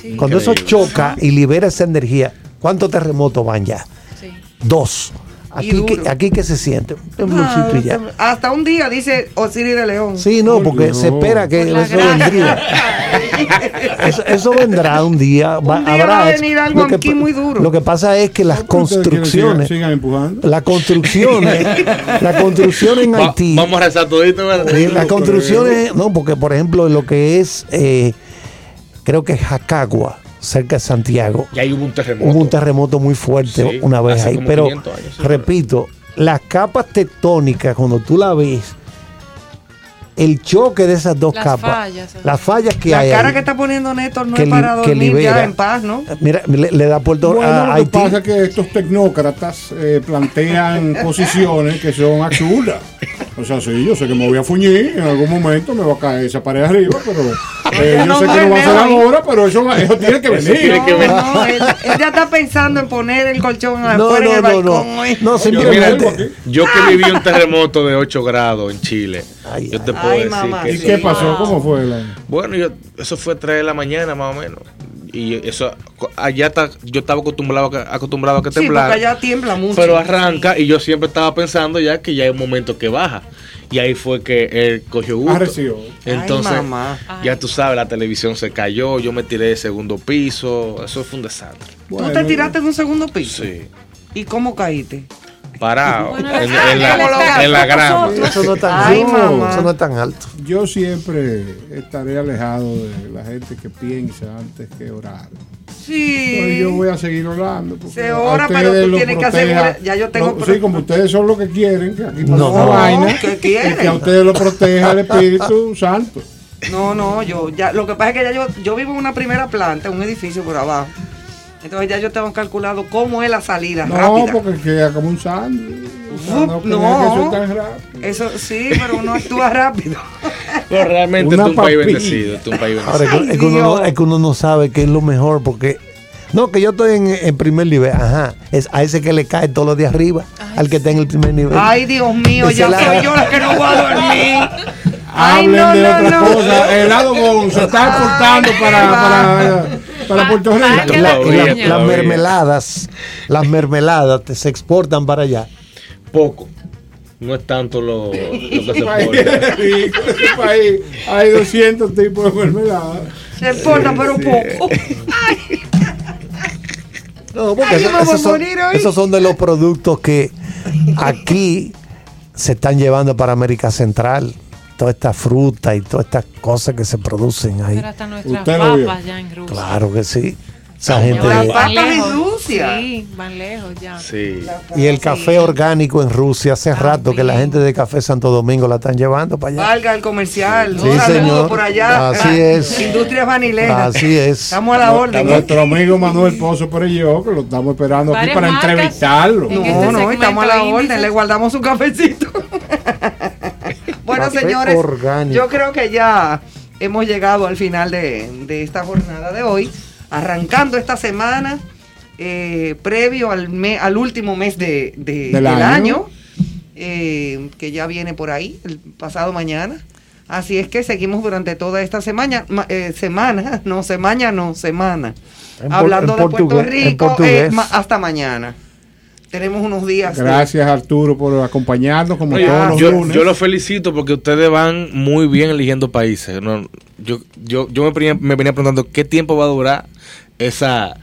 Speaker 7: Sí,
Speaker 6: Cuando eso choca y libera esa energía, ¿cuántos terremotos van ya?
Speaker 7: sí.
Speaker 6: Dos. Aquí, que, aquí que se siente. Un
Speaker 5: Ah,
Speaker 6: temblorcito y ya.
Speaker 5: hasta un día, dice Osiris de León.
Speaker 6: Sí, no, porque se espera que
Speaker 7: Por la
Speaker 6: eso vendría. Eso, eso vendrá un día. va-
Speaker 5: Un día
Speaker 6: habrá
Speaker 5: va a venir algo
Speaker 6: Lo que
Speaker 5: aquí muy duro.
Speaker 6: Lo que pasa es que las construcciones,
Speaker 4: Sigan, empujando.
Speaker 6: las construcciones, las construcciones en
Speaker 10: Va-
Speaker 6: Haití,
Speaker 10: vamos a rezar todito, ¿verdad?
Speaker 6: eh, las construcciones, no, porque por ejemplo lo que es, eh, creo que es Jacagua, cerca de Santiago,
Speaker 10: Y ahí hubo un terremoto.
Speaker 6: Hubo un terremoto muy fuerte
Speaker 10: Sí,
Speaker 6: una vez ahí, pero
Speaker 10: 500 años, sí,
Speaker 6: repito, las capas tectónicas cuando tú la ves el choque de esas dos
Speaker 7: Las
Speaker 6: capas,
Speaker 7: fallas,
Speaker 6: las fallas que
Speaker 5: La
Speaker 6: hay
Speaker 5: cara
Speaker 6: ahí,
Speaker 5: que está poniendo Néstor no
Speaker 6: que
Speaker 5: es para
Speaker 6: que
Speaker 5: dormir
Speaker 6: libera.
Speaker 5: ya en paz, ¿no?
Speaker 6: mira, le, le da Puerto
Speaker 4: Bueno,
Speaker 6: a
Speaker 4: lo que
Speaker 6: Haití.
Speaker 4: pasa es que estos tecnócratas eh, plantean posiciones que son absurdas. O sea, sí, yo sé que me voy a fuñir, en algún momento me va a caer esa pared arriba, pero eh, yo
Speaker 5: No,
Speaker 4: sé que no va a ser ahora, pero eso, eso tiene que venir.
Speaker 5: No, no, él, él ya está pensando en poner el colchón
Speaker 6: No,
Speaker 5: afuera en
Speaker 6: no,
Speaker 5: el
Speaker 6: no, no.
Speaker 5: balcón. hoy.
Speaker 6: No,
Speaker 10: Yo, mira,
Speaker 6: simplemente.
Speaker 10: yo que viví un terremoto de 8 grados en Chile,
Speaker 6: Ay,
Speaker 10: yo te
Speaker 6: ay,
Speaker 10: puedo
Speaker 5: ay,
Speaker 10: decir
Speaker 5: mamá,
Speaker 10: que
Speaker 4: ¿Y qué pasó? ¿Cómo fue? La...
Speaker 10: Bueno, yo, eso fue 3 de la mañana más o menos. Y eso, allá está, yo estaba acostumbrado, a que- acostumbrado a que
Speaker 5: Sí, porque
Speaker 10: temblara.
Speaker 5: allá tiembla mucho.
Speaker 10: pero arranca y yo siempre estaba pensando ya que ya hay un momento que baja. Y ahí fue que él cogió gusto.
Speaker 4: Arreció.
Speaker 10: Entonces,
Speaker 5: Ay, mamá.
Speaker 10: ya tú sabes, la televisión se cayó, yo me tiré de segundo piso, eso fue un desastre.
Speaker 5: ¿Tú te tiraste de un segundo piso?
Speaker 10: Sí.
Speaker 5: ¿Y cómo caíste?
Speaker 10: Parado
Speaker 7: Bueno,
Speaker 10: en, la, en la grama.
Speaker 6: Eso no es tan
Speaker 5: Ay.
Speaker 6: Eso no es tan alto.
Speaker 4: Yo siempre estaré alejado de la gente que piensa antes que orar.
Speaker 5: Sí.
Speaker 4: Entonces yo voy a seguir orando. porque
Speaker 5: Se ora,
Speaker 4: ustedes
Speaker 5: pero tú
Speaker 4: lo
Speaker 5: tienes que asegurar- ya yo tengo pro-
Speaker 4: sí, como ustedes son lo que quieren, que aquí
Speaker 6: No,
Speaker 4: una
Speaker 6: no.
Speaker 4: vaina.
Speaker 5: ¿Qué
Speaker 4: y
Speaker 5: quieren?
Speaker 4: que a ustedes lo proteja el Espíritu Santo.
Speaker 5: No, no, yo ya, lo que pasa es que ya yo, yo vivo en una primera planta, un edificio por abajo. Entonces ya yo tengo calculado cómo es la salida
Speaker 4: No,
Speaker 5: rápida.
Speaker 4: porque queda como un sándwich. No,
Speaker 5: no.
Speaker 4: que eso es tan rápido.
Speaker 5: Eso sí, pero uno actúa rápido.
Speaker 10: Pero realmente es un país bendecido. Es un país
Speaker 6: Ahora,
Speaker 10: bendecido.
Speaker 6: es que, es que uno, no,
Speaker 5: Dios.
Speaker 6: es que uno no sabe qué es lo mejor porque... No, que yo estoy en, en primer nivel. Ajá. Es a ese que le cae todo lo de arriba. al que está en el primer nivel.
Speaker 5: Ay, Dios mío, ya
Speaker 6: la-
Speaker 5: soy yo la que no voy a dormir. Ay,
Speaker 4: Hablen
Speaker 5: no,
Speaker 4: de
Speaker 5: no,
Speaker 4: otra
Speaker 5: no.
Speaker 4: cosa. El lado se está exportando para, para, para Puerto Rico.
Speaker 6: la-
Speaker 7: la
Speaker 6: la- las mermeladas, las mermeladas te- se exportan para allá.
Speaker 10: Poco. No es tanto lo, lo que se
Speaker 4: Ese país
Speaker 10: puede.
Speaker 4: es rico, ese país hay 200 tipos de mermeladas.
Speaker 5: Se importa, pero poco.
Speaker 6: No, porque
Speaker 5: Ay,
Speaker 6: son, esos son de los productos que aquí se están llevando para América Central. Toda esta fruta y todas estas cosas que se producen ahí.
Speaker 7: Pero hasta nuestras
Speaker 4: Usted lo vio.
Speaker 7: papas ya en Rusia.
Speaker 6: Claro que sí. Esa gente
Speaker 5: Las
Speaker 7: van
Speaker 5: papas en. Rusia.
Speaker 7: Sí, van lejos ya.
Speaker 10: Sí.
Speaker 6: y el café orgánico en Rusia hace rato que la gente de Café Santo Domingo la están llevando para allá.
Speaker 5: Valga el comercial.
Speaker 6: Sí,
Speaker 5: Un saludo
Speaker 6: señor.
Speaker 5: por allá.
Speaker 6: Así es.
Speaker 5: Industrias vanileras.
Speaker 6: Así es.
Speaker 5: Estamos a la orden.
Speaker 4: Nuestro amigo Manuel Pozo Perello, que lo estamos esperando aquí para
Speaker 7: marcas
Speaker 4: entrevistarlo.
Speaker 7: en
Speaker 5: No,
Speaker 7: este
Speaker 5: no, estamos a la orden. Le guardamos su cafecito. Bueno,
Speaker 6: Café
Speaker 5: señores,
Speaker 6: orgánico.
Speaker 5: yo creo que ya hemos llegado al final de, de esta jornada de hoy, arrancando esta semana, eh, previo al, me- al último mes de, de-
Speaker 4: Del
Speaker 5: del,
Speaker 4: año.
Speaker 5: año, eh, que ya viene por ahí, el pasado mañana. Así es que seguimos durante toda esta semana, ma- eh, semana, no, semana, no, semana.
Speaker 6: En
Speaker 5: Hablando
Speaker 6: en
Speaker 5: de Puerto Rico, eh, ma- hasta mañana. Tenemos unos días. de-
Speaker 4: Gracias Arturo por acompañarnos como
Speaker 10: Oye,
Speaker 4: todos los
Speaker 10: yo,
Speaker 4: lunes.
Speaker 10: yo los felicito porque ustedes van muy bien eligiendo países. No, yo yo, yo me, venía, me venía preguntando qué tiempo va a durar esa...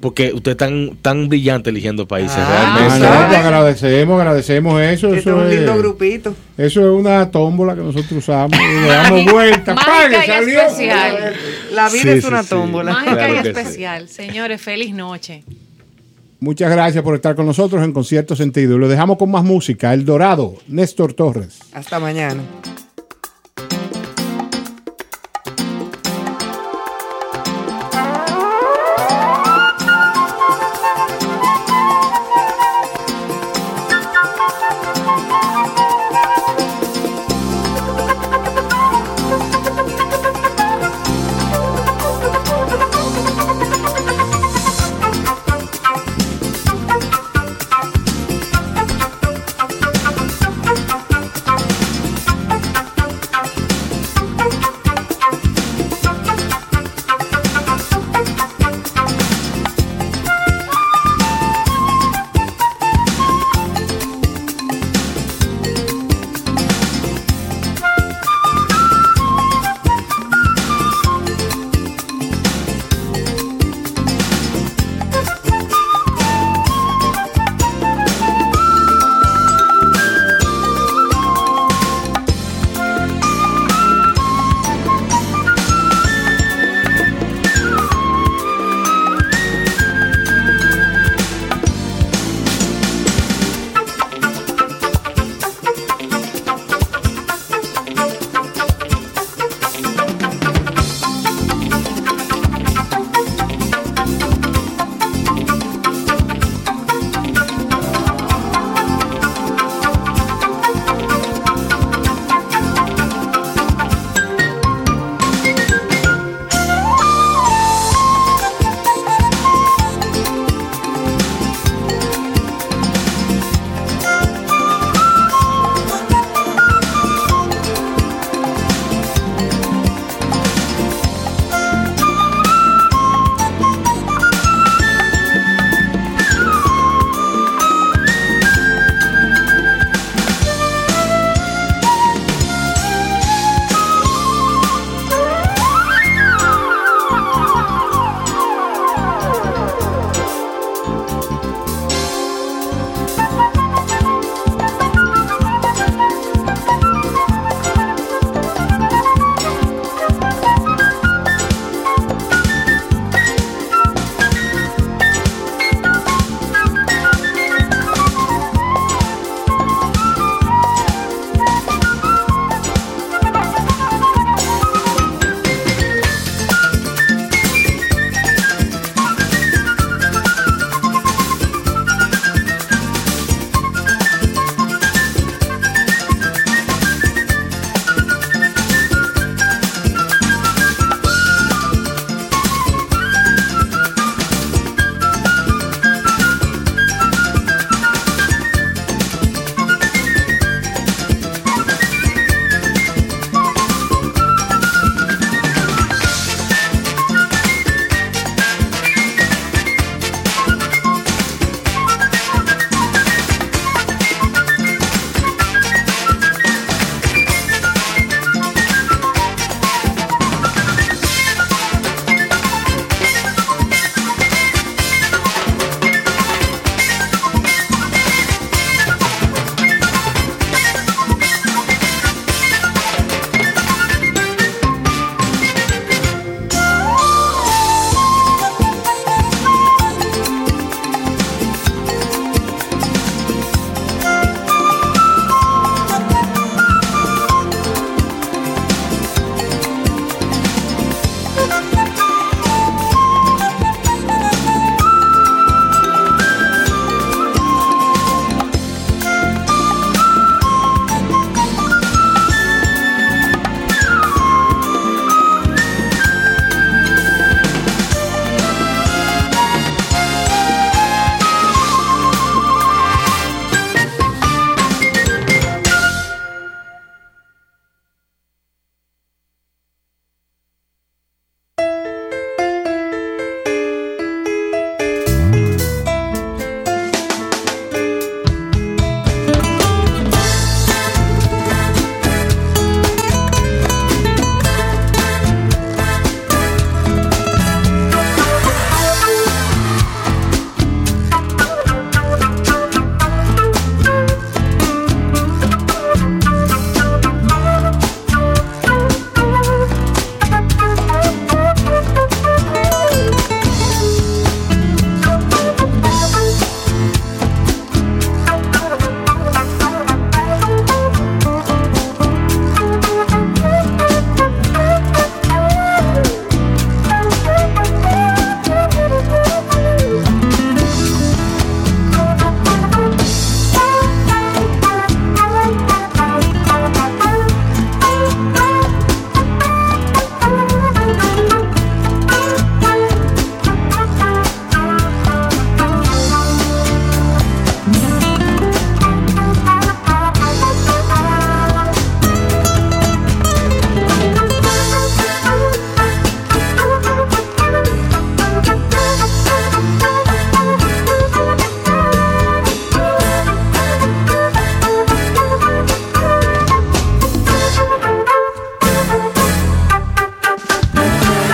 Speaker 10: Porque ustedes están tan brillantes eligiendo países.
Speaker 5: Ah,
Speaker 4: Ah,
Speaker 10: realmente.
Speaker 4: no,
Speaker 5: ¿sabes?
Speaker 4: pues agradecemos, agradecemos eso.
Speaker 5: Este es
Speaker 4: Eso
Speaker 5: un
Speaker 4: es,
Speaker 5: lindo grupito.
Speaker 4: eso es una tómbola que nosotros usamos y le damos vuelta. ¡pague! salió!
Speaker 7: especial.
Speaker 5: La vida
Speaker 10: Sí,
Speaker 5: es una
Speaker 10: sí.
Speaker 5: tómbola.
Speaker 7: Mágica
Speaker 10: Claro
Speaker 7: y
Speaker 10: que sí.
Speaker 7: especial. Señores, feliz noche.
Speaker 4: Muchas gracias por estar con nosotros en Concierto Sentido. Lo dejamos con más música. El Dorado, Néstor Torres.
Speaker 5: Hasta mañana.